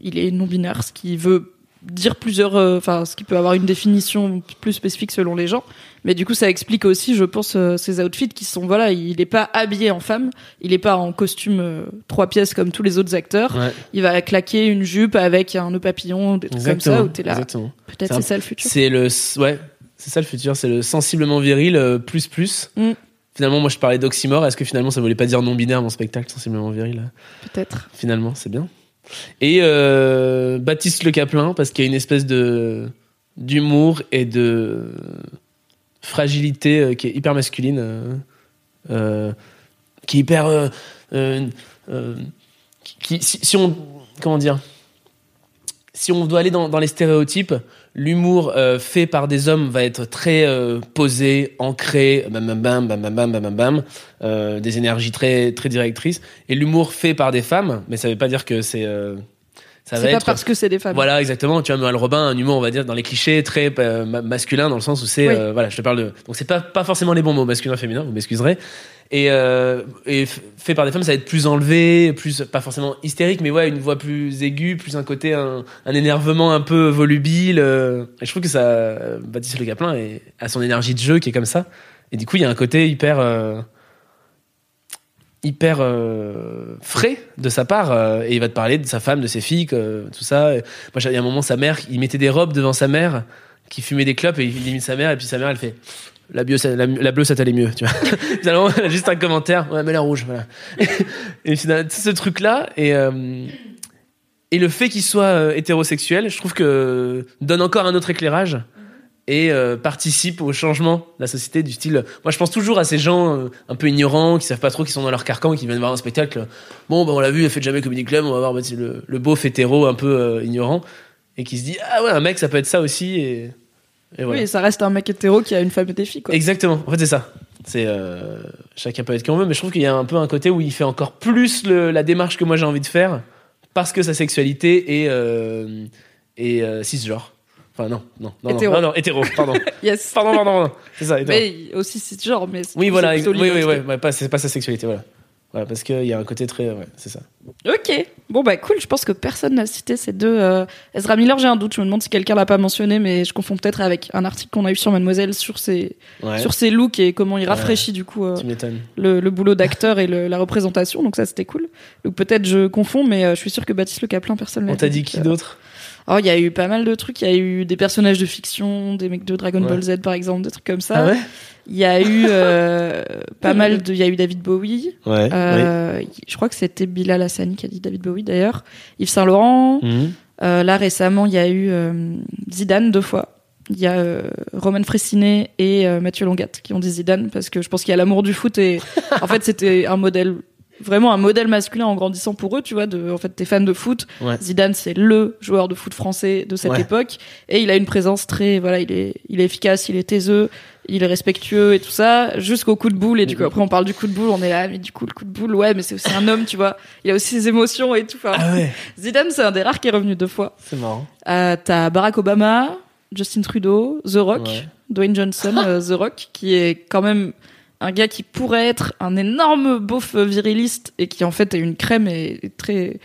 Il est non-binaire, ce qui veut dire plusieurs, euh, enfin ce qui peut avoir une définition plus spécifique selon les gens. Mais du coup ça explique aussi, je pense, euh, ses outfits qui sont voilà, il est pas habillé en femme, il est pas en costume euh, trois pièces comme tous les autres acteurs. Ouais, Il va claquer une jupe avec un nœud papillon, des trucs comme ça où t'es là. Peut-être C'est ça le futur. C'est le, ouais, c'est ça le futur, c'est le sensiblement viril euh, plus plus. Mm. Finalement, moi je parlais d'oxymore. Est-ce que finalement ça voulait pas dire non binaire mon spectacle sensiblement viril Peut-être. Finalement, c'est bien. Et euh, Baptiste Le Caplin parce qu'il y a une espèce de d'humour et de fragilité euh, qui est hyper masculine, euh, qui est hyper qui, si, on, comment dire, si on doit aller dans les stéréotypes, l'humour euh, fait par des hommes va être très euh, posé, ancré, bam bam bam bam bam bam bam, bam euh, des énergies très très directrices. Et l'humour fait par des femmes, mais ça veut pas dire que c'est euh, ça va pas être, parce que c'est des femmes. Voilà, exactement. Tu vois, Noël Robin, un humour, on va dire, dans les clichés, très euh, masculin, dans le sens où c'est, euh, voilà, je te parle de. Donc c'est pas pas forcément les bons mots, masculin, féminin. Vous m'excuserez. Et, euh, fait par des femmes, ça va être plus enlevé, plus pas forcément hystérique, mais ouais, une voix plus aiguë, plus un côté, un, énervement un peu volubile. euh, et je trouve que ça, euh, Baptiste Le Caplin est, a son énergie de jeu qui est comme ça. Et du coup, il y a un côté hyper. hyper frais de sa part et il va te parler de sa femme, de ses filles, tout ça. Moi, il y a un moment, sa mère, il mettait des robes devant sa mère qui fumait des clopes et il imite sa mère et puis sa mère, elle fait la, bio, la, la bleue, ça t'allait mieux, tu vois. (laughs) Finalement, elle a juste un commentaire, ouais, mais la rouge, voilà. (laughs) et finalement, ce truc-là et euh, et le fait qu'il soit euh, hétérosexuel, je trouve que donne encore un autre éclairage et euh, participe au changement de la société du style. Moi, je pense toujours à ces gens euh, un peu ignorants, qui savent pas trop, qui sont dans leur carcan, qui viennent voir un spectacle. Bon, ben on l'a vu, elle fait jamais Comedy Club, on va voir bah, le, le beauf hétéro un peu ignorant et qui se dit ah ouais, un mec, ça peut être ça aussi et, et voilà. Oui, ça reste un mec hétéro qui a une femme et des filles, quoi. Exactement. En fait, c'est ça. C'est euh, chacun peut être qui on veut, mais je trouve qu'il y a un peu un côté où il fait encore plus le- la démarche que moi j'ai envie de faire parce que sa sexualité est euh, est euh, cisgenre. Enfin non, non, non, Hétéro. non, non, hétéro, pardon, (laughs) Yes. pardon, pardon, pardon. c'est ça. hétéro. Mais aussi, c'est genre, mais c'est- oui, voilà, oui, oui, ouais, ouais, pas, c'est pas sa sexualité, voilà. Voilà, parce qu'il y a un côté très, ouais, c'est ça. Ok. Bon, bah, cool. Je pense que personne n'a cité ces deux. euh, Ezra Miller, j'ai un doute. Je me demande si quelqu'un l'a pas mentionné, mais je confonds peut-être avec un article qu'on a eu sur Mademoiselle sur ses, Ouais. sur ses looks et comment il rafraîchit, du coup, euh, le, le boulot d'acteur et le- la représentation. Donc, ça, c'était cool. Donc, peut-être je confonds, mais euh, je suis sûr que Baptiste Le Caplin, personne On t'a dit qui d'autre? Oh, il y a eu pas mal de trucs. Il y a eu des personnages de fiction, des mecs de Dragon Ouais. Ball Z, par exemple, des trucs comme ça. Ah ouais Il y a eu euh, (laughs) pas mal de. Il y a eu David Bowie. Ouais. Euh, Je crois que c'était Bilal Hassani qui a dit David Bowie d'ailleurs. Yves Saint Laurent. Mhm. Euh, là récemment, il y a eu euh, Zidane deux fois. Il y a euh, Roman Fressinet et euh, Mathieu Longat qui ont dit Zidane parce que je pense qu'il y a l'amour du foot et (laughs) en fait c'était un modèle vraiment un modèle masculin en grandissant pour eux, tu vois. De, en fait, t'es fan de foot. Ouais. Zidane, c'est le joueur de foot français de cette Ouais. époque et il a une présence très voilà, il est il est efficace, il est taiseux, il est respectueux et tout ça jusqu'au coup de boule et du coup après on parle du coup de boule, on est là mais du coup le coup de boule ouais mais c'est aussi un homme, tu vois. Il a aussi ses émotions et tout. Enfin, Ah ouais, (laughs) Zidane, c'est un des rares qui est revenu deux fois. c'est marrant. Euh, T'as Barack Obama, Justin Trudeau, The Rock. Dwayne Johnson, euh, The Rock, qui est quand même un gars qui pourrait être un énorme beauf viriliste et qui en fait est une crème et est très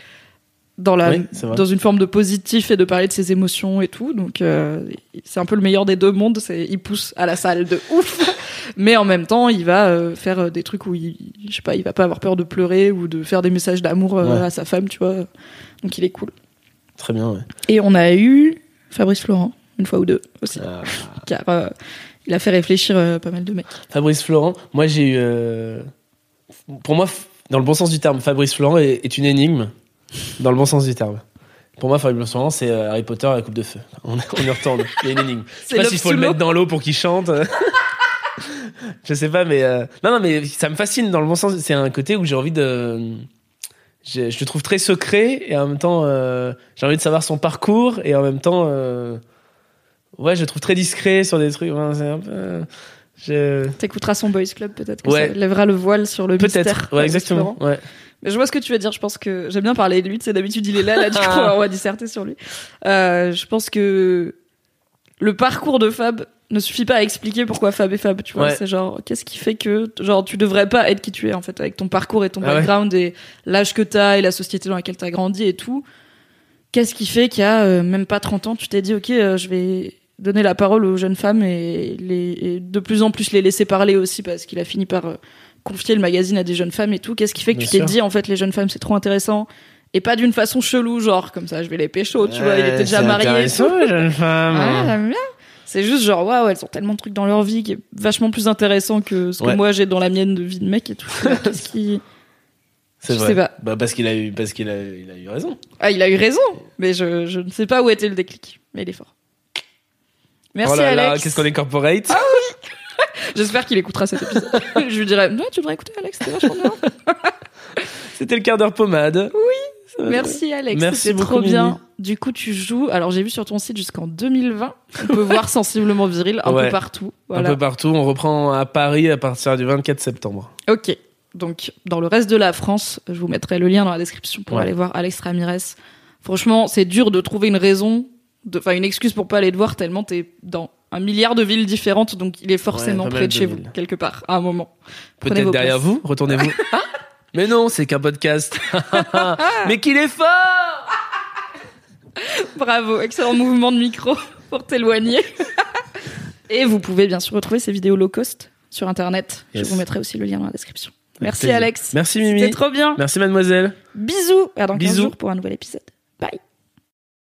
dans la Oui, dans une forme de positif et de parler de ses émotions et tout. Donc euh, c'est un peu le meilleur des deux mondes. C'est il pousse à la salle de ouf, (laughs) mais en même temps il va euh, faire euh, des trucs où il, je sais pas, il va pas avoir peur de pleurer ou de faire des messages d'amour euh, Ouais. à sa femme, tu vois. Donc il est cool. Très bien, ouais. Et on a eu Fabrice Florent, une fois ou deux aussi, Ah. (laughs) car il a fait réfléchir euh, pas mal de mecs. Fabrice Florent, moi j'ai eu. euh, Pour moi, f- dans le bon sens du terme, Fabrice Florent est, est une énigme, dans le bon sens du terme. Pour moi, Fabrice Florent, c'est euh, Harry Potter et la coupe de feu. On, (laughs) on y retourne. Il y a une énigme. Je C'est sais pas s'il faut sous le l'eau mettre dans l'eau pour qu'il chante. (laughs) je sais pas, mais. euh, Non, non, mais ça me fascine dans le bon sens. C'est un côté où j'ai envie de. Je, je le trouve très secret et en même temps, euh, j'ai envie de savoir son parcours et en même temps. euh, Ouais, je le trouve très discret sur des trucs. Enfin, c'est un peu. Je... T'écouteras son Boys Club, peut-être que Ouais. ça lèvera le voile sur le mystère. Peut-être, ouais, exactement. Ouais. Mais je vois ce que tu veux dire. Je pense que j'aime bien parler de lui. Sais, d'habitude, il est là, là, du coup, on va disserter sur lui. Euh, je pense que le parcours de Fab ne suffit pas à expliquer pourquoi Fab est Fab. Tu vois, Ouais. c'est genre, qu'est-ce qui fait que, genre, tu devrais pas être qui tu es, en fait, avec ton parcours et ton Ah ouais. background et l'âge que t'as et la société dans laquelle t'as grandi et tout. Qu'est-ce qui fait qu'il y a euh, même pas 30 ans, tu t'es dit, ok, euh, je vais donner la parole aux jeunes femmes et, les, et de plus en plus les laisser parler aussi parce qu'il a fini par euh, confier le magazine à des jeunes femmes et tout. Qu'est-ce qui fait que Bien tu t'es sûr. dit, en fait, les jeunes femmes, c'est trop intéressant et pas d'une façon chelou, genre comme ça, je vais les pécho, tu vois, il était déjà marié. et tout. jeune femme. Ah, j'aime bien. C'est juste genre, waouh, elles ont tellement de trucs dans leur vie qui est vachement plus intéressant que ce que Ouais. moi j'ai dans la mienne de vie de mec et tout. (laughs) Qu'est-ce qui... c'est je vrai. sais pas. Bah, parce qu'il a eu, parce qu'il a, il a eu raison. Ah, il a eu raison, mais je, je ne sais pas où était le déclic, mais il est fort. Merci oh là là, Alex. qu'est-ce qu'on est corporate. (laughs) J'espère qu'il écoutera cet épisode. je lui dirai, non, tu devrais écouter Alex, c'était vachement bien. (laughs) C'était le quart d'heure pommade. Oui. Merci Alex, Merci beaucoup, trop Mimi. bien. Du coup, tu joues. Alors, j'ai vu sur ton site jusqu'en 2020. On peut voir (laughs) sensiblement viril un Ouais. peu partout. Un peu partout. On reprend à Paris à partir du 24 septembre. Ok. Donc, dans le reste de la France, je vous mettrai le lien dans la description pour Ouais. aller voir Alex Ramirez. Franchement, c'est dur de trouver une raison, enfin une excuse pour pas aller te voir tellement t'es dans un milliard de villes différentes, donc il est forcément près de chez vous, quelque part, à un moment. Peut-être derrière places. vous. Retournez-vous. (laughs) Ah Mais non, c'est qu'un podcast. (laughs) Mais qu'il est fort (laughs) Bravo, excellent mouvement de micro pour t'éloigner. Et vous pouvez bien sûr retrouver ces vidéos low cost sur internet. Yes. Je vous mettrai aussi le lien dans la description. Merci. Alex. Merci Mimi. C'était trop bien. Merci mademoiselle. Bisous. À dans 15 Bisous. jours pour un nouvel épisode.